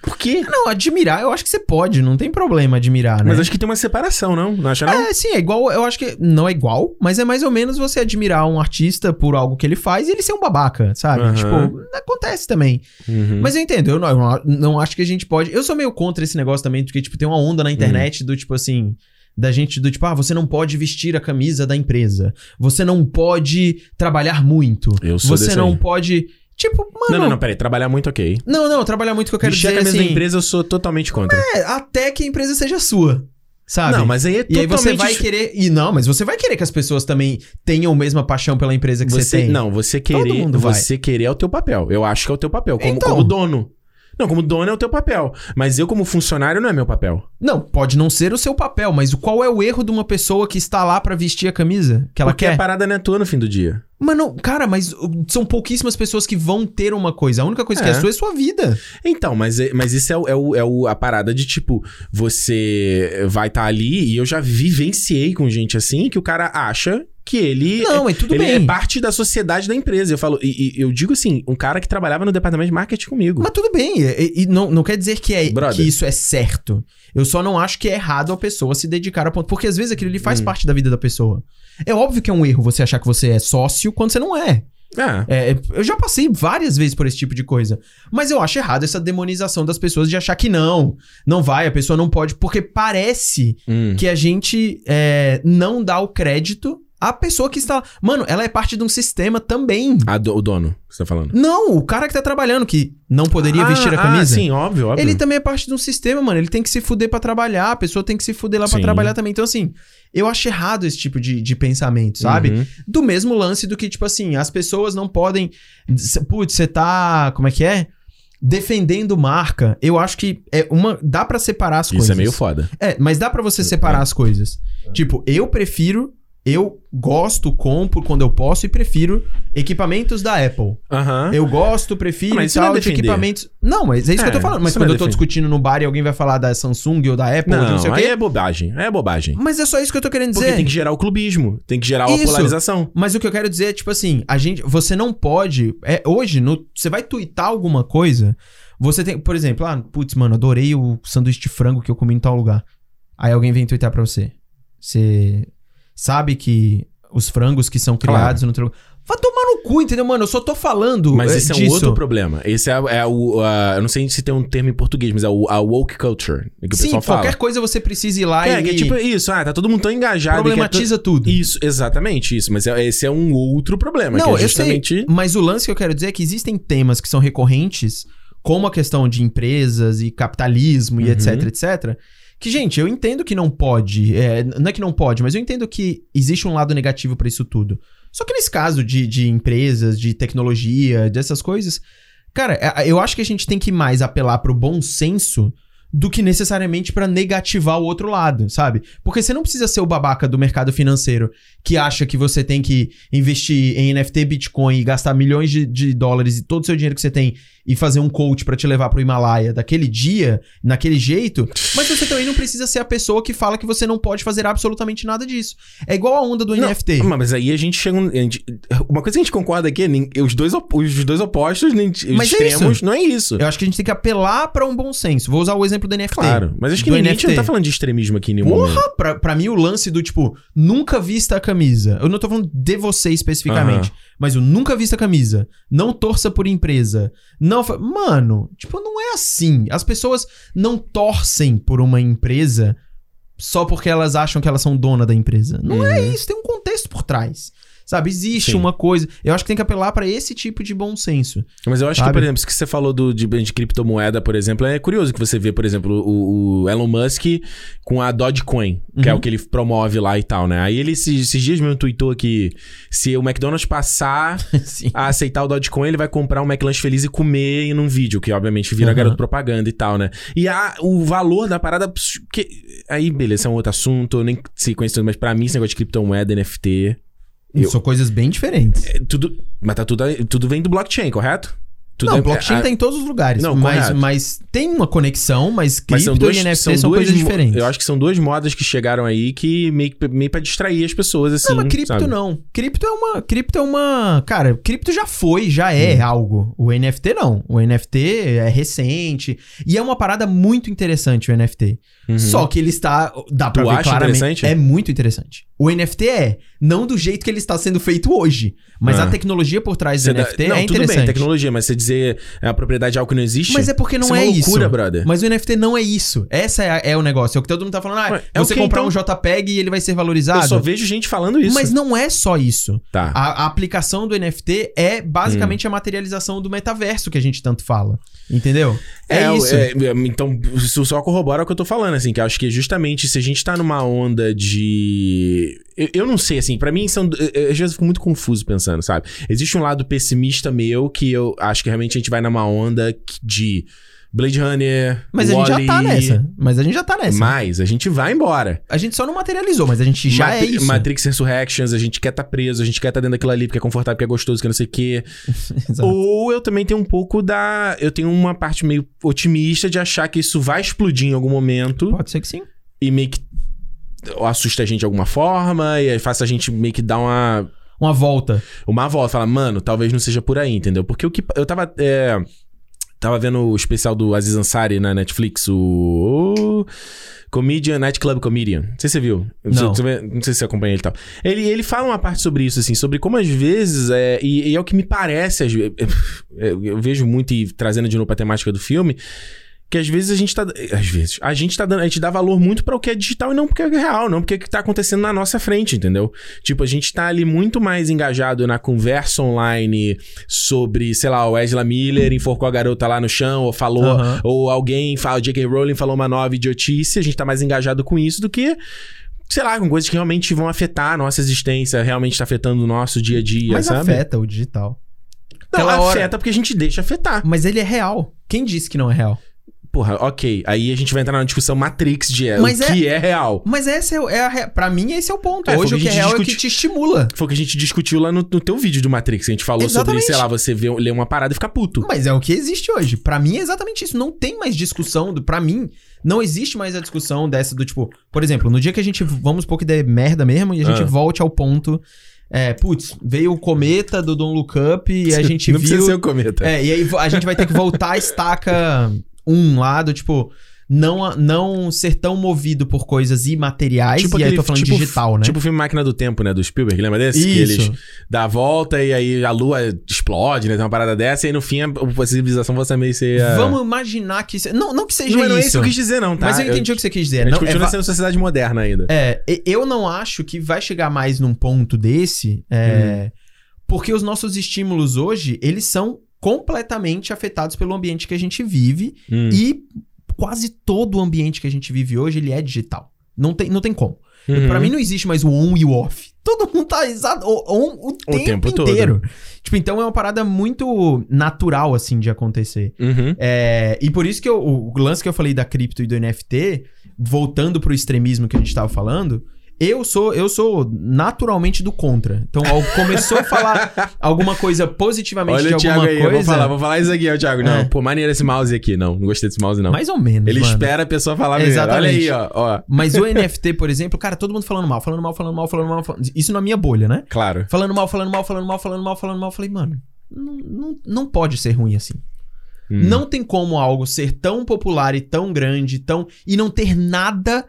Por quê? Não, admirar, eu acho que você pode, não tem problema admirar, né? Mas acho que tem uma separação, não? Não acha, não? É, sim, é igual, eu acho que não é igual, mas é mais ou menos você admirar um artista por algo que ele faz e ele ser um babaca, sabe? Aham. Tipo, acontece também. Uhum. Mas eu entendo, eu não, eu não- acho que a gente pode. Eu sou meio contra esse negócio também, porque, tipo, tem uma onda na internet do tipo assim. Da gente, do tipo, ah, você não pode vestir a camisa da empresa. Você não pode trabalhar muito. Eu sou Você não aí. pode. Tipo, mano. Não, não, não, peraí. Trabalhar muito, ok. Não, não, trabalhar muito que eu quero Vestir dizer a camisa assim. da empresa, eu sou totalmente contra. É, até que a empresa seja sua. Sabe? Não, mas aí é E aí totalmente... você vai querer. E não, mas você vai querer que as pessoas também tenham a mesma paixão pela empresa que você, Você, tem. não, você Todo querer, mundo vai. você querer é o teu papel. Eu acho que é o teu papel, como, Então. como dono. Não, como dono é o teu papel. Mas eu, como funcionário, não é meu papel. Não, pode não ser o seu papel, mas o- qual é o erro de uma pessoa que está lá pra vestir a camisa que ela Porque quer? a parada não é tua no fim do dia. Mano, cara, mas uh, são pouquíssimas pessoas que vão ter uma coisa. A única coisa que é É. sua é sua vida. Então, mas, é- mas isso é, o- é, o- é o- a parada de tipo, você vai estar ali e eu já vivenciei com gente assim que o cara acha que ele. Não, mas tudo ele bem. é parte da sociedade da empresa. Eu falo, e, e eu digo assim, um cara que trabalhava no departamento de marketing comigo. Mas tudo bem. E, e não, não quer dizer que, é, Brother. que isso é certo. Eu só não acho que é errado a pessoa se dedicar a ponto. Porque às vezes aquilo ali faz Hum. parte da vida da pessoa. É óbvio que é um erro você achar que você é sócio quando você não é. Ah, É, eu já passei várias vezes por esse tipo de coisa. Mas eu acho errado essa demonização das pessoas de achar que não. Não vai, a pessoa não pode. Porque parece hum. que a gente é, não dá o crédito à pessoa que está. Mano, ela é parte de um sistema também. A do- o dono, que você tá falando. Não, o cara que tá trabalhando, que não poderia Ah, vestir a ah, camisa. sim, óbvio, óbvio. Ele também é parte de um sistema, mano. Ele tem que se fuder pra trabalhar. A pessoa tem que se fuder lá pra Sim. trabalhar também. Então, assim, eu acho errado esse tipo de, de pensamento, sabe? Uhum. Do mesmo lance do que, tipo assim, as pessoas não podem. Putz, você tá. Como é que é? Defendendo marca. Eu acho que é uma. Dá pra separar as Isso coisas. é meio foda. É, mas dá pra você separar as coisas. Tipo, eu prefiro Eu gosto, compro quando eu posso e prefiro equipamentos da Apple. Aham. Eu gosto, prefiro Ah, mas e não é tal de defender. equipamentos. Não, mas é isso que eu tô É, falando. Mas não quando é eu tô discutindo no bar e alguém vai falar da Samsung ou da Apple ou de não Não, sei o quê. é bobagem. É bobagem. Mas é só isso que eu tô querendo Porque dizer. tem que gerar o clubismo. Tem que gerar Isso. polarização. Mas o que eu quero dizer é, tipo assim, a gente. Você não pode. É, hoje, no, você vai twittar alguma coisa. Você tem, por exemplo, ah, putz, mano, adorei o sanduíche de frango que eu comi em tal lugar. Aí alguém vem twittar pra você. Você sabe que os frangos que são Claro. criados no teu Vai tomar no cu, entendeu, mano? Eu só tô falando. Mas é, esse é um disso. outro problema. Esse é, é o. a- eu não sei se tem um termo em português, mas é o, a woke culture. Que o Sim, qualquer fala. coisa você precisa ir lá É, e. que é tipo isso. Ah, tá todo mundo tão engajado. e quer problematiza tudo. Isso, exatamente isso. Mas é- esse é um outro problema. Não, que é eu justamente. sei. Mas o lance que eu quero dizer é que existem temas que são recorrentes, como a questão de empresas e capitalismo e Uhum. etc, etc. Que, gente, eu entendo que não pode. é, não é que não pode, mas eu entendo que existe um lado negativo pra isso tudo. Só que nesse caso de, de empresas, de tecnologia, dessas coisas, cara, é- eu acho que a gente tem que mais apelar pro bom senso do que necessariamente pra negativar o outro lado, sabe? Porque você não precisa ser o babaca do mercado financeiro que acha que você tem que investir em NFT, Bitcoin e gastar milhões de, de dólares e todo o seu dinheiro que você tem e fazer um coach pra te levar pro Himalaia daquele dia, naquele jeito, mas você também não precisa ser a pessoa que fala que você não pode fazer absolutamente nada disso. É igual a onda do Não, NFT. Mas aí a gente chega. a gente- uma coisa que a gente concorda aqui é os dois, os dois opostos, nem- os Mas é extremos, isso. não é isso. Eu acho que a gente tem que apelar pra um bom senso. Vou usar o exemplo do NFT. Claro. Mas acho que Do ninguém, a gente não NFT. tá falando de extremismo aqui em nenhum momento. Porra, pra, pra mim o lance do tipo, nunca vista a camisa. Eu não tô falando de você especificamente, mas o nunca vista a camisa. Não torça por empresa. Não. Fa- Mano, tipo, não é assim. As pessoas não torcem por uma empresa só porque elas acham que elas são dona da empresa. Não é isso, tem um contexto por trás. Sabe, existe Sim. uma coisa. Eu acho que tem que apelar pra esse tipo de bom senso. Mas eu acho que, Sabe? por exemplo, isso que você falou do, de, de criptomoeda, por exemplo, é curioso que você vê, por exemplo, o, o Elon Musk com a Dogecoin, que é Uhum. o que ele promove lá e tal, né? Aí ele esses, esses dias mesmo tweetou que se o McDonald's passar a aceitar o Dogecoin, ele vai comprar um McLanche feliz e comer num vídeo, que obviamente vira Uhum. garoto propaganda e tal, né? E a, o valor da parada. Que, aí, beleza, é um outro assunto, eu nem sei conhecer, mas pra mim esse negócio de criptomoeda, NFT. Eu- São coisas bem diferentes. é tudo, mas tá tudo, tudo vem do blockchain, correto? Tudo não, é- blockchain a- tá em todos os lugares. Não, mas, correto. mas tem uma conexão, mas cripto Mas são duas, e NFT são são, duas coisas diferentes. Eu acho que são duas modas que chegaram aí que meio, meio pra distrair as pessoas, assim. não, mas cripto sabe? não. Cripto é uma. Cripto é uma. Cara, cripto já foi, já é Hum. algo. O NFT não. O NFT é recente. E é uma parada muito interessante o NFT. Uhum. Só que ele está. Dá pra Tu ver claramente. interessante? É muito interessante. O NFT é. Não do jeito que ele está sendo feito hoje. Mas Ah. a tecnologia por trás do Você dá- NFT não, é tudo interessante. bem, tecnologia, mas você dizer é a propriedade de algo que não existe. Mas é porque não isso é, uma isso. loucura, brother. Mas o NFT não é isso. Essa é, é o negócio. É o que todo mundo tá falando. Ah, é você quê, comprar então? um JPEG e ele vai ser valorizado. Eu só vejo gente falando isso. Mas não é só isso. Tá. A, a aplicação do NFT é Hum. basicamente a materialização do metaverso que a gente tanto fala. Entendeu? É, o- isso. é, é, então, isso só corrobora o que eu tô falando, assim, que eu acho que justamente se a gente tá numa onda de. Eu, eu não sei, assim, pra mim são. eu- eu, Às vezes eu fico muito confuso pensando, sabe? Existe um lado pessimista meu que eu acho que realmente a gente vai numa onda de Blade Runner. Mas a gente já tá nessa. Mas a gente já tá nessa. Mas a gente vai embora. A gente só não materializou, mas a gente já Matri- é isso. Matrix Resurrections, a gente quer tá preso, a gente quer tá dentro daquilo ali porque é confortável, porque é gostoso, que não sei o quê. Ou eu também tenho um pouco da. Eu tenho uma parte meio otimista de achar que isso vai explodir em algum momento Pode ser que sim. e meio que assusta a gente de alguma forma e faça a gente meio que dar uma. Uma volta. Uma volta, fala, mano, talvez não seja por aí, entendeu? Porque o que. Eu tava. é, tava vendo o especial do Aziz Ansari na Netflix, o. Comedian, Nightclub Comedian. Não sei se você viu. Não. Não sei se você acompanha ele e tal. Ele, ele fala uma parte sobre isso, assim, sobre como às vezes. É, e, e é o que me parece, às eu vejo muito e trazendo de novo pra temática do filme. Que às vezes a gente tá. Às vezes. A gente tá dando. A gente dá valor muito pra o que é digital e não porque é real, não porque é o que tá acontecendo na nossa frente, entendeu? Tipo, a gente tá ali muito mais engajado na conversa online sobre, sei lá, o Ezra Miller enforcou a garota lá no chão, ou falou, Aham. ou alguém, fala, J.K. Rowling falou uma nova idiotice, a gente tá mais engajado com isso do que. Sei lá, com coisas que realmente vão afetar a nossa existência, realmente tá afetando o nosso dia a dia, Mas sabe? afeta o digital. Não, Aquela hora- afeta porque a gente deixa afetar. Mas ele é real. Quem disse que não é real? Porra, ok. Aí a gente vai entrar na discussão Matrix de é, Mas o é- que é real. Mas essa é, é a. Pra mim, esse é o ponto. É, foi Hoje o que é real é o que te estimula. Foi o que a gente discutiu lá no, no teu vídeo do Matrix. A gente falou sobre, Exatamente. sei lá, você vê, lê uma parada e fica puto. Mas é o que existe hoje. Pra mim é exatamente isso. Não tem mais discussão. Do, pra mim, não existe mais a discussão dessa do tipo. Por exemplo, no dia que a gente. Vamos supor que der merda mesmo e a gente Ah. volte ao ponto. É, putz, veio o cometa do Don't Look Up e a gente Não viu. precisa ser o cometa. É, e aí a gente vai ter que voltar a estaca 1 lá do tipo. Não, não ser tão movido por coisas imateriais. e aí eu aquele- tô falando tipo- digital, né? Tipo o filme Máquina do Tempo, né? Do Spielberg, lembra desse? Que Isso. eles dá a volta e aí a lua explode, né? Tem uma parada dessa e aí no fim a, a civilização vai meio ser... a- Vamos imaginar que. isso- Não, não que seja Não, não é isso. isso que eu quis dizer, não, tá? Mas eu entendi o que você quis A dizer. gente Não, é, continua va- sendo sociedade moderna ainda. é, e- eu não acho que vai chegar mais num ponto desse, é, porque os nossos estímulos hoje, eles são completamente afetados pelo ambiente que a gente vive Hum. e quase todo o ambiente que a gente vive hoje, ele é digital. Não tem, não tem como. Uhum. Pra mim não existe mais o on e o off. Todo mundo tá exato o- on o, tempo, tempo todo. inteiro. Tipo, então é uma parada muito natural, assim, de acontecer. Uhum. É, e por isso que eu- o lance que eu falei da cripto e do NFT, voltando pro extremismo que a gente tava falando, eu sou eu sou naturalmente do contra. Então, ao começou a falar alguma coisa positivamente Olha de o Thiago alguma aí, coisa, vou falar, vou falar isso aqui, ó, Thiago. Não, É. pô, maneiro esse mouse aqui. Não, não gostei desse mouse, não. mais ou menos, Ele mano. espera a pessoa falar primeiro. Olha Exatamente. aí, ó, ó. Mas o NFT, por exemplo, cara, todo mundo falando mal, falando mal, falando mal, falando mal. falando- Isso na minha bolha, né? Claro. Falando mal, falando mal, falando mal, falando mal, falando mal. Falei, mano, não, não, não pode ser ruim assim. Hum. Não tem como algo ser tão popular e tão grande, tão e não ter nada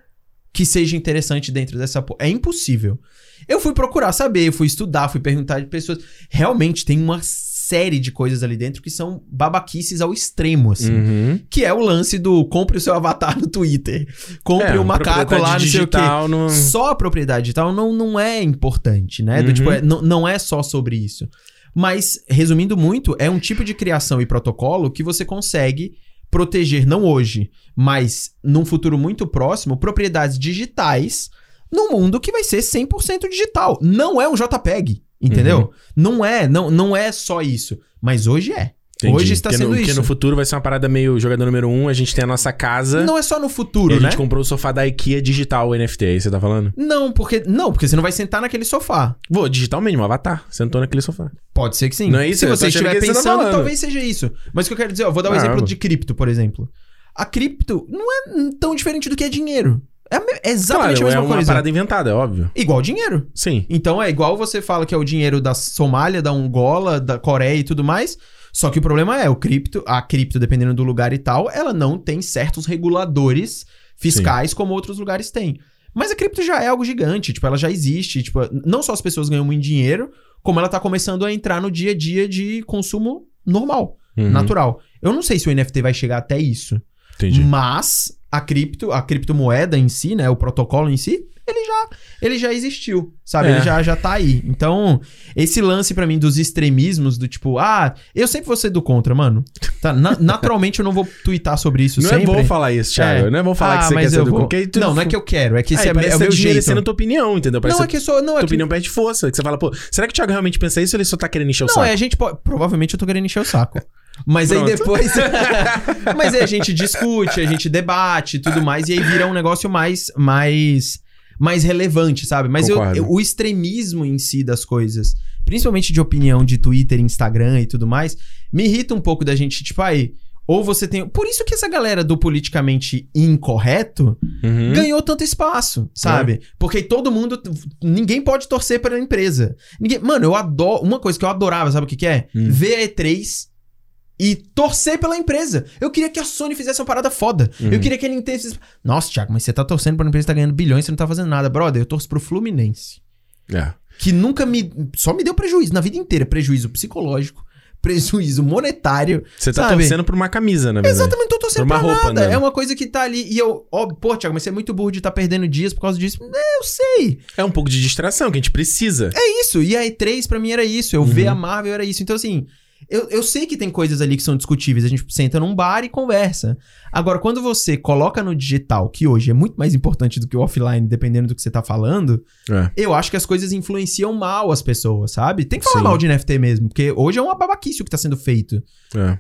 que seja interessante dentro dessa. É impossível. Eu fui procurar saber, fui estudar, fui perguntar de pessoas. Realmente tem uma série de coisas ali dentro que são babaquices ao extremo, assim. Uhum. Que é o lance do compre o seu avatar no Twitter. Compre É, o macaco lá, não sei o quê. não- Só a propriedade digital não, não é importante, né? Do Uhum. tipo, é- não, não é só sobre isso. Mas, resumindo muito, é um tipo de criação e protocolo que você consegue proteger, não hoje, mas num futuro muito próximo, propriedades digitais num mundo que vai ser 100% digital. Não é um JPEG, entendeu? Uhum. Não é, não, não é só isso. Mas hoje é. Entendi. Hoje está Porque sendo no, isso. Porque no futuro vai ser uma parada meio jogador número um, a gente tem a nossa casa Não é só no e futuro, a né? gente comprou o sofá da IKEA digital, o NFT, aí você tá falando? Não, porque não, porque você não vai sentar naquele sofá. Vou, digital mesmo, avatar, sentou naquele sofá. Pode ser que sim. Não é isso? Se você estiver você tá pensando, falando. talvez seja isso. Mas o que eu quero dizer, ó, vou dar um Ah, exemplo de cripto, por exemplo. A cripto não é tão diferente do que é dinheiro. É a é exatamente claro, a é mesma uma coisa. parada inventada, é óbvio. Igual dinheiro. Sim. Então é igual você fala que é o dinheiro da Somália, da Angola, da Coreia e tudo mais. Só que o problema é, o cripto, a cripto, dependendo do lugar e tal, ela não tem certos reguladores fiscais como outros lugares têm. Mas a cripto já é algo gigante, tipo, ela já existe, tipo, não só as pessoas ganham muito dinheiro, como ela tá começando a entrar no dia a dia de consumo normal, Uhum. natural. Eu não sei se o NFT vai chegar até isso, Entendi. mas a cripto, a criptomoeda em si, né, o protocolo em si, ele já, ele já existiu, sabe? É. Ele já, já tá aí. Então, esse lance pra mim dos extremismos, do tipo, ah, eu sempre vou ser do contra, mano. Tá, na- naturalmente eu não vou twittar sobre isso Não sempre. é bom falar isso, Thiago. É. Não é bom falar Ah, que você quer ser do vou- aí tu- Não, não é que eu quero, é que esse Aí é, parece é o que meu tá jeito. a tua opinião, entendeu? Parece Não, é que sou. Não, é tua que, opinião perde força. Que você fala, pô, será que o Thiago realmente pensa isso ou ele só tá querendo encher o Não, saco? é, a gente pode. Provavelmente eu tô querendo encher o saco. Mas aí Pronto. depois. Mas aí a gente discute, a gente debate e tudo mais, e aí vira um negócio mais. mais mais relevante, sabe? Mas eu, eu- o extremismo em si das coisas, principalmente de opinião de Twitter, Instagram e tudo mais, me irrita um pouco da gente, tipo, aí. Ou você tem. Por isso que essa galera do politicamente incorreto Uhum. ganhou tanto espaço, sabe? Porque todo mundo. Ninguém pode torcer pela empresa. Ninguém, mano, eu adoro. Uma coisa que eu adorava, sabe o que, que é? Hum. Ver a E3 e torcer pela empresa. Eu queria que a Sony fizesse uma parada foda. Uhum. Eu queria que a Nintendo fizesse. Nossa, Thiago, mas você tá torcendo pra uma empresa que tá ganhando bilhões você não tá fazendo nada. Brother, eu torço pro Fluminense. É. Que nunca me. Só me deu prejuízo na vida inteira. Prejuízo psicológico, prejuízo monetário. Você tá Sabe? torcendo por uma camisa, na verdade. Exatamente, tô torcendo Por pra uma roupa, nada. né? É uma coisa que tá ali. E eu, ó, pô, Thiago, mas você é muito burro de estar perdendo dias por causa disso. É, eu sei. É um pouco de distração que a gente precisa. É isso. E a E3 pra mim era isso. Eu Uhum. ver a Marvel era isso. Então, assim, eu, eu sei que tem coisas ali que são discutíveis. A gente senta num bar e conversa. Agora, quando você coloca no digital, que hoje é muito mais importante do que o offline, dependendo do que você tá falando, É. eu acho que as coisas influenciam mal as pessoas, sabe? Tem que falar Sim. mal de NFT mesmo, porque hoje é uma babaquice o que tá sendo feito. É.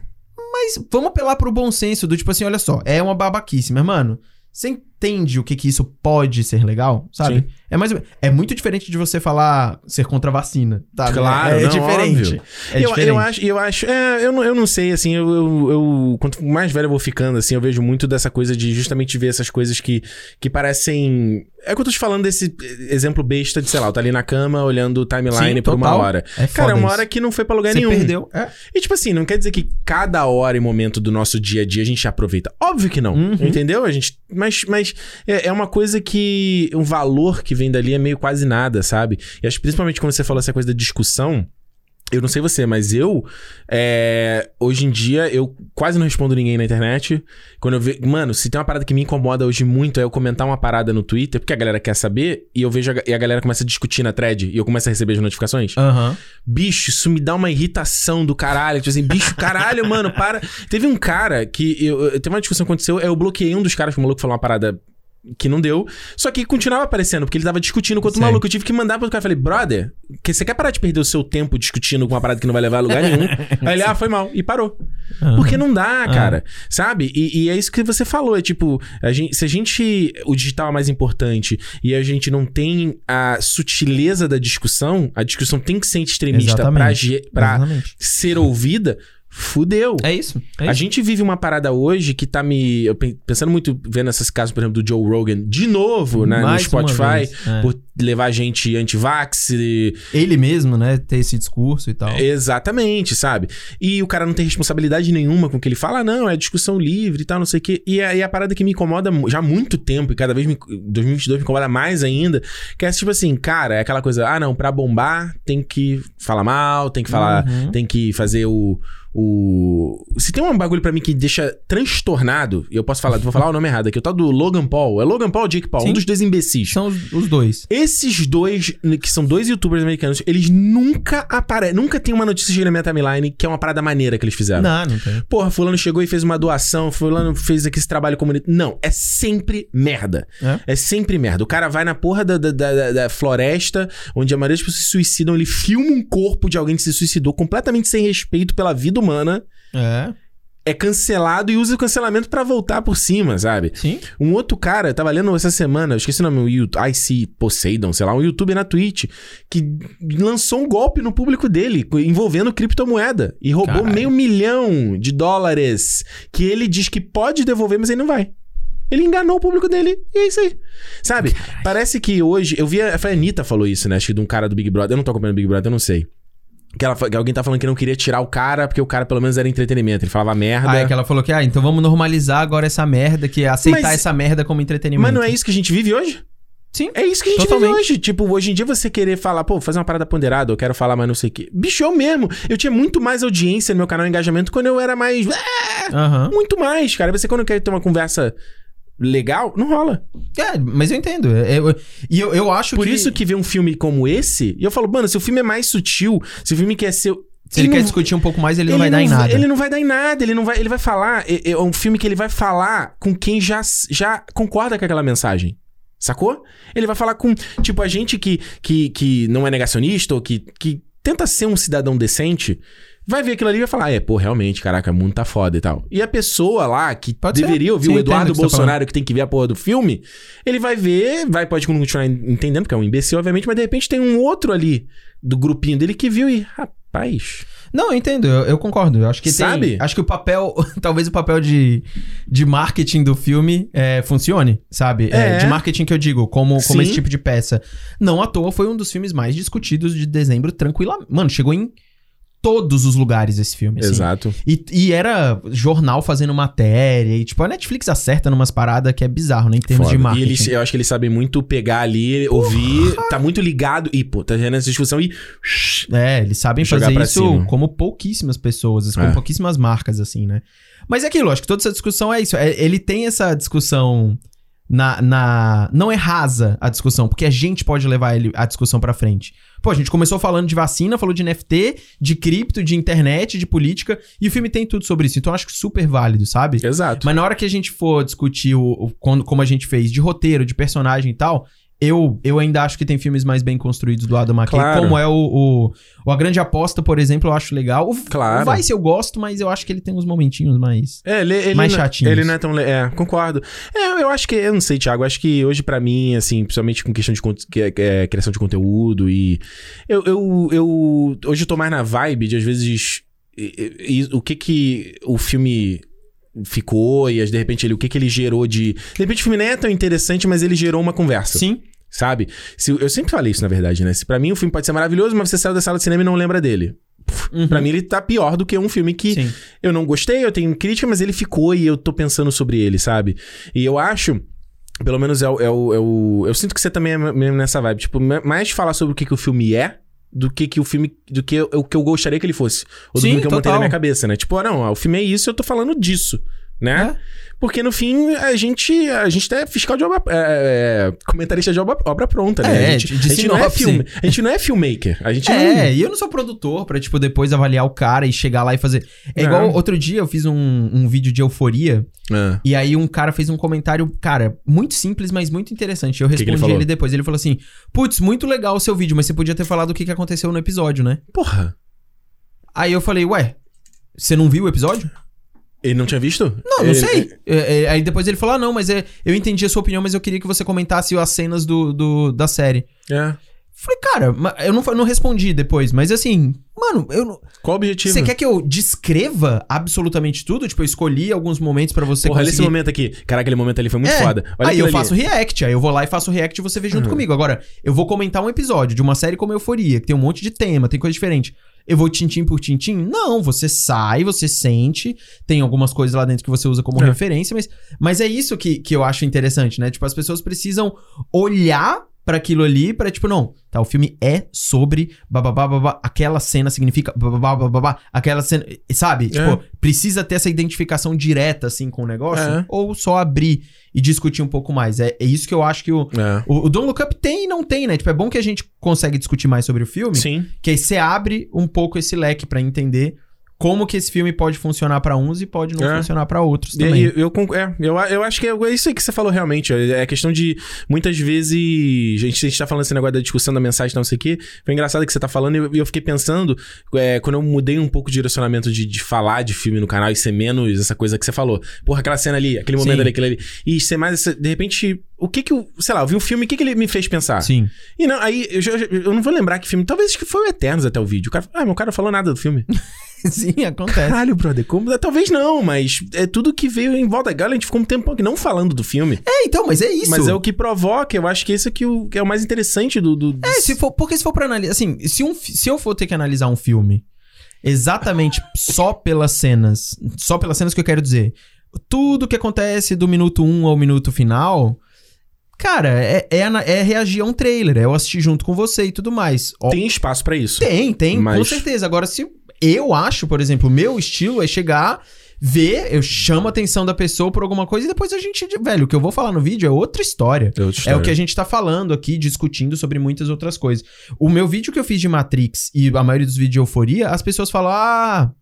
Mas vamos apelar pro bom senso do tipo assim, olha só, é uma babaquice, mas mano, você entende o que que isso pode ser legal, sabe? Sim. É mais é muito diferente de você falar ser contra a vacina, tá? Claro, é, não, diferente. É eu, diferente. eu acho, eu acho, é, eu, não, eu não sei, assim, eu, eu, eu- quanto mais velho eu vou ficando, assim, eu vejo muito dessa coisa de justamente ver essas coisas que, que parecem. É que eu tô te falando desse exemplo besta de, sei lá, eu tá ali na cama olhando o timeline Sim, por uma hora. É Cara, é uma isso. hora que não foi pra lugar Você nenhum. perdeu. É. E tipo assim, não quer dizer que cada hora e momento do nosso dia a dia a gente aproveita. Óbvio que não. Uhum. Entendeu? A gente. Mas, mas é, é uma coisa que. Um valor que vem dali é meio quase nada, sabe? E acho que principalmente quando você falou essa coisa da discussão. Eu não sei você, mas eu, é, hoje em dia, eu quase não respondo ninguém na internet. Quando eu vejo. Mano, se tem uma parada que me incomoda hoje muito é eu comentar uma parada no Twitter, porque a galera quer saber, e eu vejo a, e a galera começa a discutir na thread, e eu começo a receber as notificações. Aham. Bicho, isso me dá uma irritação do caralho. Tipo assim, bicho, caralho, mano, para. Teve um cara que. Eu, eu- teve uma discussão que aconteceu, eu bloqueei um dos caras, que o maluco falou uma parada que não deu. Só que continuava aparecendo, porque ele tava discutindo com outro Sei. maluco. Eu tive que mandar pro cara. Falei, brother, que você quer parar de perder o seu tempo discutindo com uma parada que não vai levar a lugar nenhum? Aí ele, ah, foi mal. E parou. Porque não dá, cara. Sabe? E, e é isso que você falou. É tipo, a gente, se a gente. O digital é mais importante e a gente não tem a sutileza da discussão, a discussão tem que ser extremista pra, Exatamente. ge- pra Exatamente. ser ouvida, fudeu. É isso. É A isso. gente vive uma parada hoje que tá me. Eu pen- pensando muito, vendo esses casos, por exemplo, do Joe Rogan, de novo, né, no Mais Spotify, é. por levar gente anti-vax. Ele mesmo, né? Ter esse discurso e tal. Exatamente, sabe? E o cara não tem responsabilidade nenhuma com o que ele fala, "Ah, não, é discussão livre e tal, não sei o quê. E aí a parada que me incomoda já há muito tempo, e cada vez me, 2022 me incomoda mais ainda, que é tipo assim, cara, é aquela coisa, ah, não, pra bombar tem que falar mal, tem que falar, Uhum. tem que fazer o. O... Se tem um bagulho pra mim que deixa transtornado, e eu posso falar, vou falar o nome errado aqui, o tal do Logan Paul. É Logan Paul ou Jake Paul? Sim. Um dos dois imbecis. São os, os dois. Esses dois, que são dois youtubers americanos, eles nunca aparecem. Nunca tem uma notícia chegando na minha timeline que é uma parada maneira que eles fizeram. Não, não tem. Porra, fulano chegou e fez uma doação, fulano fez aqui esse trabalho comunitário. Não, é sempre merda. É? É sempre merda. O cara vai na porra da, da, da- da floresta, onde a maioria das pessoas se suicidam, ele filma um corpo de alguém que se suicidou completamente sem respeito pela vida humana, É. é cancelado e usa o cancelamento pra voltar por cima, sabe? Sim. Um outro cara, eu tava lendo essa semana, eu esqueci o nome, o Yout- IC Poseidon, sei lá, um youtuber na Twitch, que lançou um golpe no público dele, envolvendo criptomoeda, e roubou Caralho. meio milhão de dólares, que ele diz que pode devolver, mas ele não vai. Ele enganou o público dele, e é isso aí. Sabe? Parece que hoje. Eu vi. A, foi a Anitta falou isso, né? Acho que de um cara do Big Brother. Eu não tô acompanhando o Big Brother, eu não sei. Que, ela, que alguém tá falando que não queria tirar o cara, porque o cara pelo menos era entretenimento. Ele falava merda. Ah, é que ela falou que, ah, então vamos normalizar agora essa merda, que é aceitar Mas- essa merda como entretenimento. Mas não é isso que a gente vive hoje? Sim. É isso que a gente Totalmente. vive hoje. Tipo, hoje em dia você querer falar, pô, fazer uma parada ponderada, eu quero falar mais não sei o quê. Bicho, eu mesmo. Eu tinha muito mais audiência no meu canal Engajamento quando eu era mais. Aham. Muito mais, cara. Você quando quer ter uma conversa legal, não rola. É, mas eu entendo. É, eu- E eu, eu acho Por que... isso que ver um filme como esse, e eu falo, mano, se o filme é mais sutil, se o filme quer ser. Se ele quer não- discutir um pouco mais, ele, não vai dar em nada. Ele não vai dar em nada, ele não vai, ele vai falar. É, é um filme que ele vai falar com quem já, já concorda com aquela mensagem. Sacou? Ele vai falar com, tipo, a gente que, que, que não é negacionista ou que, que tenta ser um cidadão decente, vai ver aquilo ali e vai falar: é, pô, realmente, caraca, o mundo tá foda e tal. E a pessoa lá que Pode ser. deveria ouvir Sim, o Eduardo que tá Bolsonaro que tem que ver a porra do filme, ele vai ver, vai, pode continuar entendendo, porque é um imbecil, obviamente, mas de repente tem um outro ali do grupinho dele que viu e, rapaz. Não, eu entendo, eu, eu concordo. Eu acho que Sabe? tem. Acho que o papel. talvez o papel de, de marketing do filme é, funcione, sabe? É, É. de marketing que eu digo, como, como esse tipo de peça. Não à toa foi um dos filmes mais discutidos de dezembro, tranquila. Mano, chegou em todos os lugares esse filme. assim. Exato. E, e era jornal fazendo matéria. E, tipo, a Netflix acerta numas paradas que é bizarro, né? Em termos Foda. de marketing. E eles, eu acho que eles sabem muito pegar ali, ouvir, tá muito ligado. E, pô, tá gerando essa discussão e. É, eles sabem fazer isso cima. como pouquíssimas pessoas, como É. pouquíssimas marcas, assim, né? Mas é aquilo, acho que toda essa discussão é isso. é- ele tem essa discussão na, na. Não é rasa a discussão, porque a gente pode levar ele, a discussão pra frente. Pô, a gente começou falando de vacina, falou de NFT, de cripto, de internet, de política, e o filme tem tudo sobre isso. Então eu acho que super válido, sabe? Exato. Mas na hora que a gente for discutir o, o- quando- como a gente fez, de roteiro, de personagem e tal, eu, eu ainda acho que tem filmes mais bem construídos do Adam McKay, Claro. como é o, o, o A Grande Aposta, por exemplo, eu acho legal. O, Claro. o Vice eu gosto, mas eu acho que ele tem uns momentinhos mais... É, ele, ele Mais não- chatinhos. Ele não é tão. le- É, concordo. É, eu acho que. Eu não sei, Thiago. Acho que hoje, pra mim, assim, principalmente com questão de é- é criação de conteúdo e. Eu, eu, eu. Hoje eu tô mais na vibe de, às vezes. e- e- e o que que o filme ficou e, de repente, ele, o que que ele gerou de. De repente, o filme nem é tão interessante, mas ele gerou uma conversa. Sim. Sabe? Se, eu sempre falei isso, na verdade, né? Se pra mim o filme pode ser maravilhoso, mas você saiu da sala de cinema e não lembra dele. Uhum. Pra mim, ele tá pior do que um filme que Sim. eu não gostei, eu tenho crítica, mas ele ficou e eu tô pensando sobre ele, sabe? E eu acho. Pelo menos é o. É o, é o- eu sinto que você também é mesmo nessa vibe. Tipo, ma- mais falar sobre o que, que o filme é do que, que o filme. Do que eu- o que eu gostaria que ele fosse. Ou do Sim, filme que eu montei total. na minha cabeça, né? Tipo, ah, não, ó, o filme é isso eu tô falando disso. Né? Porque no fim, a gente, a gente é fiscal de obra. É, é, comentarista de obra, obra pronta, né? É, a gente, a gente não é filme. A gente não é filmmaker. A gente É, não. e eu não sou produtor pra, tipo, depois avaliar o cara e chegar lá e fazer... É Não. igual outro dia eu fiz um, um vídeo de euforia Ah, E aí um cara fez um comentário, cara, muito simples, mas muito interessante. Eu que que ele respondi ele depois. Ele falou assim: Putz, muito legal o seu vídeo, mas você podia ter falado o que, que aconteceu no episódio, né? porra. Aí eu falei, ué, você não viu o episódio? Ele não tinha visto? Não, não Ele- sei. É, é, aí depois ele falou: ah, não, mas é, eu entendi a sua opinião, mas eu queria que você comentasse as cenas do, do- da série. É. Falei, cara, eu não, não respondi depois, mas assim, mano, eu não. Qual o objetivo? Você quer que eu descreva absolutamente tudo? Tipo, eu escolhi alguns momentos pra você Porra, olha esse conseguir... momento aqui. Caraca, aquele momento ali foi muito É, foda. Olha aí eu ali. faço react, aí eu vou lá e faço react e você vê junto Uhum. comigo. Agora, eu vou comentar um episódio de uma série como Euforia, que tem um monte de tema, tem coisa diferente. Eu vou tintim por tintim? Não, você sai, você sente, tem algumas coisas lá dentro que você usa como É. referência, mas, mas é isso que, que eu acho interessante, né? Tipo, as pessoas precisam olhar pra aquilo ali, pra tipo, não, tá, o filme é sobre bababá, babá, aquela cena significa bababá, babá, aquela cena, sabe? Tipo, precisa ter essa identificação direta, assim, com o negócio, É. ou só abrir e discutir um pouco mais. É, é isso que eu acho que o, É. o, o Don't Look Up tem e não tem, né? Tipo, é bom que a gente consegue discutir mais sobre o filme, Sim. que aí você abre um pouco esse leque pra entender como que esse filme pode funcionar pra uns e pode não É. funcionar pra outros também. eu, conc- é, eu, eu acho que é isso aí que você falou realmente. É é questão de muitas vezes. A gente, a gente tá falando esse negócio da discussão da mensagem, não sei o quê. Foi engraçado que você tá falando e eu, eu fiquei pensando, é, quando eu mudei um pouco o direcionamento de, de falar de filme no canal e ser menos essa coisa que você falou. Porra, aquela cena ali, aquele momento Sim. ali, aquele ali. E ser mais de repente. O que que eu. Sei lá, eu vi um filme, o que que ele me fez pensar? Sim. E não, aí eu, já- eu não vou lembrar que filme. Talvez acho que foi o Eternos até o vídeo. O cara, ah, meu cara não falou nada do filme. Sim, acontece. Caralho, brother, como. Talvez não, mas é tudo que veio em volta. Galera, a gente ficou um tempo aqui não falando do filme. É, então, mas é isso. Mas é o que provoca, eu acho que esse é, que o, que é o mais interessante do. do É, se for, porque se for pra analisar, assim, se, um, se eu for ter que analisar um filme exatamente só pelas cenas, só pelas cenas que eu quero dizer, tudo que acontece do minuto 1 ao minuto final, cara, é, é, é reagir a um trailer, é eu assistir junto com você e tudo mais. Ó, Tem espaço pra isso. tem, tem, com Mas- certeza. Agora, se eu acho, por exemplo, o meu estilo é chegar, ver, eu chamo a atenção da pessoa por alguma coisa e depois a gente, velho, o que eu vou falar no vídeo é outra história. É, outra É o história. que a gente tá falando aqui, discutindo sobre muitas outras coisas. O meu vídeo que eu fiz de Matrix e a maioria dos vídeos de Euforia, as pessoas falam, ah,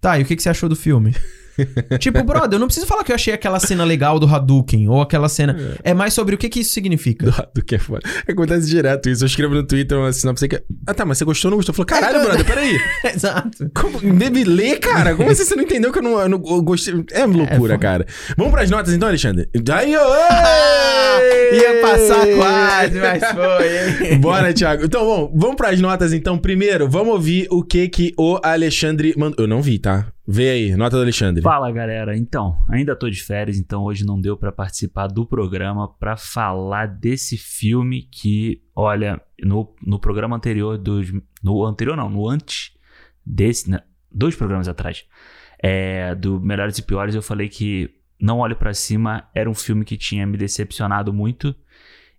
tá, e o que, que você achou do filme? tipo, brother, eu não preciso falar que eu achei aquela cena legal do Hadouken, ou aquela cena... É, mais sobre o que, que isso significa. Do, do que é foda. Acontece direto isso. Eu escrevo no Twitter uma sinopse que. Ah, tá, mas você gostou ou não gostou? Eu falo, caralho, É, brother, peraí. Exato. Como, deve ler, cara? Como assim você não entendeu que eu não, eu não eu gostei? É loucura, foda. cara. Vamos pras notas então, Alexandre? Aí, Ia passar quase, mas foi? Bora, Thiago. Então, bom, vamos pras notas então. Primeiro, vamos ouvir o que que o Alexandre mandou. Eu não vi, tá? Vê aí, nota do Alexandre. Fala galera, então, ainda tô de férias, então hoje não deu pra participar do programa pra falar desse filme que, olha, no, no programa anterior dos no anterior não, no antes desse, né, dois programas atrás, é, do Melhores e Piores, eu falei que Não Olhe Pra Cima era um filme que tinha me decepcionado muito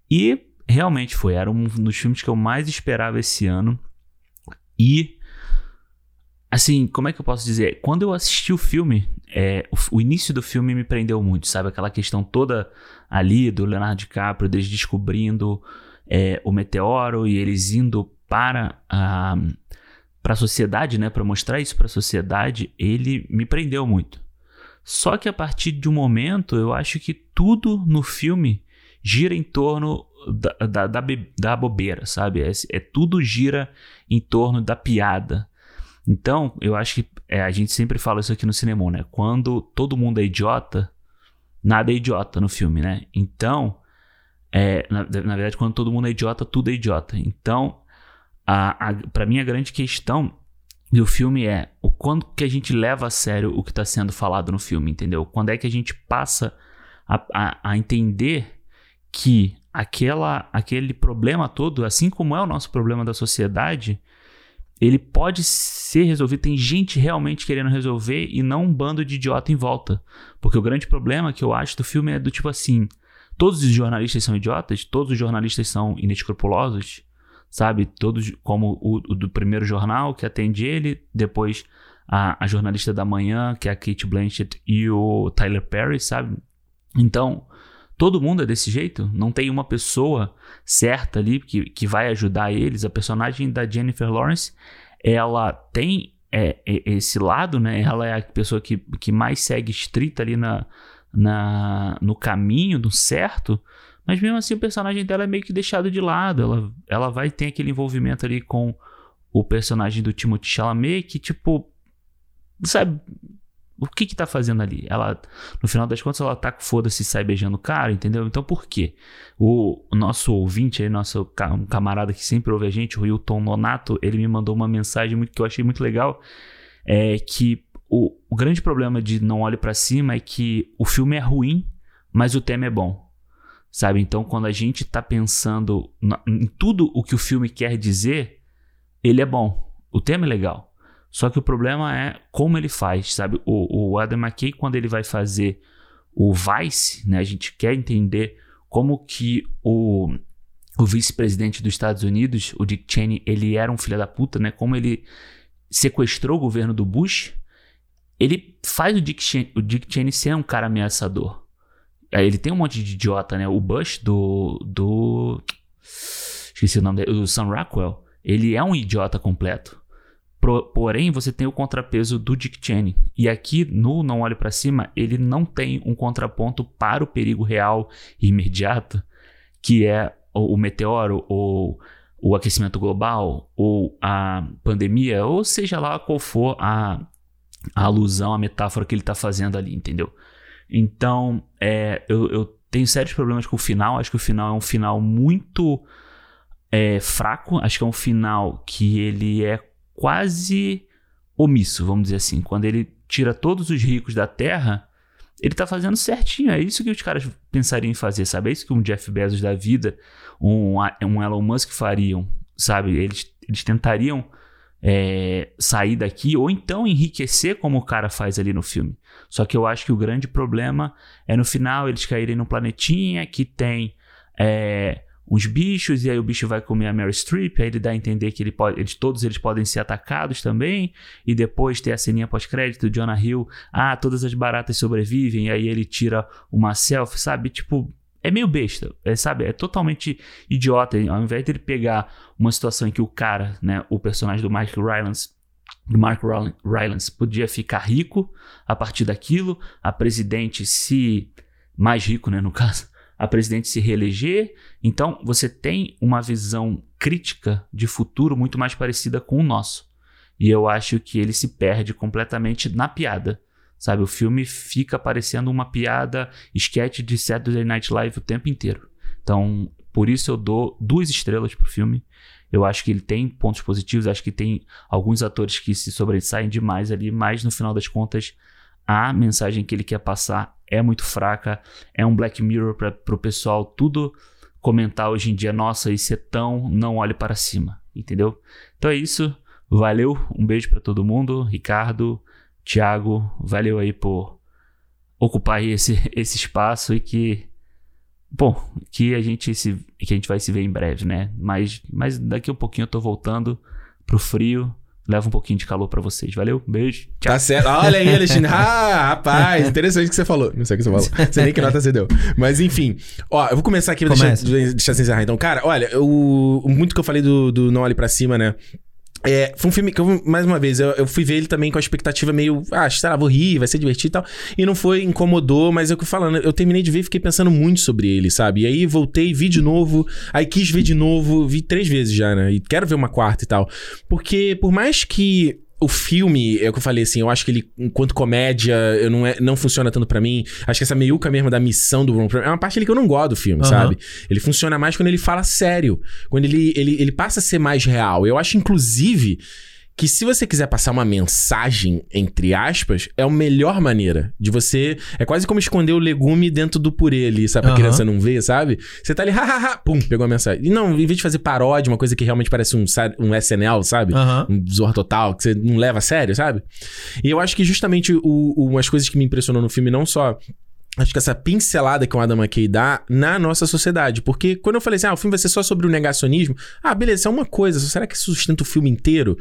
e realmente foi, era um dos filmes que eu mais esperava esse ano e Assim, como é que eu posso dizer? Quando eu assisti o filme, é, o, o início do filme me prendeu muito, sabe? Aquela questão toda ali do Leonardo DiCaprio, deles descobrindo é, o meteoro e eles indo para a para a sociedade, né? Para mostrar isso para a sociedade, ele me prendeu muito. Só que a partir de um momento, eu acho que tudo no filme gira em torno da, da, da, da bobeira, sabe? É, é tudo gira em torno da piada. Então, eu acho que é, a gente sempre fala isso aqui no cinema, né? Quando todo mundo é idiota, nada é idiota no filme, né? Então, é, na, na verdade, quando todo mundo é idiota, tudo é idiota. Então, a, a, para mim, a grande questão do filme é o quando que a gente leva a sério o que está sendo falado no filme, entendeu? Quando é que a gente passa a, a, a entender que aquela, aquele problema todo, assim como é o nosso problema da sociedade, ele pode ser resolvido. Tem gente realmente querendo resolver e não um bando de idiota em volta. Porque o grande problema que eu acho do filme é do tipo assim: todos os jornalistas são idiotas, todos os jornalistas são inescrupulosos, sabe? Todos, como o, o do primeiro jornal que atende ele, depois a, a jornalista da manhã, que é a Kate Blanchett, e o Tyler Perry, sabe? Então, todo mundo é desse jeito. Não tem uma pessoa certa ali que, que vai ajudar eles. A personagem da Jennifer Lawrence, ela tem é, é, esse lado, né? Ela é a pessoa que, que mais segue estrita ali na, na, no caminho, no certo. Mas mesmo assim o personagem dela é meio que deixado de lado. Ela, ela vai ter aquele envolvimento ali com o personagem do Timothée Chalamet que, tipo, sabe, o que que tá fazendo ali? Ela, no final das contas, ela tá com foda-se e sai beijando o cara, entendeu? Então por quê? O, nosso ouvinte aí, nosso ca- camarada que sempre ouve a gente, o Hilton Nonato, ele me mandou uma mensagem muito, que eu achei muito legal, é que o, o grande problema de Não Olhe Pra Cima é que o filme é ruim, mas o tema é bom. Sabe? Então, quando a gente tá pensando em tudo o que o filme quer dizer, ele é bom. O tema é legal. Só que o problema é como ele faz, sabe? O, o Adam McKay, quando ele vai fazer o Vice, né? A gente quer entender como que o, o vice-presidente dos Estados Unidos, o Dick Cheney, ele era um filho da puta, né? Como ele sequestrou o governo do Bush, ele faz o Dick, Cheney, o Dick Cheney ser um cara ameaçador. Ele tem um monte de idiota, né? O Bush do... do esqueci o nome dele. O Sam Rockwell. Ele é um idiota completo. Porém, você tem o contrapeso do Dick Cheney. E aqui no Não Olhe Pra Cima, ele não tem um contraponto para o perigo real e imediato, que é o, o meteoro, ou o aquecimento global, ou a pandemia, ou seja lá qual for a, a alusão, a metáfora que ele está fazendo ali, entendeu? Então, é, eu, eu tenho sérios problemas com o final. Acho que o final é um final muito é, fraco. Acho que é um final que ele é quase omisso, vamos dizer assim. Quando ele tira todos os ricos da Terra, ele tá fazendo certinho. É isso que os caras pensariam em fazer, sabe? É isso que um Jeff Bezos da vida, um, um Elon Musk fariam, sabe? Eles, eles tentariam é, sair daqui ou então enriquecer como o cara faz ali no filme. Só que eu acho que o grande problema é no final eles caírem num planetinha que tem é, uns bichos e aí o bicho vai comer a Mary Streep, aí ele dá a entender que ele pode, eles, todos eles podem ser atacados também e depois ter a ceninha pós-crédito Jonah Hill, ah, todas as baratas sobrevivem e aí ele tira uma selfie, sabe? Tipo, é meio besta, é, sabe? É totalmente idiota. Ao invés de ele pegar uma situação em que o cara, né, o personagem do Mike Rylance, do Mark Rylan- Rylance, podia ficar rico a partir daquilo, a presidente se mais rico, né, no caso, a presidente se reeleger. Então, você tem uma visão crítica de futuro muito mais parecida com o nosso. E eu acho que ele se perde completamente na piada. Sabe, o filme fica parecendo uma piada sketch de Saturday Night Live o tempo inteiro. Então, por isso eu dou duas estrelas pro filme. Eu acho que ele tem pontos positivos, acho que tem alguns atores que se sobressaem demais ali, mas no final das contas, a mensagem que ele quer passar é muito fraca. É um Black Mirror para pro pessoal tudo comentar hoje em dia, nossa, isso é tão, não olhe para cima, entendeu? Então é isso. Valeu, um beijo para todo mundo, Ricardo, Thiago, valeu aí por ocupar esse, esse espaço e que bom, que a gente se que a gente vai se ver em breve, né? Mas mas daqui a um pouquinho eu tô voltando pro frio, leva um pouquinho de calor para vocês. Valeu, beijo. Tchau. Tá certo. Olha aí, Alexandre. Ah, rapaz, interessante o que você falou. Não sei o que você falou. Não sei nem que nota você deu. Mas enfim. Ó, eu vou começar aqui, Começa. deixar você encerrar então. Cara, olha, o, muito que eu falei do, do Não Olhe Pra Cima, né? É, foi um filme que eu, mais uma vez, eu, eu fui ver ele também com a expectativa meio, ah, sei lá, vou rir, vai ser divertido e tal. E não foi, incomodou, mas é o que eu falando, eu terminei de ver e fiquei pensando muito sobre ele, sabe? E aí voltei, vi de novo, aí quis ver de novo, vi três vezes já, né? E quero ver uma quarta e tal. Porque por mais que o filme, é o que eu falei assim, eu acho que ele, enquanto comédia, eu não, é, não funciona tanto pra mim. Acho que essa meiuca mesmo da missão do Ron é uma parte ali que eu não gosto do filme, Aham. sabe? Ele funciona mais quando ele fala sério. Quando ele, ele, ele passa a ser mais real. Eu acho, inclusive, que se você quiser passar uma mensagem, entre aspas, é a melhor maneira de você. É quase como esconder o legume dentro do purê ali, sabe? Pra Aham. criança não ver, sabe? Você tá ali, hahaha, pum, pegou a mensagem. E não, em vez de fazer paródia, uma coisa que realmente parece um, um SNL, sabe? Aham. um Zorra Total, que você não leva a sério, sabe? E eu acho que justamente o, o- umas coisas que me impressionou no filme, não só. Acho que essa pincelada que o Adam McKay dá na nossa sociedade. Porque quando eu falei assim, ah, o filme vai ser só sobre o negacionismo. Ah, beleza, isso é uma coisa. Será que isso sustenta o filme inteiro?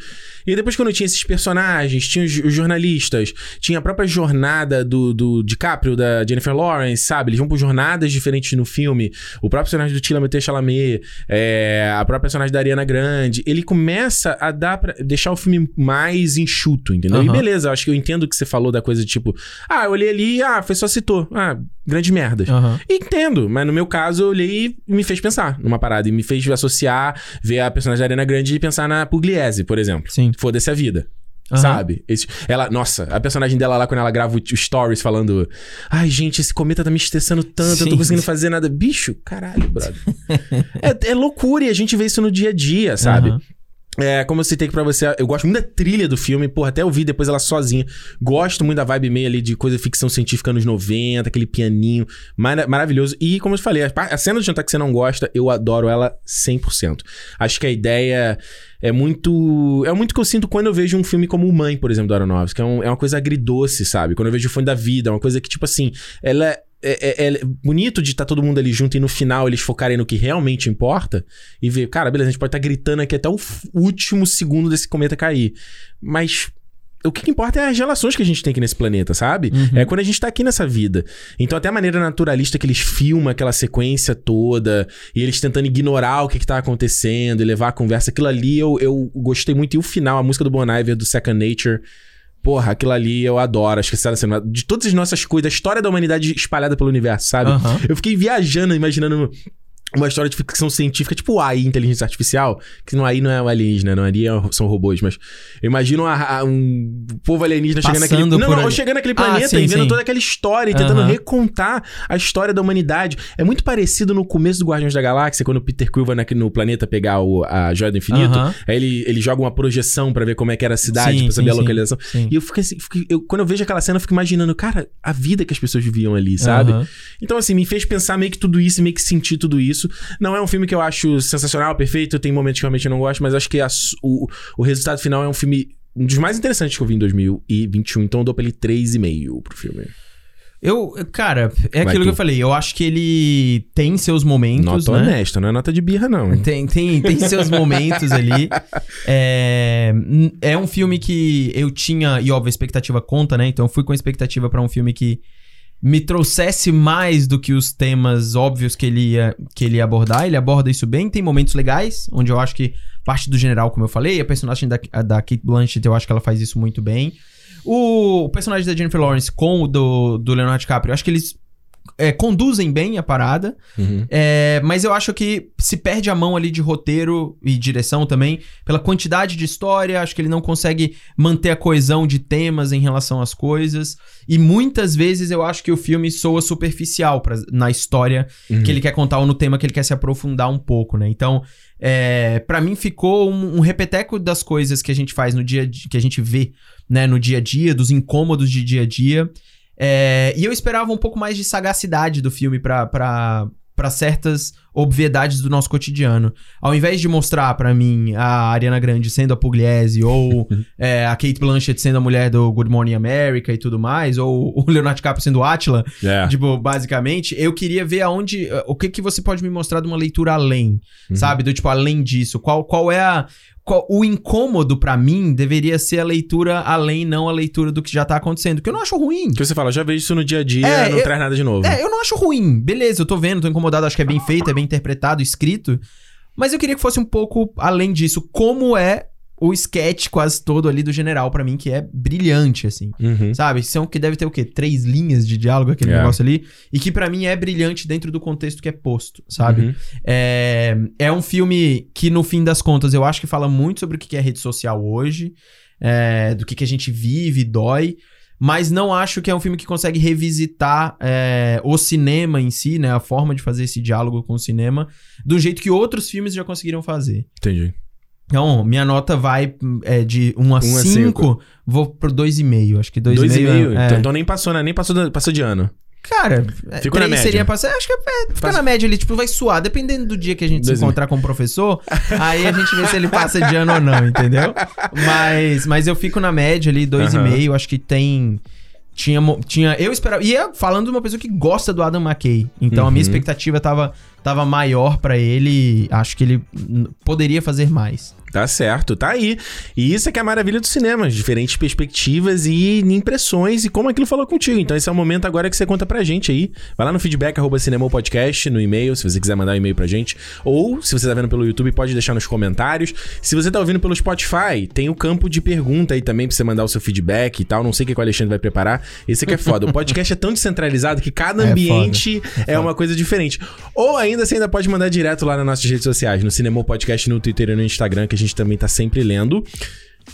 E depois quando tinha esses personagens, tinha os, os jornalistas, tinha a própria jornada do, do DiCaprio, da Jennifer Lawrence, sabe? Eles vão por jornadas diferentes no filme. O próprio personagem do Timothée Chalamet, é, a própria personagem da Ariana Grande. Ele começa a dar pra, deixar o filme mais enxuto, entendeu? E Aham. beleza, acho que eu entendo o que você falou da coisa de tipo, ah, eu olhei ali, ah, foi só citou. Ah, grandes merdas. Aham. Entendo, mas no meu caso eu olhei e me fez pensar numa parada. E me fez associar, ver a personagem da Ariana Grande e pensar na Pugliese, por exemplo. Sim. Foda-se a vida. Aham. Sabe? Esse- ela, nossa, a personagem dela lá, quando ela grava o, o stories falando: Ai, gente, esse cometa tá me estressando tanto, eu Sim. não tô conseguindo fazer nada. Bicho, caralho, brother. é, é loucura e a gente vê isso no dia a dia, sabe? Aham. É, como eu citei pra você, eu gosto muito da trilha do filme, porra, até eu vi depois ela sozinha. Gosto muito da vibe meio ali de coisa ficção científica anos 90, aquele pianinho mara- maravilhoso. E como eu falei, a, a cena do jantar que você não gosta, eu adoro ela 100%. Acho que a ideia é muito. É muito que eu sinto quando eu vejo um filme como Mãe, por exemplo, do Aronofsky. É, um- é uma coisa agridoce, sabe? Quando eu vejo o Fone da Vida, é uma coisa que, tipo assim, ela é. É, é- bonito de estar todo mundo ali junto e no final eles focarem no que realmente importa e ver, cara, beleza, a gente pode estar gritando aqui até o último segundo desse cometa cair. Mas o que importa é as relações que a gente tem aqui nesse planeta, sabe? É quando a gente tá aqui nessa vida. Então, até a maneira naturalista que eles filmam aquela sequência toda, e eles tentando ignorar o que, que tá acontecendo e levar a conversa, aquilo ali eu, eu gostei muito. E o final, a música do Bon Iver, do Second Nature. Porra, aquilo ali eu adoro. Acho que essa cena, de todas as nossas coisas, a história da humanidade espalhada pelo universo, sabe? Aham. Eu fiquei viajando, imaginando uma história de ficção científica, tipo AI, inteligência artificial, que no AI não é o alienígena, não ali é- são robôs, mas eu imagino a- a- um povo alienígena chegando naquele... Não, não, ali. chegando naquele Ah, planeta sim, e vendo sim. toda aquela história e tentando Aham. recontar a história da humanidade. É muito parecido no começo do Guardiões da Galáxia, quando o Peter Quill vai no planeta pegar o- a Joia do Infinito, Aham. aí ele, ele joga uma projeção pra ver como é que era a cidade, Sim, pra saber sim, a localização. E eu fiquei assim, eu- quando eu vejo aquela cena, eu fico imaginando, cara, a vida que as pessoas viviam ali, sabe? Aham. Então, assim, me fez pensar meio que tudo isso, meio que sentir tudo isso. Não é um filme que eu acho sensacional, perfeito, tem momentos que realmente eu não gosto, mas acho que a o, o resultado final é um filme. Um dos mais interessantes que eu vi em 2021, então eu dou pra ele 3,5 pro filme. Eu, cara, é Vai aquilo tu. que eu falei. Eu acho que ele tem seus momentos, Nota né? honesta, não é nota de birra, não. Tem, tem, tem seus momentos ali. É, é um filme que eu tinha, e óbvio, a expectativa conta, né? Então eu fui com a expectativa pra um filme que me trouxesse mais do que os temas óbvios que ele, ia, que ele ia abordar. Ele aborda isso bem, tem momentos legais, onde eu acho que parte do general, como eu falei, a personagem da, a da Kate Blanchett, eu acho que ela faz isso muito bem. O, personagem da Jennifer Lawrence com o do, do Leonardo DiCaprio, eu acho que eles é, conduzem bem a parada. Uhum. É, mas eu acho que se perde a mão ali de roteiro e direção também, pela quantidade de história, acho que ele não consegue manter a coesão de temas em relação às coisas. E muitas vezes eu acho que o filme soa superficial pra, na história Uhum. que ele quer contar ou no tema que ele quer se aprofundar um pouco, né? Então, é, para mim ficou um, um repeteco das coisas que a gente faz no dia a dia, que a gente vê, né, no dia a dia, dos incômodos de dia a dia. É, e eu esperava um pouco mais de sagacidade do filme pra, pra, pra certas obviedades do nosso cotidiano. Ao invés de mostrar pra mim a Ariana Grande sendo a Pugliese, ou é, a Kate Blanchett sendo a mulher do Good Morning America e tudo mais, ou o Leonardo DiCaprio sendo o Atila, É. Tipo, basicamente, eu queria ver aonde. O que que você pode me mostrar de uma leitura além, Uhum. sabe? Do tipo, além disso. Qual, qual é a. o incômodo pra mim deveria ser a leitura além, não a leitura do que já tá acontecendo. Que eu não acho ruim. Que você fala, já vejo isso no dia a dia, É, não eu- traz nada de novo. É, eu não acho ruim. Beleza, eu tô vendo, tô incomodado, acho que é bem feito, é bem interpretado, escrito. Mas eu queria que fosse um pouco além disso. Como é o sketch quase todo ali do general pra mim, que é brilhante, assim. Uhum. Sabe? São que deve ter o quê? Três linhas de diálogo, aquele É. negócio ali. E que pra mim é brilhante dentro do contexto que é posto, sabe? Uhum. É, é um filme que, no fim das contas, eu acho que fala muito sobre o que é rede social hoje, é, do que, que a gente vive, dói. Mas não acho que é um filme que consegue revisitar é, o cinema em si, né? A forma de fazer esse diálogo com o cinema, do jeito que outros filmes já conseguiram fazer. Entendi. Então, minha nota vai é, de 1 a Um a 5, cinco. vou pro 2,5. Acho que 2,5 Dois e meio. é- Então, então nem passou, né? Nem passou, do- passou de ano. Cara, é, Ficou na média. seria passar. Acho que é, fica Passa- na média ali, tipo, vai suar. Dependendo do dia que a gente Dois se encontrar com o professor, aí a gente vê se ele passa de ano ou não, entendeu? Mas, mas eu fico na média ali, dois Aham. e meio. Acho que tem. Tinha, tinha. Eu esperava. E é falando de uma pessoa que gosta do Adam McKay. Então a minha Uhum. expectativa tava, tava maior pra ele. Acho que ele poderia fazer mais. Tá certo, tá aí. E isso é que é a maravilha do cinema, diferentes perspectivas e impressões e como aquilo falou contigo. Então esse é o momento agora que você conta pra gente aí. Vai lá no feedback arroba cinemopodcast, no e-mail, se você quiser mandar um e-mail pra gente. Ou, se você tá vendo pelo YouTube, pode deixar nos comentários. Se você tá ouvindo pelo Spotify, tem o campo de pergunta aí também pra você mandar o seu feedback e tal. Não sei o que o Alexandre vai preparar. Esse aqui é foda. O podcast é tão descentralizado que cada É ambiente é, uma coisa diferente. Ou ainda você ainda pode mandar direto lá nas nossas redes sociais, no Cinemou Podcast, no Twitter e no Instagram, que gente também tá sempre lendo.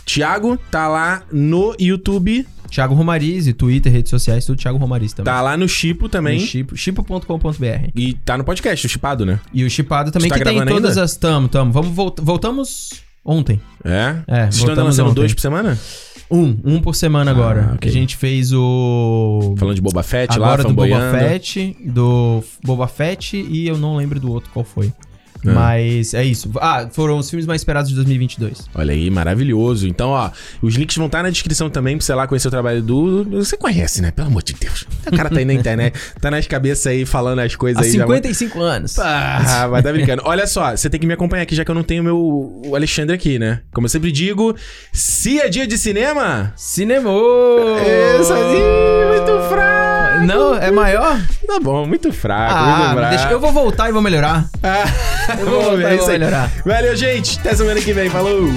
Tiago tá lá no YouTube, Thiago Romariz, Twitter, redes sociais, tudo Thiago Romariz também. tá lá no Chipo também. No Chipo- Chipo.com.br. E tá no podcast, o Chipado, né? E o Chipado também, tá que tem todas ainda? as. Tamo, tamo. Vamos, volt- voltamos ontem. É? É, Vocês estão lançando ontem. dois por semana? Um, um por semana agora. Ah, ok. A gente fez o. Falando de Boba Fett lá, agora do Boba. Fett, do Boba Fett e eu não lembro do outro qual foi. É. Mas é isso. Ah, foram os filmes mais esperados de 2022. Olha aí, maravilhoso. Então, ó, os links vão estar na descrição também pra você lá conhecer o trabalho do. Você conhece, né? Pelo amor de Deus. O cara tá aí na internet, tá nas cabeças aí falando as coisas Há aí. já- 55 anos. Ah, vai tá brincando. Olha só, você tem que me acompanhar aqui, já que eu não tenho meu, o Alexandre aqui, né? Como eu sempre digo, se é dia de cinema. Cinema! É, sozinho, muito fraco. Não, é maior? Tá bom, muito fraco, Ah, muito fraco. deixa, eu vou voltar e vou melhorar. Ah, Eu vou voltar e vou melhorar. Valeu, gente. Até semana que vem. Falou.